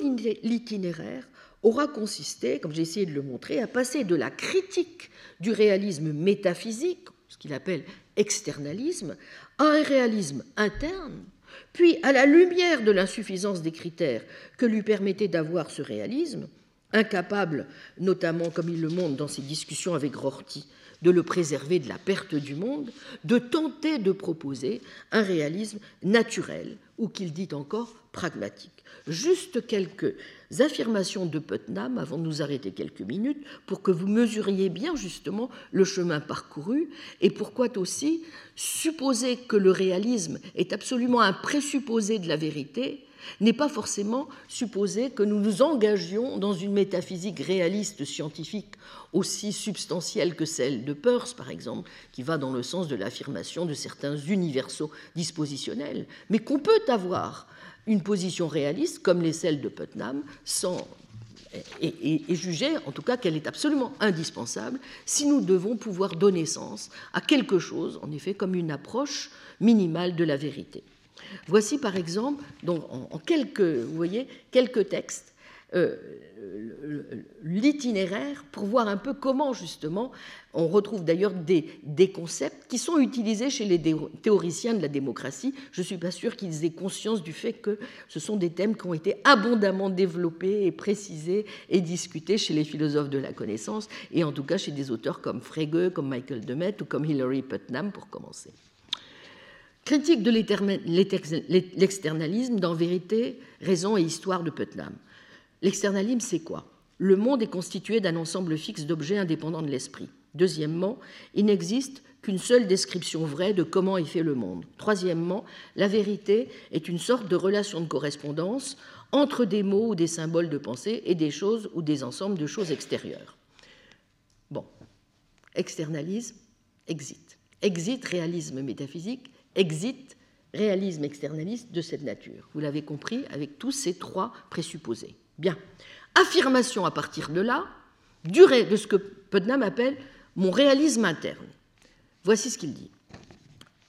l'itinéraire aura consisté, comme j'ai essayé de le montrer, à passer de la critique du réalisme métaphysique, ce qu'il appelle externalisme, à un réalisme interne, puis à la lumière de l'insuffisance des critères que lui permettait d'avoir ce réalisme, incapable, notamment comme il le montre dans ses discussions avec Rorty, de le préserver de la perte du monde, de tenter de proposer un réalisme naturel, ou qu'il dit encore pragmatique. Juste quelques affirmations de Putnam avant de nous arrêter quelques minutes pour que vous mesuriez bien justement le chemin parcouru et pourquoi aussi supposer que le réalisme est absolument un présupposé de la vérité n'est pas forcément supposer que nous nous engagions dans une métaphysique réaliste scientifique aussi substantielle que celle de Peirce, par exemple, qui va dans le sens de l'affirmation de certains universaux dispositionnels, mais qu'on peut avoir une position réaliste comme les celles de Putnam sans et, juger en tout cas qu'elle est absolument indispensable si nous devons pouvoir donner sens à quelque chose, en effet, comme une approche minimale de la vérité. Voici par exemple, donc, en, quelques, vous voyez, quelques textes, euh, l'itinéraire pour voir un peu comment justement on retrouve d'ailleurs des, des, concepts qui sont utilisés chez les théoriciens de la démocratie. Je ne suis pas sûre qu'ils aient conscience du fait que ce sont des thèmes qui ont été abondamment développés et précisés et discutés chez les philosophes de la connaissance, et en tout cas chez des auteurs comme Frege, comme Michael Demet ou comme Hilary Putnam, pour commencer. Critique de l'externalisme dans Vérité, Raison et Histoire de Putnam. L'externalisme, c'est quoi? Le monde est constitué d'un ensemble fixe d'objets indépendants de l'esprit. Deuxièmement, il n'existe qu'une seule description vraie de comment est fait le monde. Troisièmement, la vérité est une sorte de relation de correspondance entre des mots ou des symboles de pensée et des choses ou des ensembles de choses extérieures. Bon, externalisme, exit. Exit, réalisme métaphysique, exit, réalisme externaliste de cette nature. Vous l'avez compris avec tous ces trois présupposés. Bien. Affirmation à partir de là, durée de ce que Putnam appelle mon réalisme interne. Voici ce qu'il dit.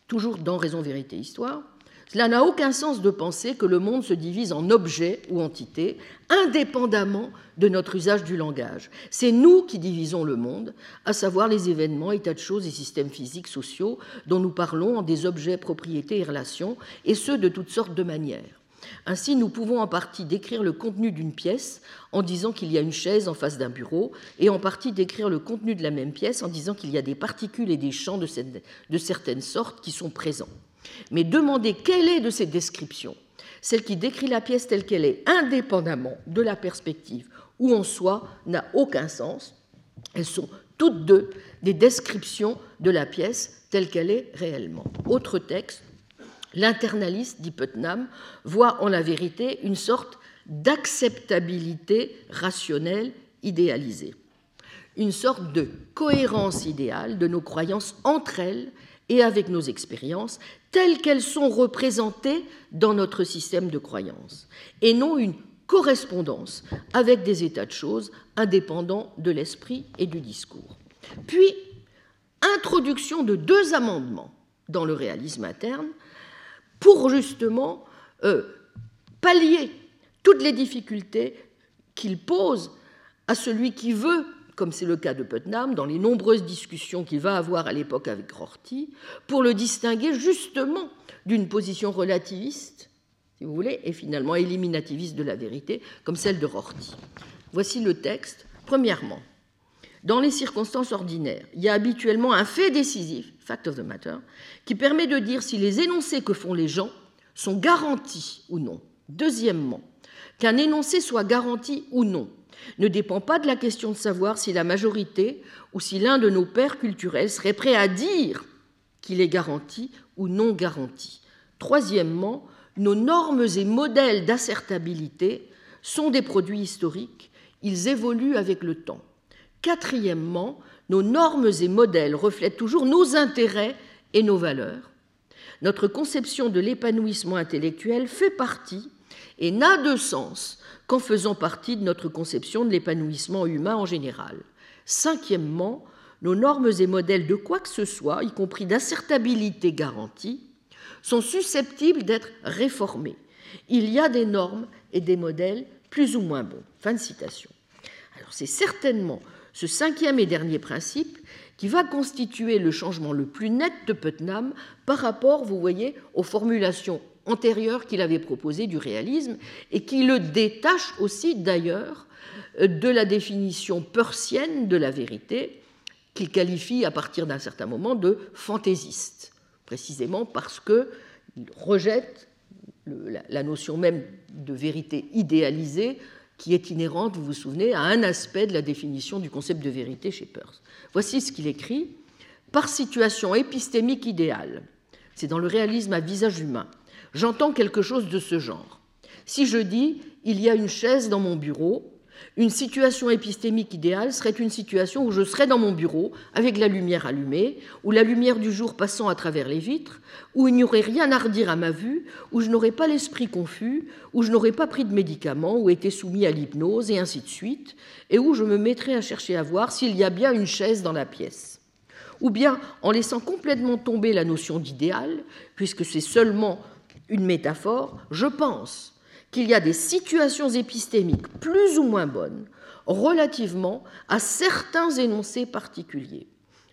Toujours dans Raison, Vérité, Histoire. Cela n'a aucun sens de penser que le monde se divise en objets ou entités, indépendamment de notre usage du langage. C'est nous qui divisons le monde, à savoir les événements, états de choses et systèmes physiques, sociaux, dont nous parlons en des objets, propriétés et relations, et ce de toutes sortes de manières. Ainsi, nous pouvons en partie décrire le contenu d'une pièce en disant qu'il y a une chaise en face d'un bureau, et en partie décrire le contenu de la même pièce en disant qu'il y a des particules et des champs de, de certaines sortes qui sont présents. Mais demander quelle est de ces descriptions celle qui décrit la pièce telle qu'elle est, indépendamment de la perspective où en soi, n'a aucun sens. Elles sont toutes deux des descriptions de la pièce telle qu'elle est réellement. Autre texte, L'internaliste, dit Putnam, voit en la vérité une sorte d'acceptabilité rationnelle idéalisée, une sorte de cohérence idéale de nos croyances entre elles et avec nos expériences, telles qu'elles sont représentées dans notre système de croyances, et non une correspondance avec des états de choses indépendants de l'esprit et du discours. Puis, introduction de deux amendements dans le réalisme interne pour justement euh, pallier toutes les difficultés qu'il pose à celui qui veut, comme c'est le cas de Putnam, dans les nombreuses discussions qu'il va avoir à l'époque avec Rorty, pour le distinguer justement d'une position relativiste, si vous voulez, et finalement éliminativiste de la vérité, comme celle de Rorty. Voici le texte. Premièrement, dans les circonstances ordinaires, il y a habituellement un fait décisif, fact of the matter, qui permet de dire si les énoncés que font les gens sont garantis ou non. Deuxièmement, qu'un énoncé soit garanti ou non ne dépend pas de la question de savoir si la majorité ou si l'un de nos pères culturels serait prêt à dire qu'il est garanti ou non garanti. Troisièmement, nos normes et modèles d'assertabilité sont des produits historiques, ils évoluent avec le temps. Quatrièmement, nos normes et modèles reflètent toujours nos intérêts et nos valeurs. Notre conception de l'épanouissement intellectuel fait partie et n'a de sens qu'en faisant partie de notre conception de l'épanouissement humain en général. Cinquièmement, nos normes et modèles de quoi que ce soit, y compris d'assertabilité garantie, sont susceptibles d'être réformés. Il y a des normes et des modèles plus ou moins bons. Fin de citation. Alors c'est certainement ce cinquième et dernier principe qui va constituer le changement le plus net de Putnam par rapport, vous voyez, aux formulations antérieures qu'il avait proposées du réalisme et qui le détache aussi d'ailleurs de la définition persienne de la vérité qu'il qualifie à partir d'un certain moment de fantaisiste, précisément parce qu'il rejette la notion même de vérité idéalisée qui est inhérente, vous vous souvenez, à un aspect de la définition du concept de vérité chez Peirce. Voici ce qu'il écrit. Par situation épistémique idéale, c'est dans le réalisme à visage humain, j'entends quelque chose de ce genre. Si je dis il y a une chaise dans mon bureau, une situation épistémique idéale serait une situation où je serais dans mon bureau avec la lumière allumée, ou la lumière du jour passant à travers les vitres, où il n'y aurait rien à redire à ma vue, où je n'aurais pas l'esprit confus, où je n'aurais pas pris de médicaments, ou été soumis à l'hypnose, et ainsi de suite, et où je me mettrais à chercher à voir s'il y a bien une chaise dans la pièce. Ou bien en laissant complètement tomber la notion d'idéal, puisque c'est seulement une métaphore, je pense qu'il y a des situations épistémiques plus ou moins bonnes relativement à certains énoncés particuliers.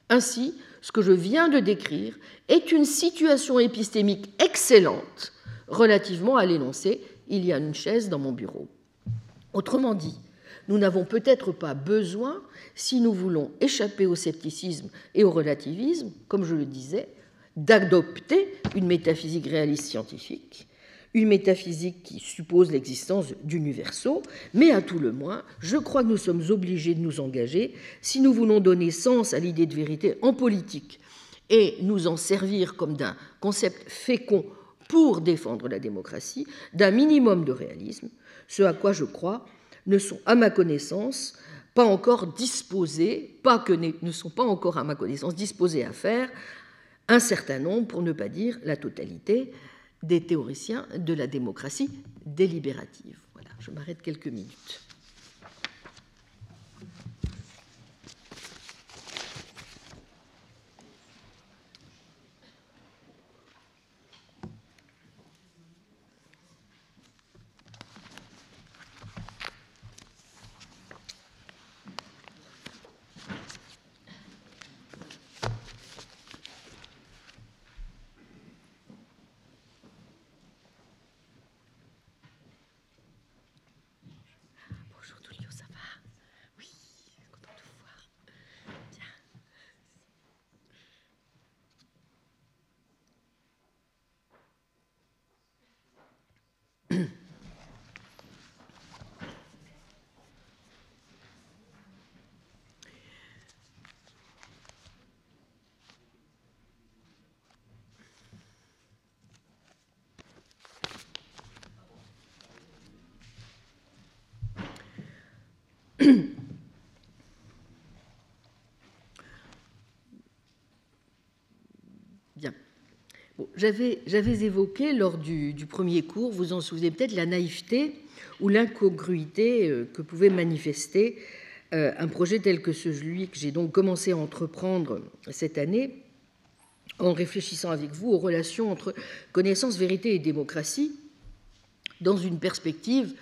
Ainsi, ce que je viens de décrire est une situation épistémique excellente relativement à l'énoncé Il y a une chaise dans mon bureau. Autrement dit, nous n'avons peut-être pas besoin, si nous voulons échapper au scepticisme et au relativisme, comme je le disais, d'adopter une métaphysique réaliste scientifique, une métaphysique qui suppose l'existence d'universaux, mais à tout le moins, je crois que nous sommes obligés de nous engager. Si nous voulons donner sens à l'idée de vérité en politique et nous en servir comme d'un concept fécond pour défendre la démocratie, d'un minimum de réalisme, ce à quoi je crois ne sont, à ma connaissance, pas encore disposés, pas que ne sont pas encore, à ma connaissance, disposés à faire un certain nombre, pour ne pas dire la totalité, des théoriciens de la démocratie délibérative. Voilà, je m'arrête quelques minutes. Bien. [COUGHS] J'avais évoqué lors du, premier cours, vous en souvenez peut-être, la naïveté ou l'incongruité euh, que pouvait manifester euh, un projet tel que celui que j'ai donc commencé à entreprendre cette année, en réfléchissant avec vous aux relations entre connaissance, vérité et démocratie, dans une perspective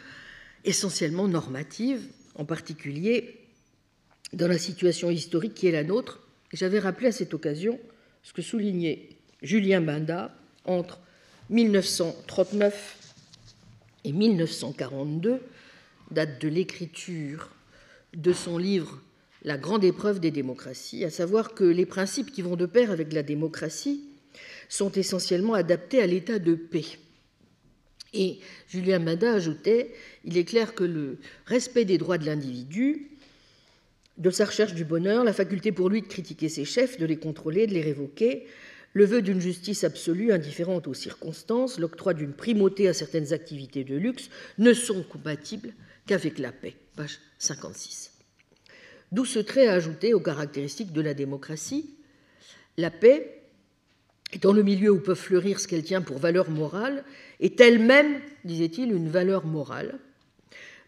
essentiellement normative, en particulier dans la situation historique qui est la nôtre. J'avais rappelé à cette occasion ce que soulignait Julien Binda entre 1939 et 1942, date de l'écriture de son livre La grande épreuve des démocraties, à savoir que les principes qui vont de pair avec la démocratie sont essentiellement adaptés à l'état de paix. Et Julien Mada ajoutait Il est clair que le respect des droits de l'individu, de sa recherche du bonheur, la faculté pour lui de critiquer ses chefs, de les contrôler, de les révoquer, le vœu d'une justice absolue indifférente aux circonstances, l'octroi d'une primauté à certaines activités de luxe ne sont compatibles qu'avec la paix. Page 56. D'où ce trait à ajouter aux caractéristiques de la démocratie. La paix, étant le milieu où peut fleurir ce qu'elle tient pour valeur morale, est elle-même, disait-il, une valeur morale,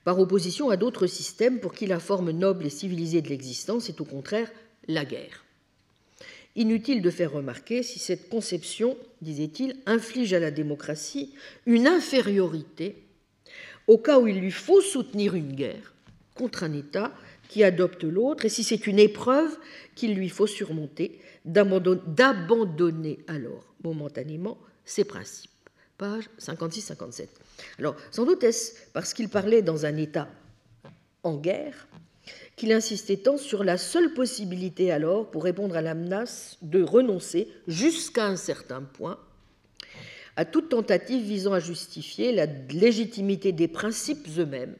par opposition à d'autres systèmes pour qui la forme noble et civilisée de l'existence est au contraire la guerre. Inutile de faire remarquer si cette conception, disait-il, inflige à la démocratie une infériorité au cas où il lui faut soutenir une guerre contre un État qui adopte l'autre, et si c'est une épreuve qu'il lui faut surmonter, d'abandonner alors momentanément ses principes. Page 56-57. Alors, sans doute est-ce parce qu'il parlait dans un État en guerre qu'il insistait tant sur la seule possibilité alors pour répondre à la menace de renoncer jusqu'à un certain point à toute tentative visant à justifier la légitimité des principes eux-mêmes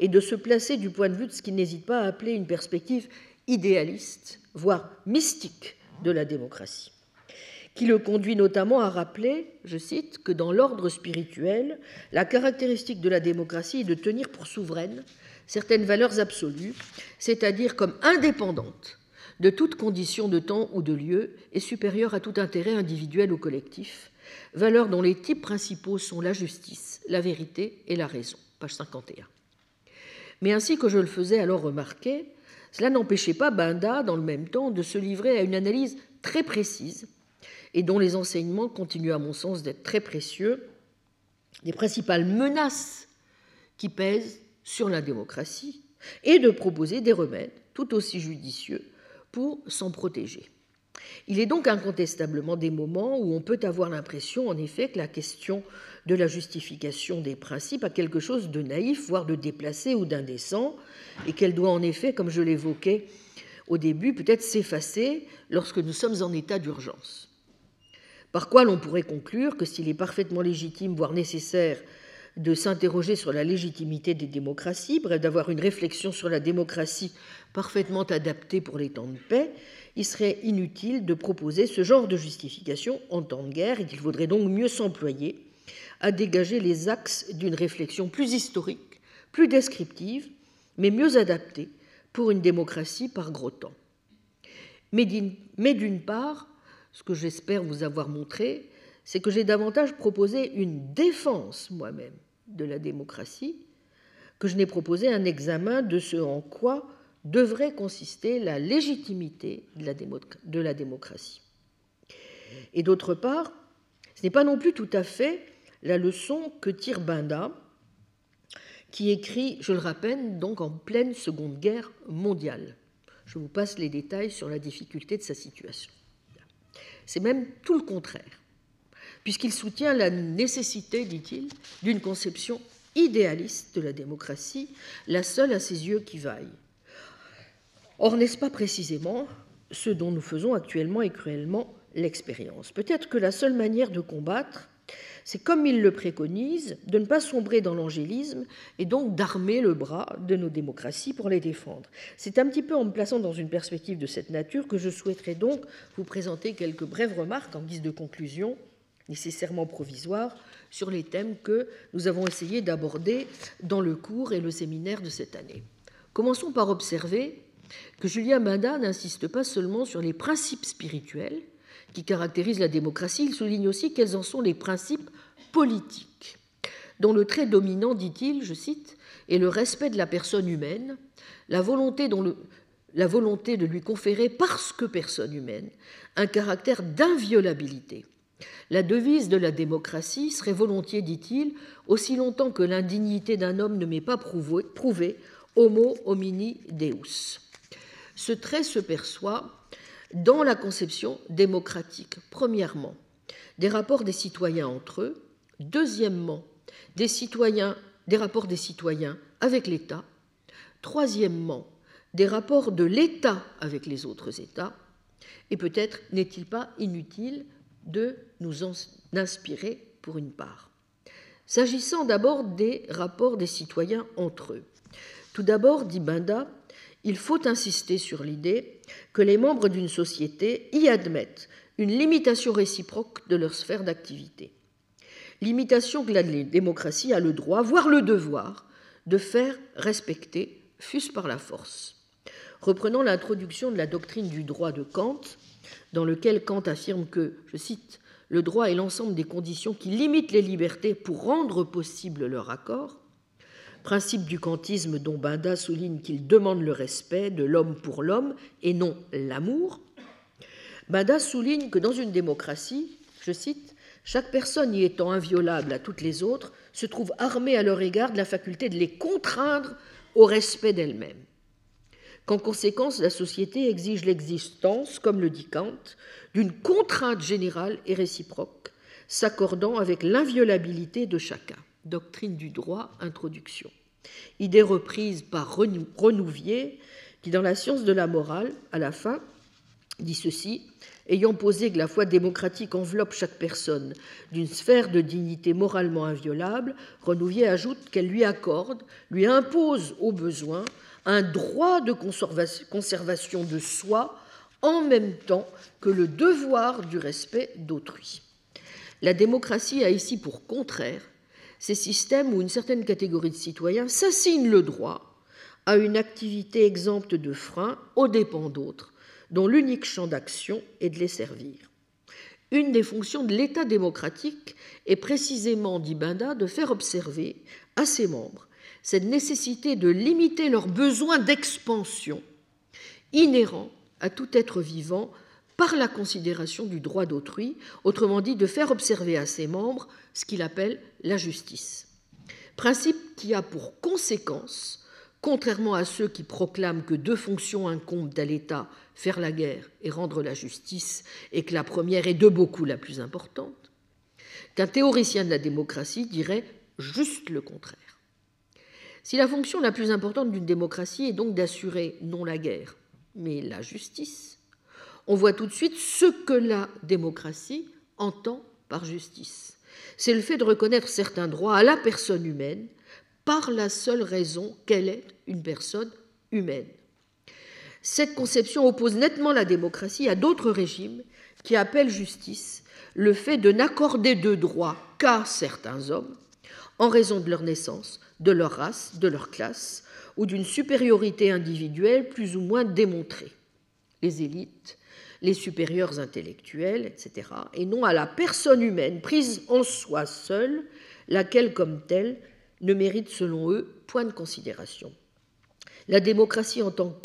et de se placer du point de vue de ce qu'il n'hésite pas à appeler une perspective idéaliste, voire mystique de la démocratie, qui le conduit notamment à rappeler, je cite, que dans l'ordre spirituel, la caractéristique de la démocratie est de tenir pour souveraine certaines valeurs absolues, c'est-à-dire comme indépendantes de toute condition de temps ou de lieu et supérieures à tout intérêt individuel ou collectif, valeurs dont les types principaux sont la justice, la vérité et la raison. Page 51. Mais ainsi que je le faisais alors remarquer, cela n'empêchait pas Banda, dans le même temps, de se livrer à une analyse très précise et dont les enseignements continuent à mon sens d'être très précieux, des principales menaces qui pèsent sur la démocratie et de proposer des remèdes tout aussi judicieux pour s'en protéger. Il est donc incontestablement des moments où on peut avoir l'impression, en effet, que la question de la justification des principes a quelque chose de naïf, voire de déplacé ou d'indécent, et qu'elle doit en effet, comme je l'évoquais au début, peut-être s'effacer lorsque nous sommes en état d'urgence. Par quoi l'on pourrait conclure que s'il est parfaitement légitime, voire nécessaire, de s'interroger sur la légitimité des démocraties, bref, d'avoir une réflexion sur la démocratie parfaitement adaptée pour les temps de paix, il serait inutile de proposer ce genre de justification en temps de guerre et qu'il faudrait donc mieux s'employer à dégager les axes d'une réflexion plus historique, plus descriptive, mais mieux adaptée pour une démocratie par gros temps. Mais d'une part, ce que j'espère vous avoir montré, c'est que j'ai davantage proposé une défense moi-même de la démocratie que je n'ai proposé un examen de ce en quoi devrait consister la légitimité de la, démocratie. Et d'autre part, ce n'est pas non plus tout à fait la leçon que tire Banda, qui écrit, je le rappelle, donc en pleine Seconde Guerre mondiale. Je vous passe les détails sur la difficulté de sa situation. C'est même tout le contraire puisqu'il soutient la nécessité, dit-il, d'une conception idéaliste de la démocratie, la seule à ses yeux qui vaille. Or, n'est-ce pas précisément ce dont nous faisons actuellement et cruellement l'expérience? Peut-être que la seule manière de combattre, c'est comme il le préconise, de ne pas sombrer dans l'angélisme et donc d'armer le bras de nos démocraties pour les défendre. C'est un petit peu en me plaçant dans une perspective de cette nature que je souhaiterais donc vous présenter quelques brèves remarques en guise de conclusion nécessairement provisoire, sur les thèmes que nous avons essayé d'aborder dans le cours et le séminaire de cette année. Commençons par observer que Julien Banda n'insiste pas seulement sur les principes spirituels qui caractérisent la démocratie, il souligne aussi quels en sont les principes politiques, dont le trait dominant, dit-il, je cite, est le respect de la personne humaine, la volonté, de lui conférer, parce que personne humaine, un caractère d'inviolabilité la devise de la démocratie serait volontiers, dit-il, aussi longtemps que l'indignité d'un homme ne m'est pas prouvé, homo homini deus. Ce trait se perçoit dans la conception démocratique, premièrement, des rapports des citoyens entre eux, deuxièmement, des, citoyens, des rapports des citoyens avec l'État, troisièmement, des rapports de l'État avec les autres États, et peut-être n'est-il pas inutile de nous en inspirer pour une part. S'agissant d'abord des rapports des citoyens entre eux. Tout d'abord, dit Binda, il faut insister sur l'idée que les membres d'une société y admettent une limitation réciproque de leur sphère d'activité. Limitation que la démocratie a le droit, voire le devoir, de faire respecter, fût-ce par la force. Reprenons l'introduction de la doctrine du droit de Kant, dans lequel Kant affirme que, je cite, le droit est l'ensemble des conditions qui limitent les libertés pour rendre possible leur accord, principe du kantisme dont Banda souligne qu'il demande le respect de l'homme pour l'homme et non l'amour, Banda souligne que dans une démocratie, je cite, chaque personne y étant inviolable à toutes les autres se trouve armée à leur égard de la faculté de les contraindre au respect d'elle-même. Qu'en conséquence, la société exige l'existence, comme le dit Kant, d'une contrainte générale et réciproque, s'accordant avec l'inviolabilité de chacun. Doctrine du droit, introduction. Idée reprise par Renouvier, qui, dans la science de la morale, à la fin, dit ceci Ayant posé que la foi démocratique enveloppe chaque personne d'une sphère de dignité moralement inviolable, Renouvier ajoute qu'elle lui accorde, lui impose au besoin un droit de conservation de soi en même temps que le devoir du respect d'autrui. La démocratie a ici pour contraire ces systèmes où une certaine catégorie de citoyens s'assigne le droit à une activité exempte de freins aux dépens d'autres, dont l'unique champ d'action est de les servir. Une des fonctions de l'État démocratique est précisément, dit Binda, de faire observer à ses membres cette nécessité de limiter leurs besoins d'expansion inhérents à tout être vivant par la considération du droit d'autrui, autrement dit de faire observer à ses membres ce qu'il appelle la justice. Principe qui a pour conséquence, contrairement à ceux qui proclament que deux fonctions incombent à l'État, faire la guerre et rendre la justice, et que la première est de beaucoup la plus importante, qu'un théoricien de la démocratie dirait juste le contraire. Si la fonction la plus importante d'une démocratie est donc d'assurer non la guerre, mais la justice, on voit tout de suite ce que la démocratie entend par justice. C'est le fait de reconnaître certains droits à la personne humaine par la seule raison qu'elle est une personne humaine. Cette conception oppose nettement la démocratie à d'autres régimes qui appellent justice le fait de n'accorder de droits qu'à certains hommes en raison de leur naissance, de leur race, de leur classe ou d'une supériorité individuelle plus ou moins démontrée. Les élites, les supérieurs intellectuels, etc., et non à la personne humaine prise en soi seule, laquelle comme telle ne mérite selon eux point de considération. La démocratie en tant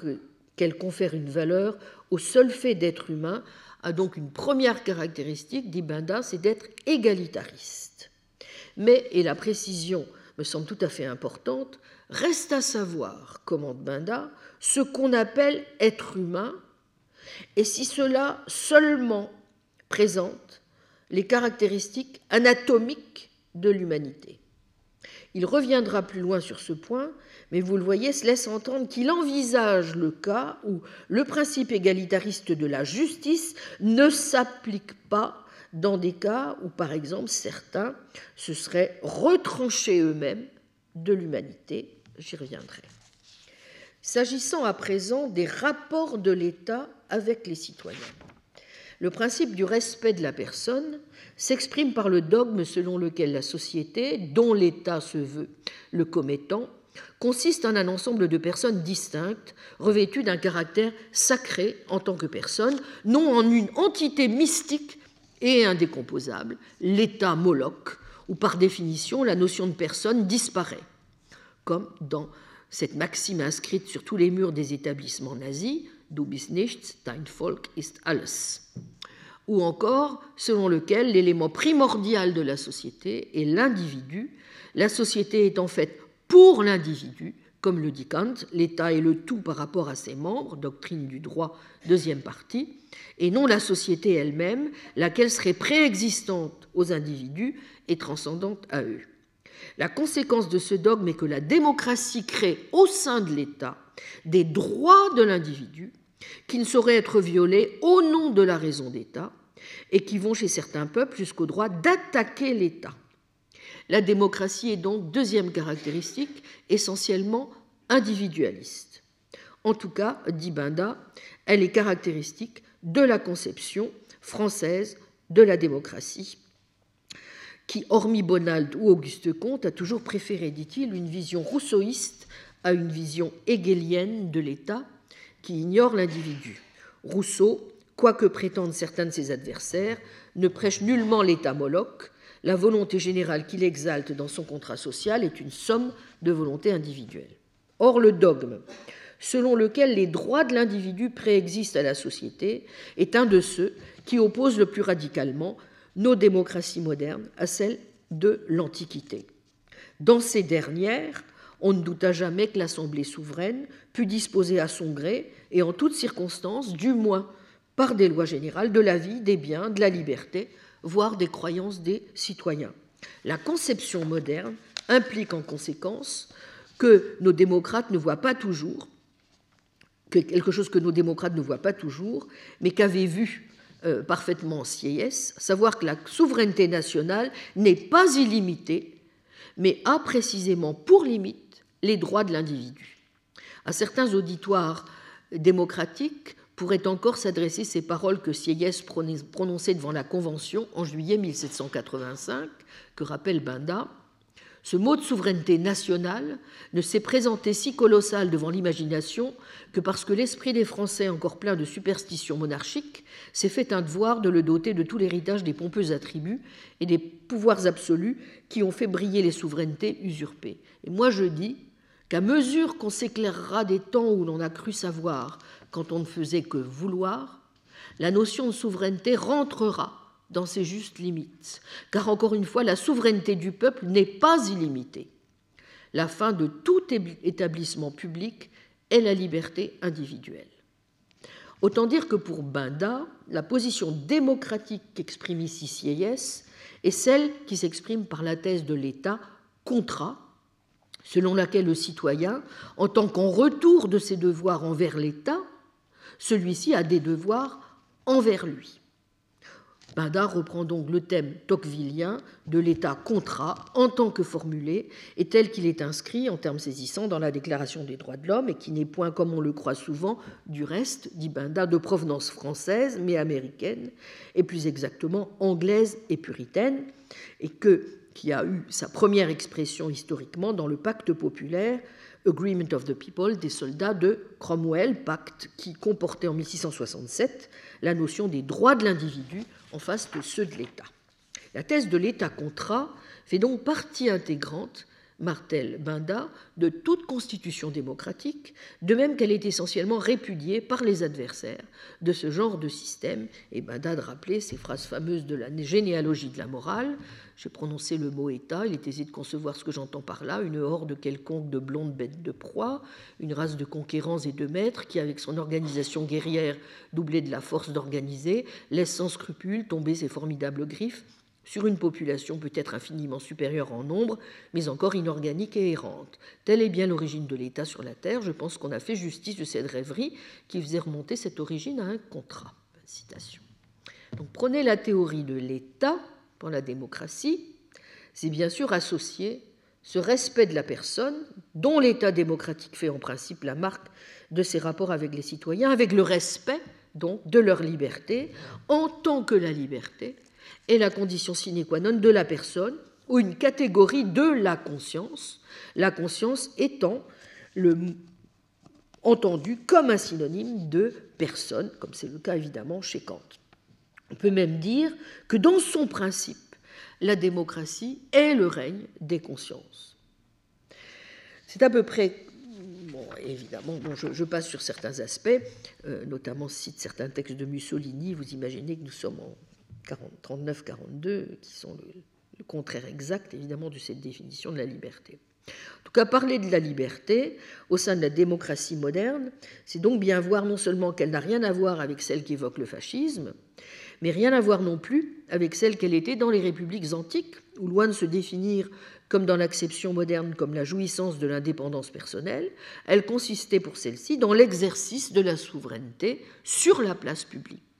qu'elle confère une valeur au seul fait d'être humain a donc une première caractéristique, dit Binda, c'est d'être égalitariste. Mais, et la précision me semble tout à fait importante, reste à savoir, commande Binda, ce qu'on appelle être humain et si cela seulement présente les caractéristiques anatomiques de l'humanité. Il reviendra plus loin sur ce point, mais vous le voyez, se laisse entendre qu'il envisage le cas où le principe égalitariste de la justice ne s'applique pas dans des cas où, par exemple, certains se seraient retranchés eux-mêmes de l'humanité. J'y reviendrai. S'agissant à présent des rapports de l'État avec les citoyens, le principe du respect de la personne s'exprime par le dogme selon lequel la société, dont l'État se veut le commettant, consiste en un ensemble de personnes distinctes, revêtues d'un caractère sacré en tant que personne, non en une entité mystique et indécomposable, l'État Moloch, où par définition la notion de personne disparaît, comme dans cette maxime inscrite sur tous les murs des établissements nazis, Du bist nichts, dein Volk ist alles. Ou encore, selon lequel l'élément primordial de la société est l'individu, la société est en fait pour l'individu, comme le dit Kant, l'État est le tout par rapport à ses membres, doctrine du droit, deuxième partie, et non la société elle-même, laquelle serait préexistante aux individus et transcendante à eux. La conséquence de ce dogme est que la démocratie crée au sein de l'État des droits de l'individu qui ne sauraient être violés au nom de la raison d'État et qui vont chez certains peuples jusqu'au droit d'attaquer l'État. La démocratie est donc, deuxième caractéristique, essentiellement individualiste. En tout cas, dit Binda, elle est caractéristique de la conception française de la démocratie, qui, hormis Bonald ou Auguste Comte, a toujours préféré, dit-il, une vision rousseauiste à une vision hegelienne de l'État qui ignore l'individu. Rousseau, quoique prétendent certains de ses adversaires, ne prêche nullement l'État Moloch. La volonté générale qu'il exalte dans son contrat social est une somme de volontés individuelles. Or, le dogme selon lequel les droits de l'individu préexistent à la société est un de ceux qui opposent le plus radicalement nos démocraties modernes à celles de l'Antiquité. Dans ces dernières, on ne douta jamais que l'Assemblée souveraine pût disposer à son gré et en toutes circonstances, du moins par des lois générales, de la vie, des biens, de la liberté, voire des croyances des citoyens. La conception moderne implique en conséquence que nos démocrates ne voient pas toujours, quelque chose que nos démocrates ne voient pas toujours, mais qu'avait vu euh, parfaitement Sieyès, savoir que la souveraineté nationale n'est pas illimitée, mais a précisément pour limite les droits de l'individu. À certains auditoires démocratiques pourraient encore s'adresser ces paroles que Sieyès prononçait devant la Convention en juillet 1785, que rappelle Binda ce mot de souveraineté nationale ne s'est présenté si colossal devant l'imagination que parce que l'esprit des Français, encore plein de superstitions monarchiques, s'est fait un devoir de le doter de tout l'héritage des pompeux attributs et des pouvoirs absolus qui ont fait briller les souverainetés usurpées. Et moi je dis qu'à mesure qu'on s'éclairera des temps où l'on a cru savoir quand on ne faisait que vouloir, la notion de souveraineté rentrera dans ses justes limites, car encore une fois, la souveraineté du peuple n'est pas illimitée. La fin de tout établissement public est la liberté individuelle. Autant dire que pour Binda, la position démocratique qu'exprime ici Sieyès est celle qui s'exprime par la thèse de l'État contra, selon laquelle le citoyen, en tant qu'en retour de ses devoirs envers l'État, celui-ci a des devoirs envers lui. Bada reprend donc le thème tocquevillien de l'État contrat en tant que formulé et tel qu'il est inscrit en termes saisissants dans la Déclaration des droits de l'homme et qui n'est point, comme on le croit souvent, du reste, dit Benda, de provenance française mais américaine et plus exactement anglaise et puritaine et que, qui a eu sa première expression historiquement dans le pacte populaire Agreement of the People des soldats de Cromwell, pacte qui comportait en 1667 la notion des droits de l'individu en face de ceux de l'État. La thèse de l'État-contrat fait donc partie intégrante, Martel Binda, de toute constitution démocratique, de même qu'elle est essentiellement répudiée par les adversaires de ce genre de système. Et Binda de rappeler ces phrases fameuses de la généalogie de la morale. J'ai prononcé le mot État, il est aisé de concevoir ce que j'entends par là, une horde quelconque de blondes bêtes de proie, une race de conquérants et de maîtres qui, avec son organisation guerrière doublée de la force d'organiser, laisse sans scrupule tomber ses formidables griffes sur une population peut-être infiniment supérieure en nombre, mais encore inorganique et errante. Telle est bien l'origine de l'État sur la Terre. Je pense qu'on a fait justice de cette rêverie qui faisait remonter cette origine à un contrat. Donc prenez la théorie de l'État pour la démocratie, c'est bien sûr associer ce respect de la personne, dont l'État démocratique fait en principe la marque de ses rapports avec les citoyens, avec le respect donc de leur liberté, en tant que la liberté est la condition sine qua non de la personne ou une catégorie de la conscience, la conscience étant le, entendu comme un synonyme de personne, comme c'est le cas évidemment chez Kant. On peut même dire que dans son principe, la démocratie est le règne des consciences. C'est à peu près Bon, évidemment, je, passe sur certains aspects, euh, notamment cite certains textes de Mussolini. Vous imaginez que nous sommes en 39-42, qui sont le, contraire exact, évidemment, de cette définition de la liberté. En tout cas, parler de la liberté au sein de la démocratie moderne, c'est donc bien voir non seulement qu'elle n'a rien à voir avec celle qui évoque le fascisme, mais rien à voir non plus avec celle qu'elle était dans les républiques antiques, où loin de se définir comme dans l'acception moderne comme la jouissance de l'indépendance personnelle, elle consistait pour celle-ci dans l'exercice de la souveraineté sur la place publique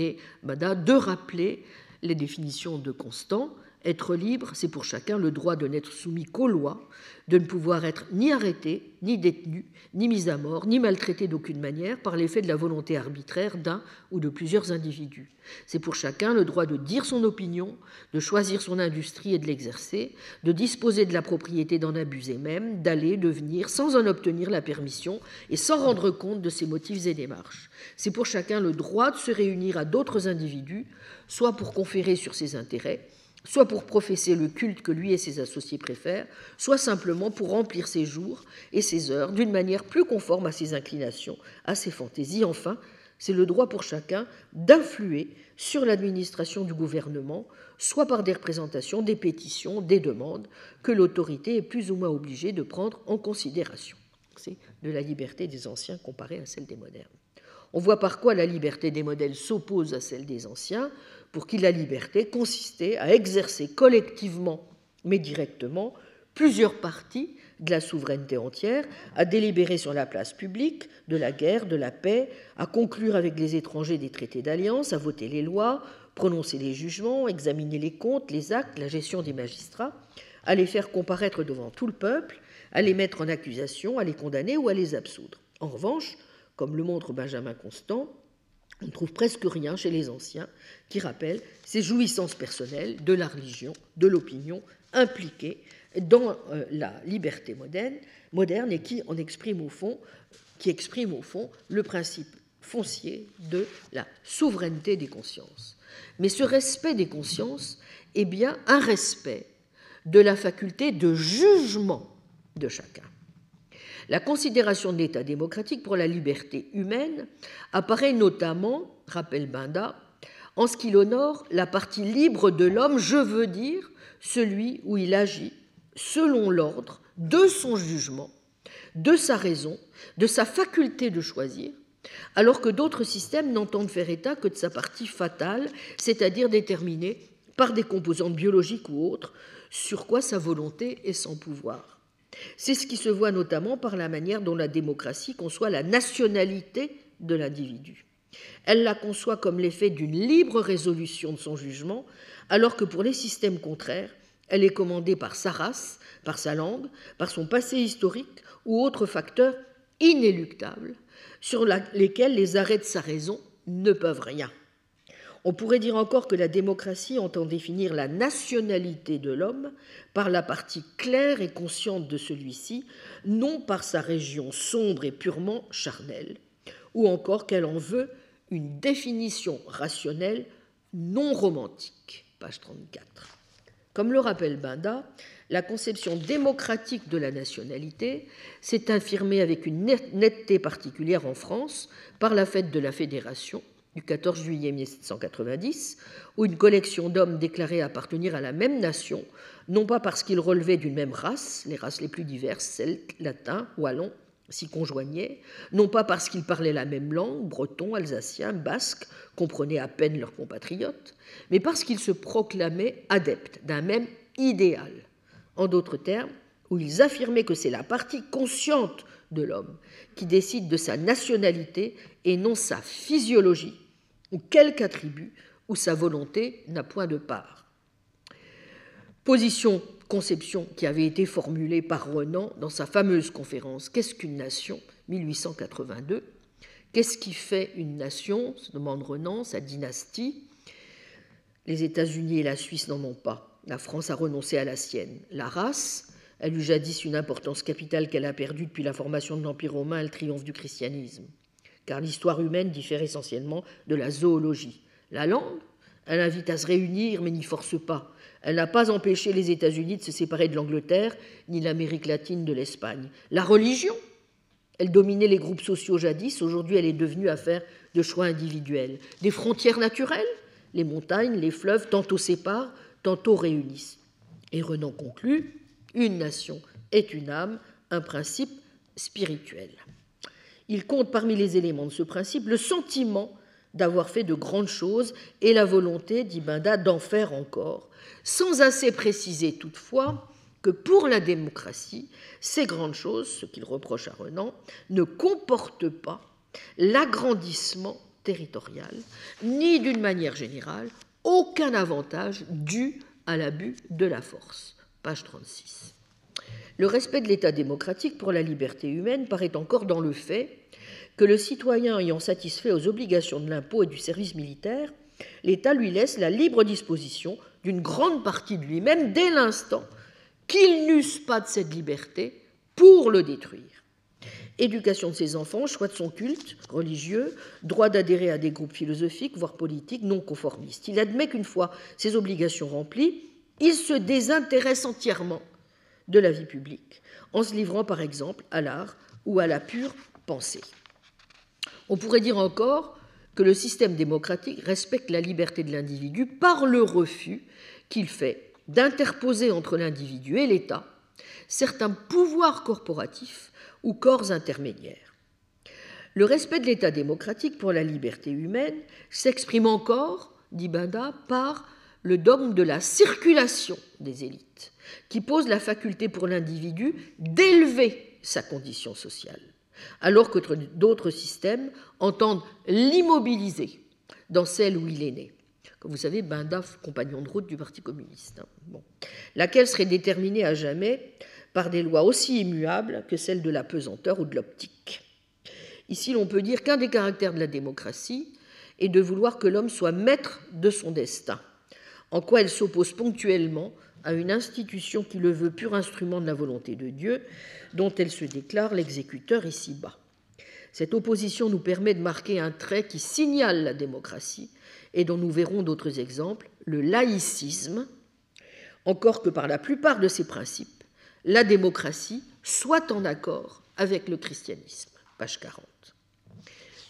et Bada de rappeler les définitions de Constant être libre, c'est pour chacun le droit de n'être soumis qu'aux lois, de ne pouvoir être ni arrêté, ni détenu, ni mis à mort, ni maltraité d'aucune manière par l'effet de la volonté arbitraire d'un ou de plusieurs individus. C'est pour chacun le droit de dire son opinion, de choisir son industrie et de l'exercer, de disposer de la propriété d'en abuser même, d'aller, de venir, sans en obtenir la permission et sans rendre compte de ses motifs et démarches. C'est pour chacun le droit de se réunir à d'autres individus, soit pour conférer sur ses intérêts, soit pour professer le culte que lui et ses associés préfèrent, soit simplement pour remplir ses jours et ses heures d'une manière plus conforme à ses inclinations, à ses fantaisies. Enfin, c'est le droit pour chacun d'influer sur l'administration du gouvernement, soit par des représentations, des pétitions, des demandes que l'autorité est plus ou moins obligée de prendre en considération. C'est de la liberté des anciens comparée à celle des modernes. On voit par quoi la liberté des modèles s'oppose à celle des anciens, pour qui la liberté consistait à exercer collectivement, mais directement, plusieurs parties de la souveraineté entière, à délibérer sur la place publique, de la guerre, de la paix, à conclure avec les étrangers des traités d'alliance, à voter les lois, prononcer les jugements, examiner les comptes, les actes, la gestion des magistrats, à les faire comparaître devant tout le peuple, à les mettre en accusation, à les condamner ou à les absoudre. En revanche, comme le montre Benjamin Constant, on ne trouve presque rien chez les anciens qui rappelle ces jouissances personnelles de la religion, de l'opinion impliquées dans euh, la liberté moderne, moderne et qui en exprime qui exprime au fond le principe foncier de la souveraineté des consciences. Mais ce respect des consciences est bien un respect de la faculté de jugement de chacun. La considération de l'État démocratique pour la liberté humaine apparaît notamment, rappelle Binda, en ce qu'il honore la partie libre de l'homme, je veux dire celui où il agit selon l'ordre de son jugement, de sa raison, de sa faculté de choisir, alors que d'autres systèmes n'entendent faire état que de sa partie fatale, c'est-à-dire déterminée par des composantes biologiques ou autres, sur quoi sa volonté est sans pouvoir. C'est ce qui se voit notamment par la manière dont la démocratie conçoit la nationalité de l'individu. Elle la conçoit comme l'effet d'une libre résolution de son jugement, alors que pour les systèmes contraires, elle est commandée par sa race, par sa langue, par son passé historique ou autres facteurs inéluctables sur lesquels les arrêts de sa raison ne peuvent rien. On pourrait dire encore que la démocratie entend définir la nationalité de l'homme par la partie claire et consciente de celui-ci, non par sa région sombre et purement charnelle, ou encore qu'elle en veut une définition rationnelle non romantique. Page 34. Comme le rappelle Binda, la conception démocratique de la nationalité s'est affirmée avec une netteté particulière en France par la fête de la Fédération, du 14 juillet 1790, où une collection d'hommes déclarés appartenir à la même nation, non pas parce qu'ils relevaient d'une même race, les races les plus diverses, celtes, latins, wallons, s'y conjoignaient, non pas parce qu'ils parlaient la même langue, bretons, alsaciens, basques, comprenaient à peine leurs compatriotes, mais parce qu'ils se proclamaient adeptes d'un même idéal. En d'autres termes, où ils affirmaient que c'est la partie consciente de l'homme qui décide de sa nationalité et non sa physiologie ou quelque attribut où sa volonté n'a point de part. Position, conception qui avait été formulée par Renan dans sa fameuse conférence Qu'est-ce qu'une nation? 1882 Qu'est-ce qui fait une nation? se demande Renan, sa dynastie. Les États-Unis et la Suisse n'en ont pas. La France a renoncé à la sienne. La race, elle eut jadis une importance capitale qu'elle a perdue depuis la formation de l'Empire romain et le triomphe du christianisme. Car l'histoire humaine diffère essentiellement de la zoologie. La langue, elle invite à se réunir mais n'y force pas. Elle n'a pas empêché les États-Unis de se séparer de l'Angleterre, ni l'Amérique latine de l'Espagne. La religion, elle dominait les groupes sociaux jadis, aujourd'hui elle est devenue affaire de choix individuels. Des frontières naturelles, les montagnes, les fleuves, tantôt séparent, tantôt réunissent. Et Renan conclut une nation est une âme, un principe spirituel. Il compte parmi les éléments de ce principe le sentiment d'avoir fait de grandes choses et la volonté, dit Binda, d'en faire encore, sans assez préciser toutefois que pour la démocratie, ces grandes choses, ce qu'il reproche à Renan, ne comportent pas l'agrandissement territorial, ni d'une manière générale aucun avantage dû à l'abus de la force. Page 36. Le respect de l'État démocratique pour la liberté humaine paraît encore dans le fait que le citoyen ayant satisfait aux obligations de l'impôt et du service militaire, l'État lui laisse la libre disposition d'une grande partie de lui-même dès l'instant qu'il n'use pas de cette liberté pour le détruire. Éducation de ses enfants, choix de son culte religieux, droit d'adhérer à des groupes philosophiques, voire politiques, non conformistes. Il admet qu'une fois ses obligations remplies, il se désintéresse entièrement de la vie publique, en se livrant par exemple à l'art ou à la pure pensée. On pourrait dire encore que le système démocratique respecte la liberté de l'individu par le refus qu'il fait d'interposer entre l'individu et l'État certains pouvoirs corporatifs ou corps intermédiaires. Le respect de l'État démocratique pour la liberté humaine s'exprime encore, dit Banda, par le dogme de la circulation des élites, qui pose la faculté pour l'individu d'élever sa condition sociale, alors que d'autres systèmes entendent l'immobiliser dans celle où il est né. Comme vous savez, Banda, compagnon de route du Parti communiste, hein. laquelle serait déterminée à jamais par des lois aussi immuables que celles de la pesanteur ou de l'optique. Ici, l'on peut dire qu'un des caractères de la démocratie est de vouloir que l'homme soit maître de son destin, en quoi elle s'oppose ponctuellement à une institution qui le veut pur instrument de la volonté de Dieu, dont elle se déclare l'exécuteur ici-bas. Cette opposition nous permet de marquer un trait qui signale la démocratie et dont nous verrons d'autres exemples, le laïcisme, encore que par la plupart de ses principes, la démocratie soit en accord avec le christianisme. Page 40.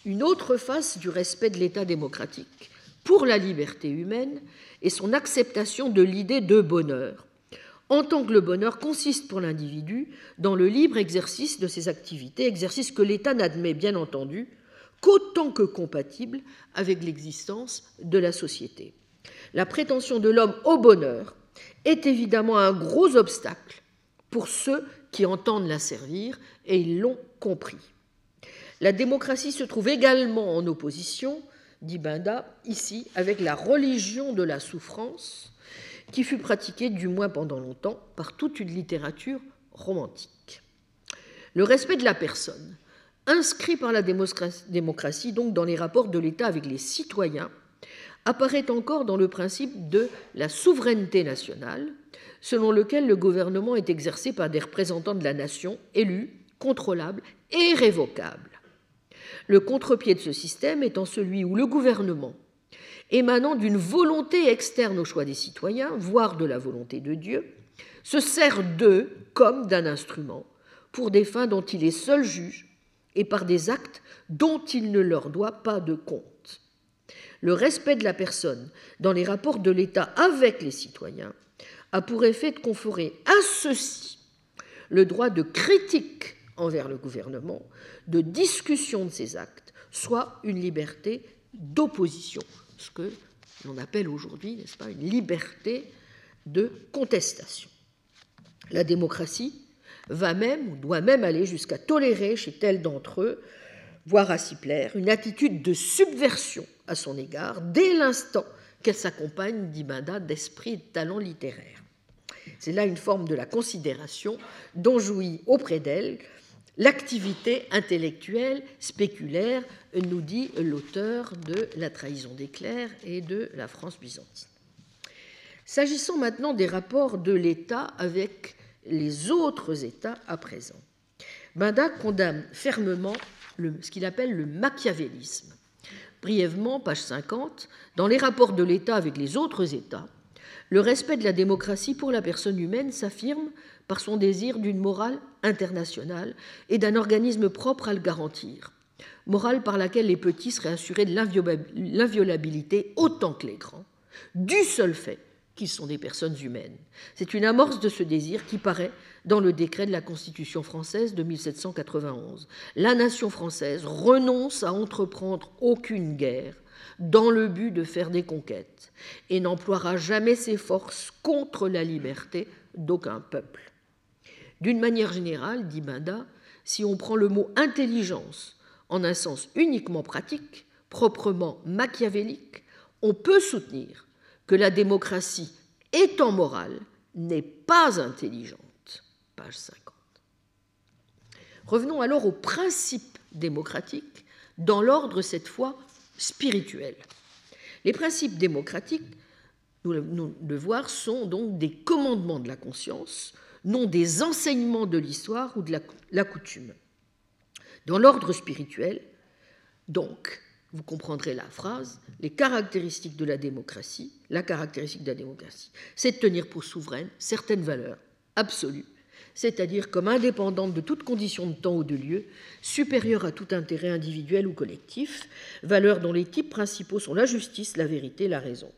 Une autre face du respect de l'État démocratique pour la liberté humaine est son acceptation de l'idée de bonheur, en tant que le bonheur consiste pour l'individu dans le libre exercice de ses activités, exercice que l'État n'admet bien entendu qu'autant que compatible avec l'existence de la société. La prétention de l'homme au bonheur est évidemment un gros obstacle pour ceux qui entendent la servir, et ils l'ont compris. La démocratie se trouve également en opposition, dit Binda, ici, avec la religion de la souffrance, qui fut pratiquée, du moins pendant longtemps, par toute une littérature romantique. Le respect de la personne, inscrit par la démocratie donc dans les rapports de l'État avec les citoyens, apparaît encore dans le principe de la souveraineté nationale, selon lequel le gouvernement est exercé par des représentants de la nation élus, contrôlables et révocables. Le contre-pied de ce système étant celui où le gouvernement, émanant d'une volonté externe au choix des citoyens, voire de la volonté de Dieu, se sert d'eux comme d'un instrument pour des fins dont il est seul juge et par des actes dont il ne leur doit pas de compte. Le respect de la personne dans les rapports de l'État avec les citoyens a pour effet de conférer à ceux-ci le droit de critique envers le gouvernement, de discussion de ses actes, soit une liberté d'opposition, ce que l'on appelle aujourd'hui, n'est-ce pas, une liberté de contestation. La démocratie va même ou doit même aller jusqu'à tolérer chez tel d'entre eux, voire à s'y plaire, une attitude de subversion à son égard dès l'instant qu'elle s'accompagne, dit d'esprit et de talent littéraire. C'est là une forme de la considération dont jouit auprès d'elle l'activité intellectuelle spéculaire, nous dit l'auteur de La trahison des clercs et de La France byzantine. S'agissant maintenant des rapports de l'État avec les autres États à présent, Banda condamne fermement ce qu'il appelle le machiavélisme. Brièvement, page 50, dans les rapports de l'État avec les autres États, le respect de la démocratie pour la personne humaine s'affirme par son désir d'une morale internationale et d'un organisme propre à le garantir, morale par laquelle les petits seraient assurés de l'inviolabilité autant que les grands, du seul fait qu'ils sont des personnes humaines. C'est une amorce de ce désir qui paraît dans le décret de la Constitution française de 1791. La nation française renonce à entreprendre aucune guerre dans le but de faire des conquêtes et n'emploiera jamais ses forces contre la liberté d'aucun peuple. D'une manière générale, dit Binda, si on prend le mot intelligence en un sens uniquement pratique, proprement machiavélique, on peut soutenir que la démocratie étant morale, n'est pas intelligente. Page 50. Revenons alors aux principes démocratiques, dans l'ordre cette fois spirituel. Les principes démocratiques, nous le, voir, sont donc des commandements de la conscience, non des enseignements de l'histoire ou de la coutume. Dans l'ordre spirituel, donc, vous comprendrez la phrase, les caractéristiques de la démocratie, la caractéristique de la démocratie, c'est de tenir pour souveraine certaines valeurs absolues, c'est-à-dire comme indépendantes de toute condition de temps ou de lieu, supérieures à tout intérêt individuel ou collectif, valeurs dont les types principaux sont la justice, la vérité, la raison.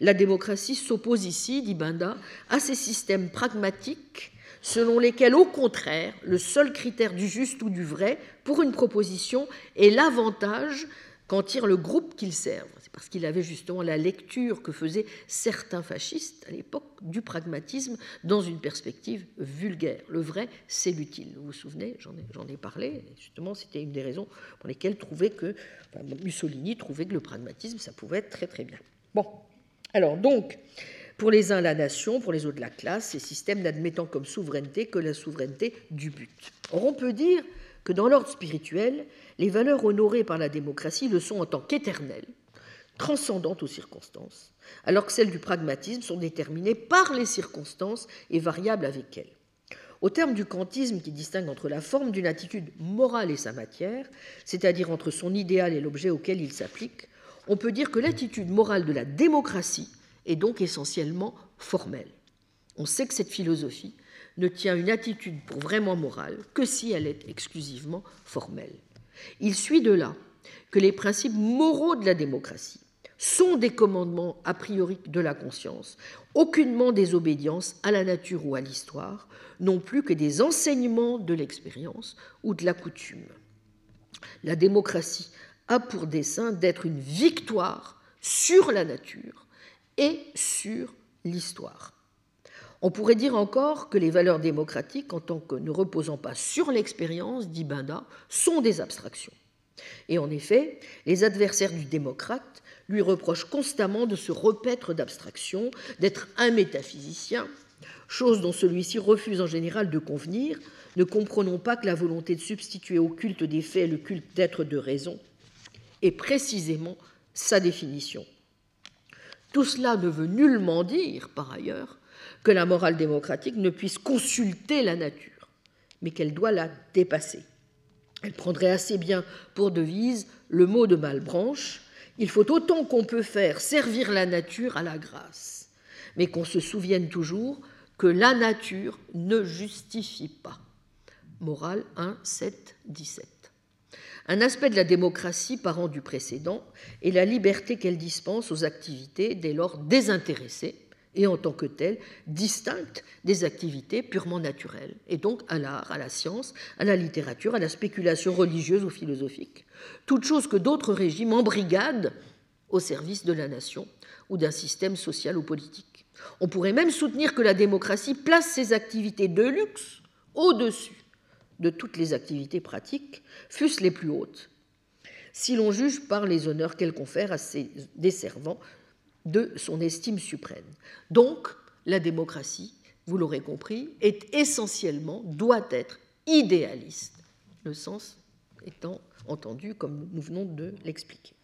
La démocratie s'oppose ici, dit Banda, à ces systèmes pragmatiques selon lesquels, au contraire, le seul critère du juste ou du vrai pour une proposition est l'avantage qu'en tire le groupe qu'il serve. C'est parce qu'il avait justement la lecture que faisaient certains fascistes à l'époque du pragmatisme dans une perspective vulgaire. Le vrai, c'est l'utile. Vous vous souvenez, j'en ai, parlé, justement, c'était une des raisons pour lesquelles que, Mussolini trouvait que le pragmatisme, ça pouvait être très très bien. Bon, alors donc, pour les uns, la nation, pour les autres, la classe, ces systèmes n'admettant comme souveraineté que la souveraineté du but. Or, on peut dire que dans l'ordre spirituel, les valeurs honorées par la démocratie le sont en tant qu'éternelles, transcendantes aux circonstances, alors que celles du pragmatisme sont déterminées par les circonstances et variables avec elles. Au terme du kantisme qui distingue entre la forme d'une attitude morale et sa matière, c'est-à-dire entre son idéal et l'objet auquel il s'applique, on peut dire que l'attitude morale de la démocratie est donc essentiellement formelle. On sait que cette philosophie ne tient une attitude pour vraiment morale que si elle est exclusivement formelle. Il suit de là que les principes moraux de la démocratie sont des commandements a priori de la conscience, aucunement des obédiences à la nature ou à l'histoire, non plus que des enseignements de l'expérience ou de la coutume. La démocratie a pour dessein d'être une victoire sur la nature et sur l'histoire. On pourrait dire encore que les valeurs démocratiques, en tant que ne reposant pas sur l'expérience, dit Benda, sont des abstractions. Et en effet, les adversaires du démocrate lui reprochent constamment de se repaître d'abstractions, d'être un métaphysicien, chose dont celui-ci refuse en général de convenir, ne comprenons pas que la volonté de substituer au culte des faits le culte d'être de raison est précisément sa définition. Tout cela ne veut nullement dire, par ailleurs, que la morale démocratique ne puisse consulter la nature, mais qu'elle doit la dépasser. Elle prendrait assez bien pour devise le mot de Malbranche Il faut autant qu'on peut faire servir la nature à la grâce, mais qu'on se souvienne toujours que la nature ne justifie pas. Morale 1, 7, 17. Un aspect de la démocratie parent du précédent est la liberté qu'elle dispense aux activités dès lors désintéressées et en tant que telles distinctes des activités purement naturelles, et donc à l'art, à la science, à la littérature, à la spéculation religieuse ou philosophique, toutes choses que d'autres régimes embrigadent au service de la nation ou d'un système social ou politique. On pourrait même soutenir que la démocratie place ces activités de luxe au-dessus de toutes les activités pratiques, fût-ce les plus hautes, si l'on juge par les honneurs qu'elle confère à ses desservants de son estime suprême. Donc, la démocratie, vous l'aurez compris, est essentiellement, doit être idéaliste, le sens étant entendu comme nous venons de l'expliquer.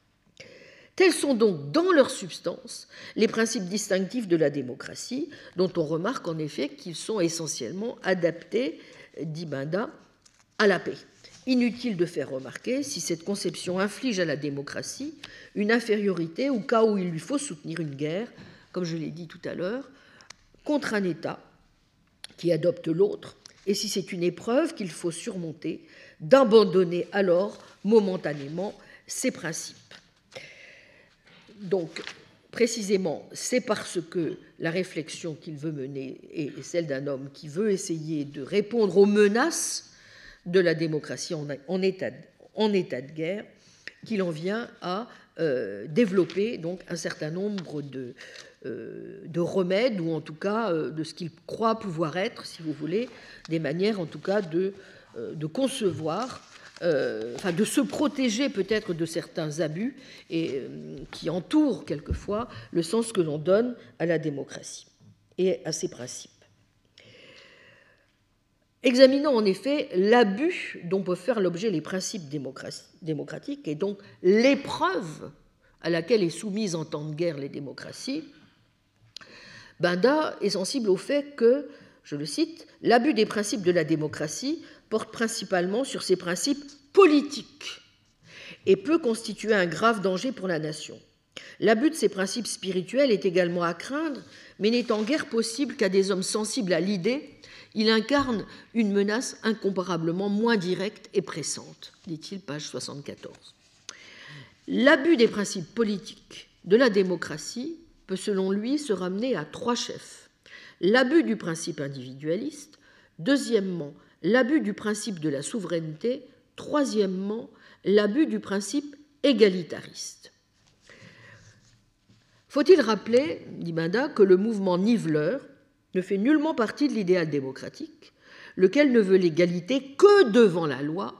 Tels sont donc, dans leur substance, les principes distinctifs de la démocratie, dont on remarque en effet qu'ils sont essentiellement adaptés, dit Binda, à la paix. Inutile de faire remarquer si cette conception inflige à la démocratie une infériorité au cas où il lui faut soutenir une guerre, comme je l'ai dit tout à l'heure, contre un État qui adopte l'autre, et si c'est une épreuve qu'il faut surmonter, d'abandonner alors momentanément ses principes. Donc, précisément, c'est parce que la réflexion qu'il veut mener est celle d'un homme qui veut essayer de répondre aux menaces de la démocratie en, état, de guerre qu'il en vient à euh, développer donc un certain nombre de, euh, remèdes, ou en tout cas euh, de ce qu'il croit pouvoir être, si vous voulez, des manières en tout cas de, de concevoir de se protéger peut-être de certains abus et, qui entourent quelquefois le sens que l'on donne à la démocratie et à ses principes. Examinons en effet l'abus dont peuvent faire l'objet les principes démocratiques et donc l'épreuve à laquelle est soumise en temps de guerre les démocraties, Benda est sensible au fait que, je le cite, l'abus des principes de la démocratie porte principalement sur ses principes politiques et peut constituer un grave danger pour la nation. L'abus de ces principes spirituels est également à craindre, mais n'est en guère possible qu'à des hommes sensibles à l'idée. Il incarne une menace incomparablement moins directe et pressante, dit-il, page 74. L'abus des principes politiques de la démocratie peut, selon lui, se ramener à trois chefs. L'abus du principe individualiste, deuxièmement, l'abus du principe de la souveraineté, troisièmement, l'abus du principe égalitariste. Faut-il rappeler, dit Banda, que le mouvement niveleur ne fait nullement partie de l'idéal démocratique, lequel ne veut l'égalité que devant la loi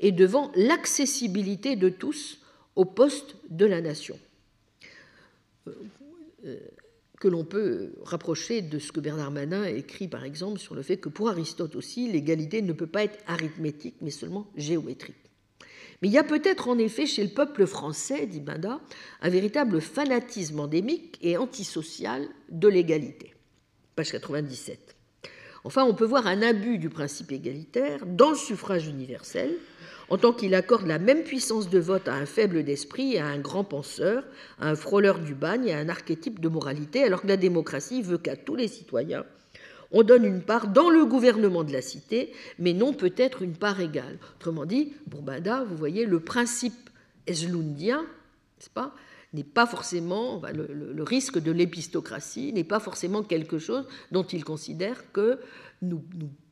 et devant l'accessibilité de tous au poste de la nation euh, que l'on peut rapprocher de ce que Bernard Manin écrit par exemple sur le fait que pour Aristote aussi, l'égalité ne peut pas être arithmétique mais seulement géométrique. Mais il y a peut-être en effet chez le peuple français, dit Banda, un véritable fanatisme endémique et antisocial de l'égalité. Page 97. Enfin, on peut voir un abus du principe égalitaire dans le suffrage universel, en tant qu'il accorde la même puissance de vote à un faible d'esprit à un grand penseur, à un frôleur du bagne à un archétype de moralité, alors que la démocratie veut qu'à tous les citoyens, on donne une part dans le gouvernement de la cité, mais non peut-être une part égale. Autrement dit, pour Bada, vous voyez, le principe eslundien, n'est-ce pas, n'est pas forcément, le, risque de l'épistocratie n'est pas forcément quelque chose dont il considère que nous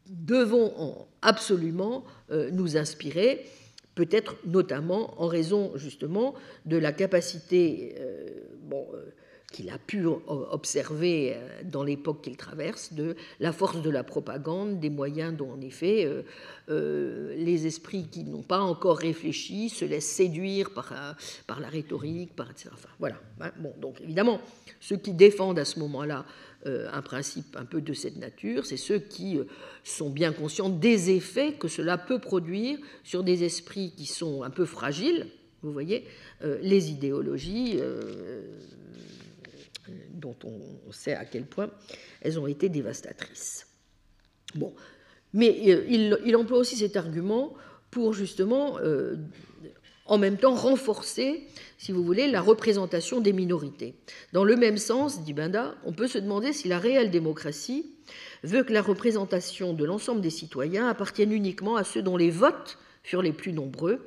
devons absolument euh, nous inspirer, peut-être notamment en raison justement de la capacité euh, euh, qu'il a pu observer dans l'époque qu'il traverse, de la force de la propagande, des moyens dont en effet les esprits qui n'ont pas encore réfléchi se laissent séduire par, par la rhétorique, par etc. Voilà. Hein. Bon, donc évidemment, ceux qui défendent à ce moment-là euh, un principe un peu de cette nature, c'est ceux qui euh, sont bien conscients des effets que cela peut produire sur des esprits qui sont un peu fragiles, vous voyez, euh, les idéologies dont on sait à quel point elles ont été dévastatrices. Bon, mais il, il emploie aussi cet argument pour justement en même temps renforcer, si vous voulez, la représentation des minorités. Dans le même sens, dit Benda, on peut se demander si la réelle démocratie veut que la représentation de l'ensemble des citoyens appartienne uniquement à ceux dont les votes furent les plus nombreux,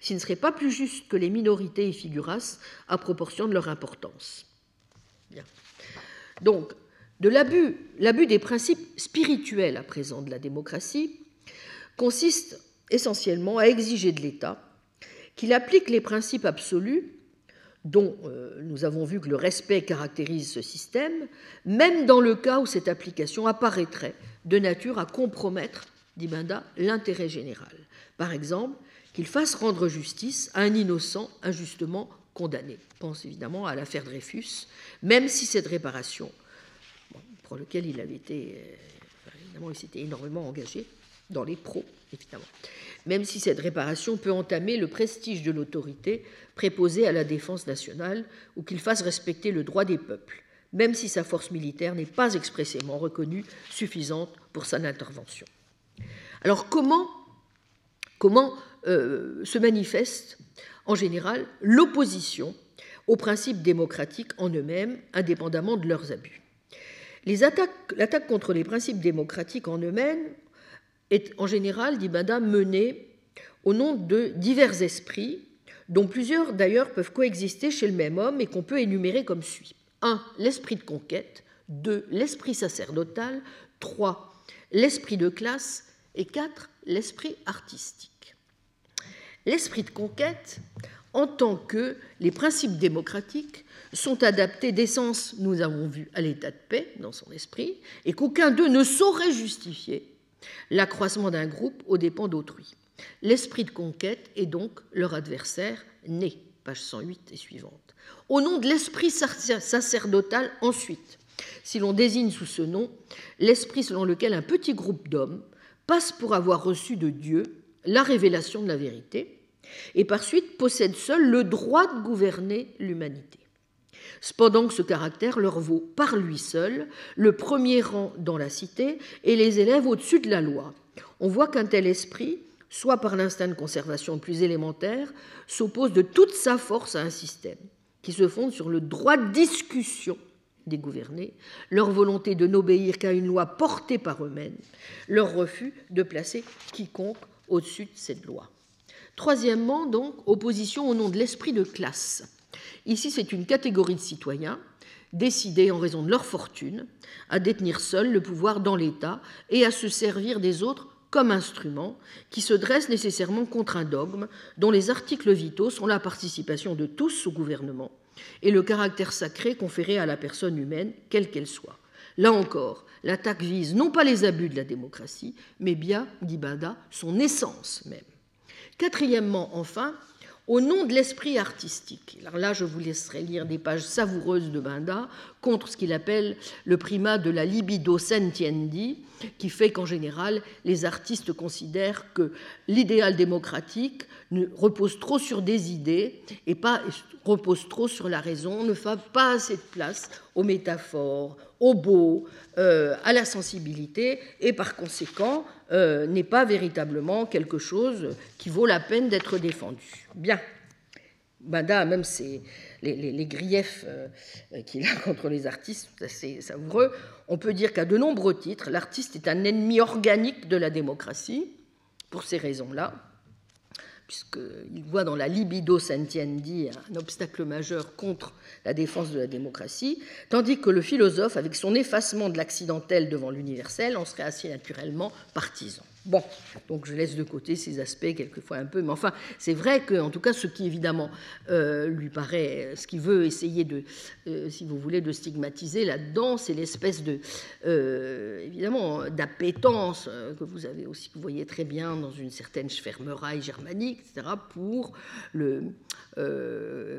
s'il ne serait pas plus juste que les minorités y figurassent à proportion de leur importance. Donc, de l'abus, des principes spirituels à présent de la démocratie consiste essentiellement à exiger de l'État qu'il applique les principes absolus dont euh, nous avons vu que le respect caractérise ce système, même dans le cas où cette application apparaîtrait de nature à compromettre, dit Benda, l'intérêt général. Par exemple, qu'il fasse rendre justice à un innocent injustement pense évidemment à l'affaire Dreyfus, même si cette réparation, pour laquelle il avait été, euh, évidemment, il s'était énormément engagé dans les pros, évidemment même si cette réparation peut entamer le prestige de l'autorité préposée à la défense nationale ou qu'il fasse respecter le droit des peuples, même si sa force militaire n'est pas expressément reconnue suffisante pour son intervention. Alors comment, comment euh, se manifeste en général l'opposition aux principes démocratiques en eux-mêmes, indépendamment de leurs abus L'attaque contre les principes démocratiques en eux-mêmes est en général, dit Bada, menée au nom de divers esprits, dont plusieurs d'ailleurs peuvent coexister chez le même homme et qu'on peut énumérer comme suit. 1. L'esprit de conquête. 2. L'esprit sacerdotal. 3. L'esprit de classe. Et 4. L'esprit artistique. L'esprit de conquête, en tant que les principes démocratiques sont adaptés d'essence, nous avons vu, à l'état de paix dans son esprit, et qu'aucun d'eux ne saurait justifier l'accroissement d'un groupe aux dépens d'autrui. L'esprit de conquête est donc leur adversaire né, page 108 et suivante. Au nom de l'esprit sacerdotal, ensuite, si l'on désigne sous ce nom l'esprit selon lequel un petit groupe d'hommes passe pour avoir reçu de Dieu la révélation de la vérité, et par suite possède seul le droit de gouverner l'humanité. Cependant ce caractère leur vaut par lui seul le premier rang dans la cité et les élève au-dessus de la loi. On voit qu'un tel esprit, soit par l'instinct de conservation plus élémentaire, s'oppose de toute sa force à un système qui se fonde sur le droit de discussion des gouvernés, leur volonté de n'obéir qu'à une loi portée par eux-mêmes, leur refus de placer quiconque au-dessus de cette loi. Troisièmement, donc, opposition au nom de l'esprit de classe. Ici, c'est une catégorie de citoyens décidés en raison de leur fortune à détenir seuls le pouvoir dans l'État et à se servir des autres comme instrument qui se dresse nécessairement contre un dogme dont les articles vitaux sont la participation de tous au gouvernement et le caractère sacré conféré à la personne humaine, quelle qu'elle soit. Là encore, l'attaque vise non pas les abus de la démocratie, mais bien, dit Bada, son essence même. Quatrièmement, enfin, au nom de l'esprit artistique. Alors là, je vous laisserai lire des pages savoureuses de Banda contre ce qu'il appelle le primat de la libido sentiendi, qui fait qu'en général, les artistes considèrent que l'idéal démocratique repose trop sur des idées et repose trop sur la raison, ne fait pas assez de place aux métaphores, au beau, euh, à la sensibilité, et par conséquent euh, n'est pas véritablement quelque chose qui vaut la peine d'être défendu. Bien. Bada même les, griefs euh, qu'il a [LAUGHS] contre les artistes, c'est assez savoureux. On peut dire qu'à de nombreux titres, l'artiste est un ennemi organique de la démocratie, pour ces raisons-là puisqu'il voit dans la libido sentiendi un obstacle majeur contre la défense de la démocratie, tandis que le philosophe, avec son effacement de l'accidentel devant l'universel, en serait assez naturellement partisan. Bon, donc je laisse de côté ces aspects quelquefois un peu, mais enfin, c'est vrai que, en tout cas, ce qui évidemment euh, lui paraît, ce qu'il veut essayer de, euh, si vous voulez, de stigmatiser là-dedans, c'est l'espèce de, euh, évidemment, d'appétence que vous avez aussi, vous voyez très bien dans une certaine Schwermerei germanique, etc., pour le,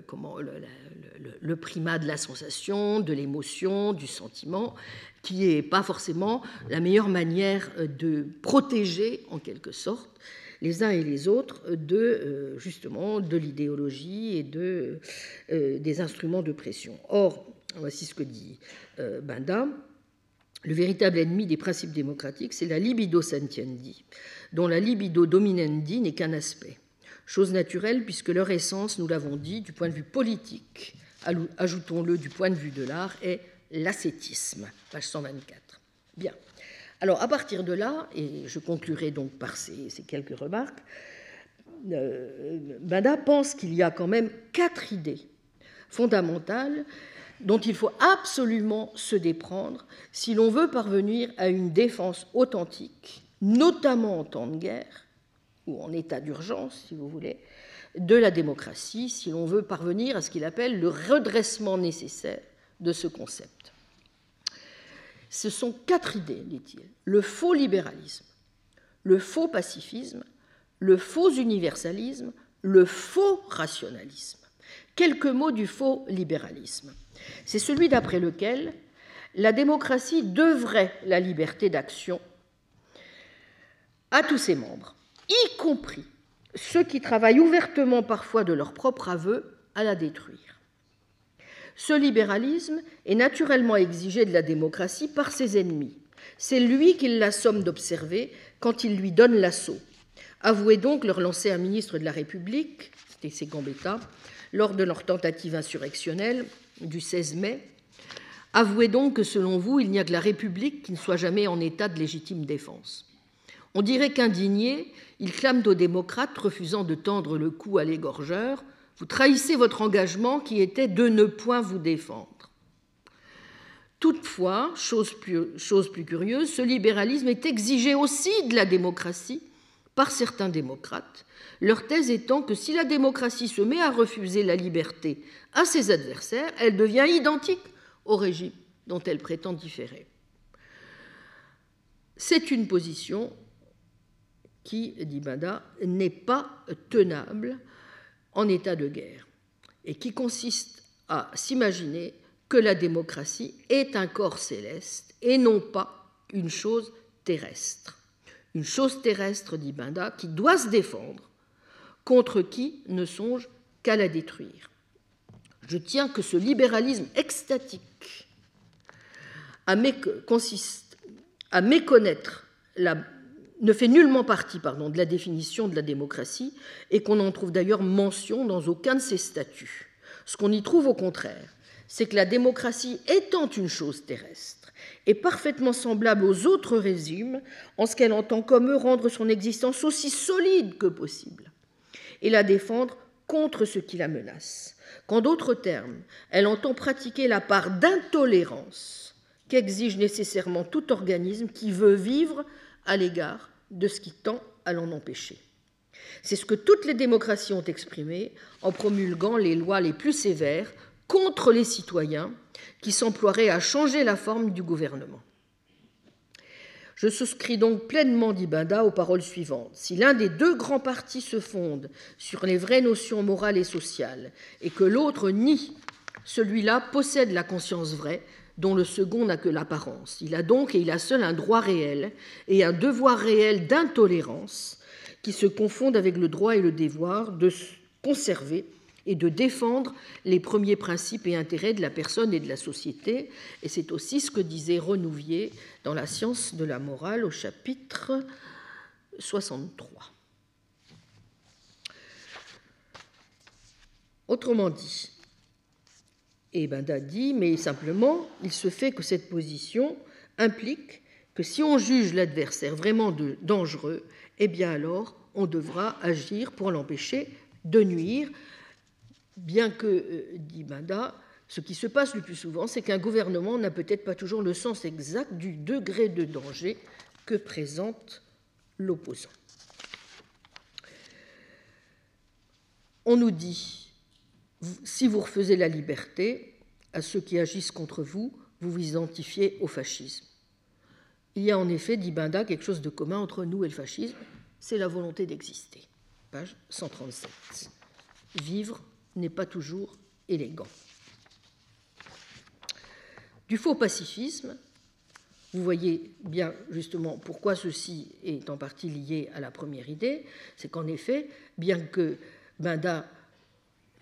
comment, le primat de la sensation, de l'émotion, du sentiment, qui n'est pas forcément la meilleure manière euh, de protéger, en quelque sorte, les uns et les autres de euh, justement de l'idéologie et de, euh, des instruments de pression. Or, voici ce que dit Banda. Le véritable ennemi des principes démocratiques, c'est la libido sentiendi, dont la libido dominendi n'est qu'un aspect. Chose naturelle puisque leur essence, nous l'avons dit, du point de vue politique, ajoutons-le du point de vue de l'art, est l'ascétisme, page 124. Bien. Alors, à partir de là, et je conclurai donc par ces, quelques remarques, euh, Bada pense qu'il y a quand même quatre idées fondamentales dont il faut absolument se déprendre si l'on veut parvenir à une défense authentique, notamment en temps de guerre, ou en état d'urgence, si vous voulez, de la démocratie, si l'on veut parvenir à ce qu'il appelle le redressement nécessaire de ce concept. Ce sont quatre idées, dit-il. Le faux libéralisme, le faux pacifisme, le faux universalisme, le faux rationalisme. Quelques mots du faux libéralisme. C'est celui d'après lequel la démocratie devrait la liberté d'action à tous ses membres, y compris ceux qui travaillent ouvertement parfois de leur propre aveu à la détruire. Ce libéralisme est naturellement exigé de la démocratie par ses ennemis. C'est lui qu'il l'assomme d'observer quand il lui donne l'assaut. Avouez donc leur lancer un ministre de la République, c'était Gambetta, lors de leur tentative insurrectionnelle du 16 mai. Avouez donc que selon vous, il n'y a que la République qui ne soit jamais en état de légitime défense. On dirait qu'indigné, ils clament aux démocrates, refusant de tendre le cou à l'égorgeur, vous trahissez votre engagement qui était de ne point vous défendre. Toutefois, chose plus, curieuse, ce libéralisme est exigé aussi de la démocratie par certains démocrates, leur thèse étant que si la démocratie se met à refuser la liberté à ses adversaires, elle devient identique au régime dont elle prétend différer. C'est une position qui, dit Bada, n'est pas tenable en état de guerre et qui consiste à s'imaginer que la démocratie est un corps céleste et non pas une chose terrestre. Une chose terrestre, dit Benda, qui doit se défendre contre qui ne songe qu'à la détruire. Je tiens que ce libéralisme extatique consiste à méconnaître la ne fait nullement partie pardon, de la définition de la démocratie et qu'on n'en trouve d'ailleurs mention dans aucun de ses statuts. Ce qu'on y trouve au contraire, c'est que la démocratie étant une chose terrestre est parfaitement semblable aux autres régimes en ce qu'elle entend comme eux rendre son existence aussi solide que possible et la défendre contre ce qui la menace. Qu'en d'autres termes, elle entend pratiquer la part d'intolérance qu'exige nécessairement tout organisme qui veut vivre à l'égard de ce qui tend à l'en empêcher. C'est ce que toutes les démocraties ont exprimé en promulguant les lois les plus sévères contre les citoyens qui s'emploieraient à changer la forme du gouvernement. Je souscris donc pleinement d'Ibada aux paroles suivantes. Si l'un des deux grands partis se fonde sur les vraies notions morales et sociales et que l'autre nie, celui-là possède la conscience vraie, dont le second n'a que l'apparence. Il a donc et il a seul un droit réel et un devoir réel d'intolérance qui se confondent avec le droit et le devoir de conserver et de défendre les premiers principes et intérêts de la personne et de la société. Et c'est aussi ce que disait Renouvier dans La science de la morale au chapitre 63. Autrement dit, et Benda dit, mais simplement, il se fait que cette position implique que si on juge l'adversaire vraiment dangereux, eh bien alors on devra agir pour l'empêcher de nuire, bien que, euh, dit Benda, ce qui se passe le plus souvent, c'est qu'un gouvernement n'a peut-être pas toujours le sens exact du degré de danger que présente l'opposant. On nous dit si vous refusez la liberté à ceux qui agissent contre vous, vous vous identifiez au fascisme. Il y a en effet, dit Binda, quelque chose de commun entre nous et le fascisme, c'est la volonté d'exister. Page 137. Vivre n'est pas toujours élégant. Du faux pacifisme, vous voyez bien justement pourquoi ceci est en partie lié à la première idée, c'est qu'en effet, bien que Binda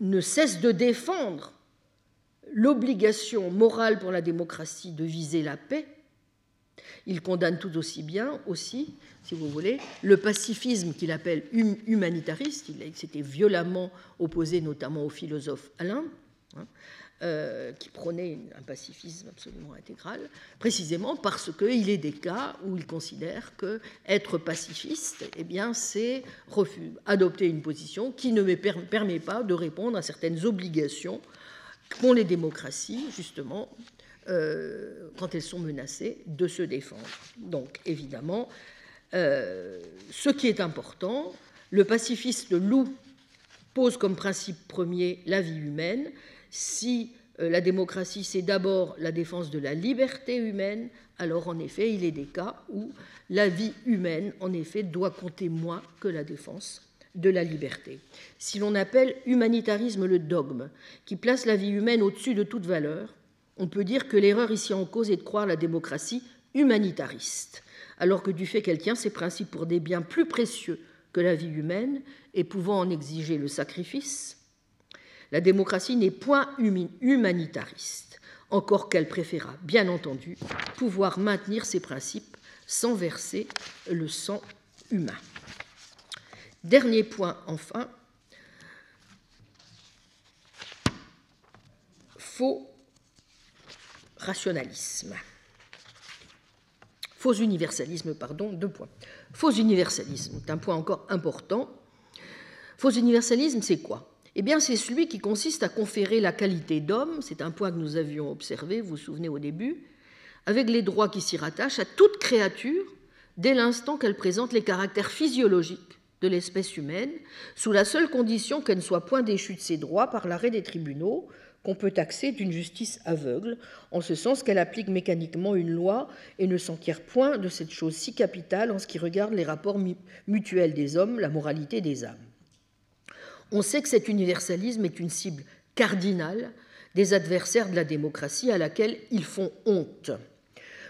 ne cesse de défendre l'obligation morale pour la démocratie de viser la paix, il condamne tout aussi bien aussi, si vous voulez, le pacifisme qu'il appelle hum-, humanitariste, il s'était violemment opposé notamment au philosophe Alain, hein, euh, qui prônait un pacifisme absolument intégral, précisément parce qu'il est des cas où il considère que être pacifiste, eh bien, c'est adopter une position qui ne permet pas de répondre à certaines obligations qu'ont les démocraties, justement, euh, quand elles sont menacées, de se défendre. Donc, évidemment, euh, ce qui est important, le pacifiste loup pose comme principe premier la vie humaine, si euh, la démocratie, c'est d'abord la défense de la liberté humaine, alors en effet, il est des cas où la vie humaine, en effet, doit compter moins que la défense de la liberté. Si l'on appelle humanitarisme le dogme, qui place la vie humaine au-dessus de toute valeur, on peut dire que l'erreur ici en cause est de croire la démocratie humanitariste, alors que du fait qu'elle tient ses principes pour des biens plus précieux que la vie humaine et pouvant en exiger le sacrifice, la démocratie n'est point humanitariste, encore qu'elle préféra, bien entendu, pouvoir maintenir ses principes sans verser le sang humain. Dernier point, enfin, faux rationalisme. Faux universalisme, pardon, deux points. Faux universalisme, c'est un point encore important. Faux universalisme, c'est quoi? Eh c'est celui qui consiste à conférer la qualité d'homme, c'est un point que nous avions observé, vous vous souvenez au début, avec les droits qui s'y rattachent à toute créature dès l'instant qu'elle présente les caractères physiologiques de l'espèce humaine, sous la seule condition qu'elle ne soit point déchue de ses droits par l'arrêt des tribunaux, qu'on peut taxer d'une justice aveugle, en ce sens qu'elle applique mécaniquement une loi et ne s'enquiert point de cette chose si capitale en ce qui regarde les rapports mutuels des hommes, la moralité des âmes. On sait que cet universalisme est une cible cardinale des adversaires de la démocratie à laquelle ils font honte,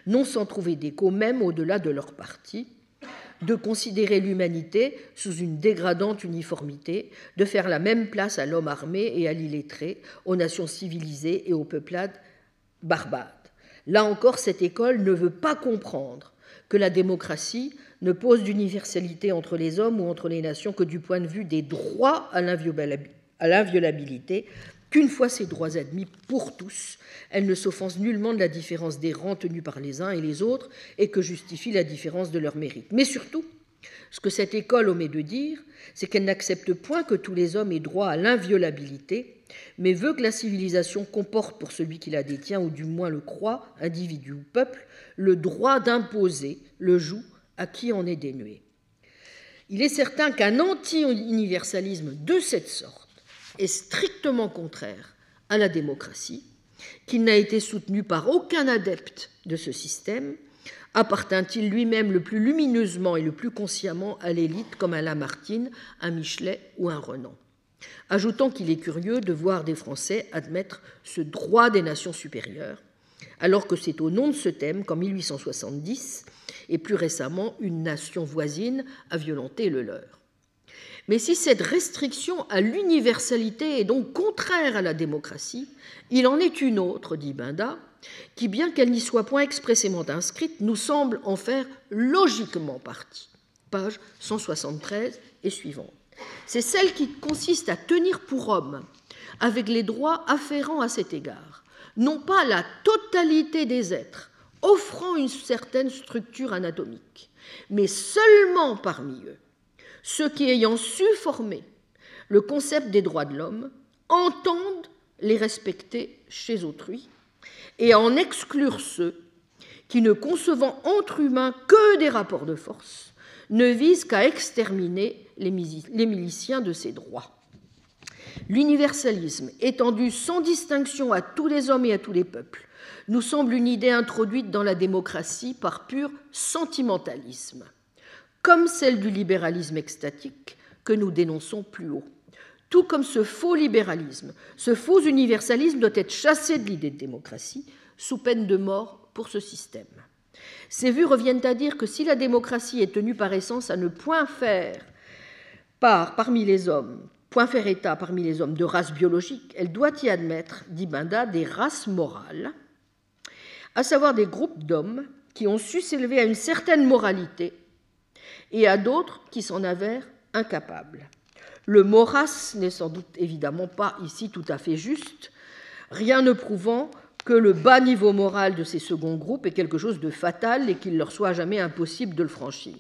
non sans trouver d'écho même au-delà de leur parti, de considérer l'humanité sous une dégradante uniformité, de faire la même place à l'homme armé et à l'illettré, aux nations civilisées et aux peuplades barbares. Là encore, cette école ne veut pas comprendre que la démocratie ne pose d'universalité entre les hommes ou entre les nations que du point de vue des droits à l'inviolabilité, qu'une fois ces droits admis pour tous, elle ne s'offense nullement de la différence des rangs tenus par les uns et les autres et que justifie la différence de leur mérite. Mais surtout, ce que cette école omet de dire, c'est qu'elle n'accepte point que tous les hommes aient droit à l'inviolabilité, mais veut que la civilisation comporte pour celui qui la détient, ou du moins le croit, individu ou peuple, le droit d'imposer le joug à qui en est dénué. Il est certain qu'un anti-universalisme de cette sorte est strictement contraire à la démocratie, qu'il n'a été soutenu par aucun adepte de ce système, appartint-il lui-même le plus lumineusement et le plus consciemment à l'élite comme à Lamartine, un Michelet ou un Renan? Ajoutons qu'il est curieux de voir des Français admettre ce droit des nations supérieures, alors que c'est au nom de ce thème qu'en 1870, et plus récemment, une nation voisine a violenté le leur. Mais si cette restriction à l'universalité est donc contraire à la démocratie, il en est une autre, dit Binda, qui, bien qu'elle n'y soit point expressément inscrite, nous semble en faire logiquement partie. Page 173 et suivante. C'est celle qui consiste à tenir pour homme, avec les droits afférents à cet égard, non pas la totalité des êtres, offrant une certaine structure anatomique, mais seulement parmi eux ceux qui, ayant su former le concept des droits de l'homme, entendent les respecter chez autrui et en exclure ceux qui, ne concevant entre humains que des rapports de force, ne visent qu'à exterminer les miliciens de ces droits. L'universalisme, étendu sans distinction à tous les hommes et à tous les peuples, nous semble une idée introduite dans la démocratie par pur sentimentalisme comme celle du libéralisme extatique que nous dénonçons plus haut. Tout comme ce faux libéralisme, ce faux universalisme doit être chassé de l'idée de démocratie, sous peine de mort pour ce système. Ces vues reviennent à dire que si la démocratie est tenue par essence à ne point faire part parmi les hommes, point faire état parmi les hommes de race biologique, elle doit y admettre, dit Binda, des races morales, à savoir des groupes d'hommes qui ont su s'élever à une certaine moralité et à d'autres qui s'en avèrent incapables. Le moras n'est sans doute évidemment pas ici tout à fait juste, rien ne prouvant que le bas niveau moral de ces seconds groupes est quelque chose de fatal et qu'il leur soit jamais impossible de le franchir.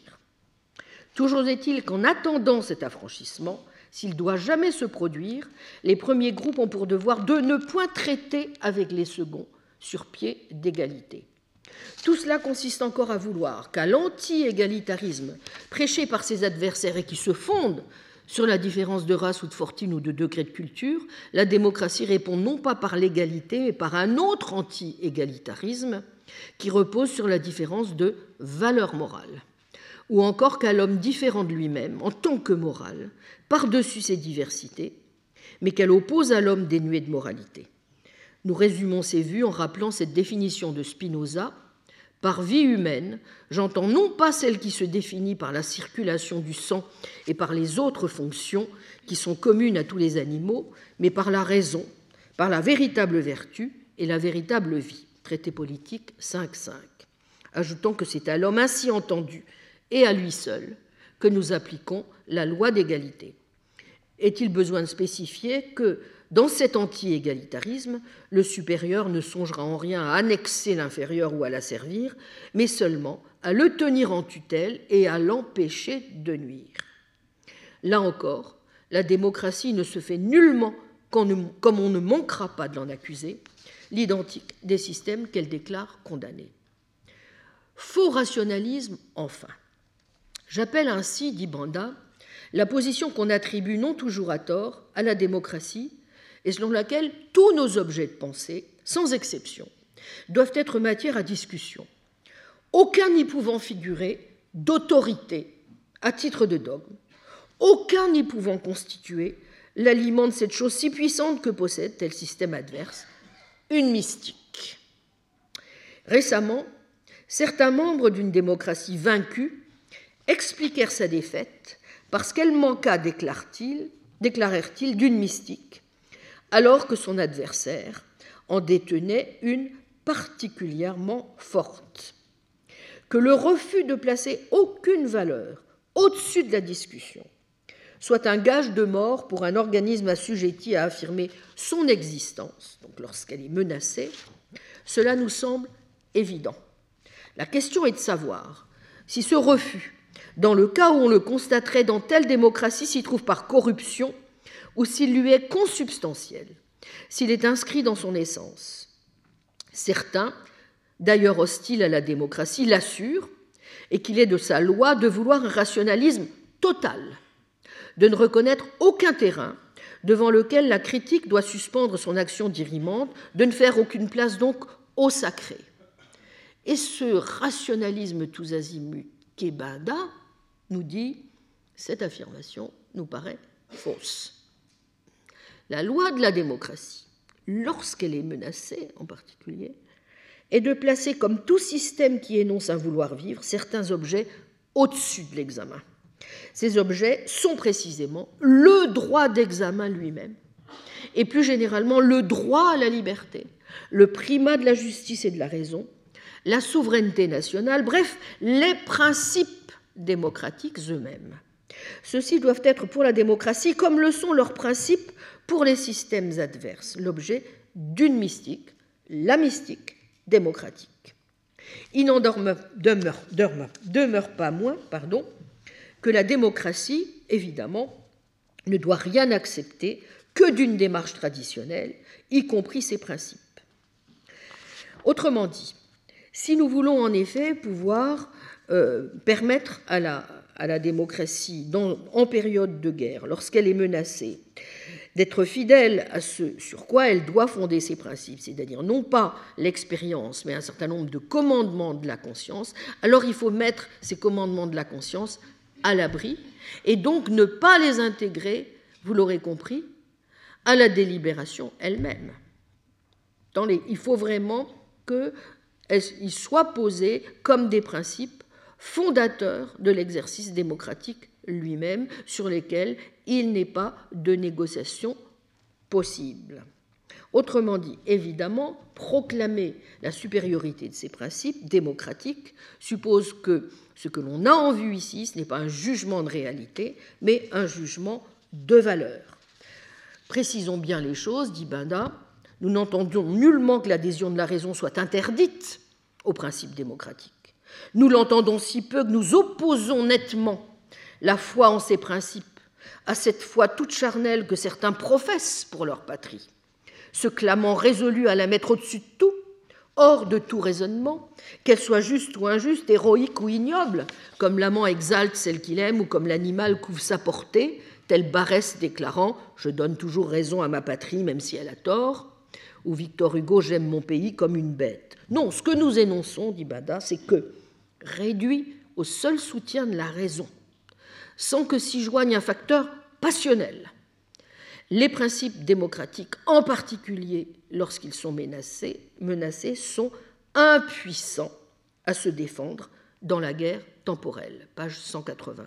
Toujours est-il qu'en attendant cet affranchissement, s'il doit jamais se produire, les premiers groupes ont pour devoir de ne point traiter avec les seconds sur pied d'égalité. Tout cela consiste encore à vouloir qu'à l'anti-égalitarisme prêché par ses adversaires et qui se fonde sur la différence de race ou de fortune ou de degré de culture, la démocratie répond non pas par l'égalité, mais par un autre anti-égalitarisme qui repose sur la différence de valeur morale, ou encore qu'à l'homme différent de lui-même, en tant que moral, par-dessus ses diversités, mais qu'elle oppose à l'homme dénué de moralité. Nous résumons ces vues en rappelant cette définition de Spinoza. Par vie humaine, j'entends non pas celle qui se définit par la circulation du sang et par les autres fonctions qui sont communes à tous les animaux, mais par la raison, par la véritable vertu et la véritable vie. Traité politique 5.5. Ajoutant que c'est à l'homme ainsi entendu et à lui seul que nous appliquons la loi d'égalité. Est-il besoin de spécifier que dans cet anti-égalitarisme, le supérieur ne songera en rien à annexer l'inférieur ou à l'asservir, mais seulement à le tenir en tutelle et à l'empêcher de nuire. Là encore, la démocratie ne se fait nullement comme on ne manquera pas de l'en accuser, l'identique des systèmes qu'elle déclare condamnés. Faux rationalisme, enfin. J'appelle ainsi, dit Banda, la position qu'on attribue non toujours à tort à la démocratie et selon laquelle tous nos objets de pensée, sans exception, doivent être matière à discussion, aucun n'y pouvant figurer d'autorité à titre de dogme, aucun n'y pouvant constituer l'aliment de cette chose si puissante que possède tel système adverse, une mystique. Récemment, certains membres d'une démocratie vaincue expliquèrent sa défaite parce qu'elle manqua, déclarèrent-ils, d'une mystique, alors que son adversaire en détenait une particulièrement forte. Que le refus de placer aucune valeur au-dessus de la discussion soit un gage de mort pour un organisme assujetti à affirmer son existence, donc lorsqu'elle est menacée, cela nous semble évident. La question est de savoir si ce refus, dans le cas où on le constaterait dans telle démocratie, s'y trouve par corruption ou s'il lui est consubstantiel, s'il est inscrit dans son essence. Certains, d'ailleurs hostiles à la démocratie, l'assurent, et qu'il est de sa loi de vouloir un rationalisme total de ne reconnaître aucun terrain devant lequel la critique doit suspendre son action dirimante, de ne faire aucune place donc au sacré. Et ce rationalisme tous azimuts qu'Ebada nous dit, cette affirmation nous paraît fausse. La loi de la démocratie, lorsqu'elle est menacée en particulier, est de placer comme tout système qui énonce un vouloir vivre certains objets au-dessus de l'examen. Ces objets sont précisément le droit d'examen lui-même, et plus généralement le droit à la liberté, le primat de la justice et de la raison, la souveraineté nationale, bref, les principes démocratiques eux-mêmes. Ceux-ci doivent être pour la démocratie, comme le sont leurs principes pour les systèmes adverses, l'objet d'une mystique, la mystique démocratique. Il n'en demeure, pas moins pardon, que la démocratie, évidemment, ne doit rien accepter que d'une démarche traditionnelle, y compris ses principes. Autrement dit, si nous voulons en effet pouvoir euh, permettre à la démocratie, en période de guerre, lorsqu'elle est menacée, d'être fidèle à ce sur quoi elle doit fonder ses principes, c'est-à-dire non pas l'expérience, mais un certain nombre de commandements de la conscience, alors il faut mettre ces commandements de la conscience à l'abri et donc ne pas les intégrer, vous l'aurez compris, à la délibération elle-même. il faut vraiment qu'ils soient posés comme des principes fondateurs de l'exercice démocratique lui-même, sur lesquels il n'est pas de négociation possible. Autrement dit, évidemment, proclamer la supériorité de ces principes démocratiques suppose que ce que l'on a en vue ici, ce n'est pas un jugement de réalité, mais un jugement de valeur. Précisons bien les choses, dit Benda, nous n'entendons nullement que l'adhésion de la raison soit interdite aux principes démocratiques. Nous l'entendons si peu que nous opposons nettement la foi en ces principes à cette foi toute charnelle que certains professent pour leur patrie, se clamant résolus à la mettre au-dessus de tout, hors de tout raisonnement, qu'elle soit juste ou injuste, héroïque ou ignoble, comme l'amant exalte celle qu'il aime ou comme l'animal couvre sa portée, tel Barès déclarant Je donne toujours raison à ma patrie, même si elle a tort, ou Victor Hugo J'aime mon pays comme une bête. Non, ce que nous énonçons, dit Bada, c'est que, réduit au seul soutien de la raison, sans que s'y joigne un facteur passionnel, les principes démocratiques, en particulier lorsqu'ils sont menacés, menacés, sont impuissants à se défendre dans la guerre temporelle. Page 180.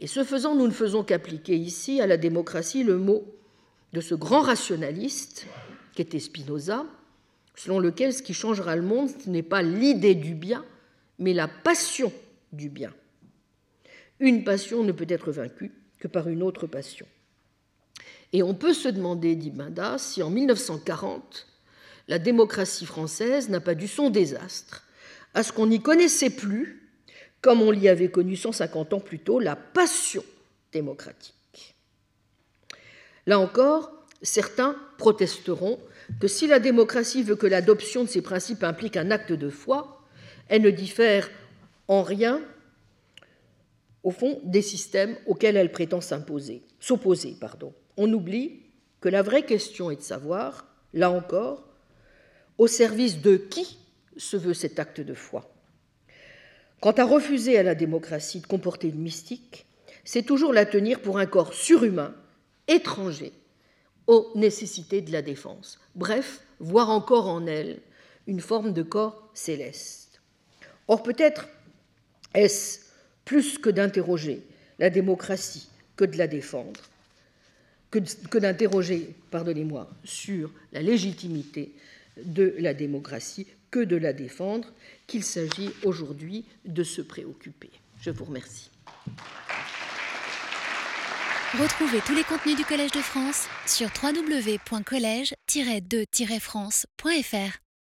Et ce faisant, nous ne faisons qu'appliquer ici à la démocratie le mot de ce grand rationaliste qu'était Spinoza, selon lequel ce qui changera le monde, ce n'est pas l'idée du bien, mais la passion du bien. Une passion ne peut être vaincue que par une autre passion. Et on peut se demander, dit Binda, si en 1940, la démocratie française n'a pas dû son désastre à ce qu'on n'y connaissait plus, comme on l'y avait connu 150 ans plus tôt, la passion démocratique. Là encore, certains protesteront que si la démocratie veut que l'adoption de ces principes implique un acte de foi, elle ne diffère en rien, au fond, des systèmes auxquels elle prétend s'opposer. Pardon on oublie que la vraie question est de savoir, là encore, au service de qui se veut cet acte de foi. Quant à refuser à la démocratie de comporter une mystique, c'est toujours la tenir pour un corps surhumain, étranger aux nécessités de la défense. Bref, voir encore en elle une forme de corps céleste. Or, peut-être est-ce plus que d'interroger la démocratie que de la défendre, que, d'interroger, pardonnez-moi, sur la légitimité de la démocratie que de la défendre, qu'il s'agit aujourd'hui de se préoccuper. Je vous remercie. Retrouvez tous les contenus du Collège de France sur www.colège-2-france.fr.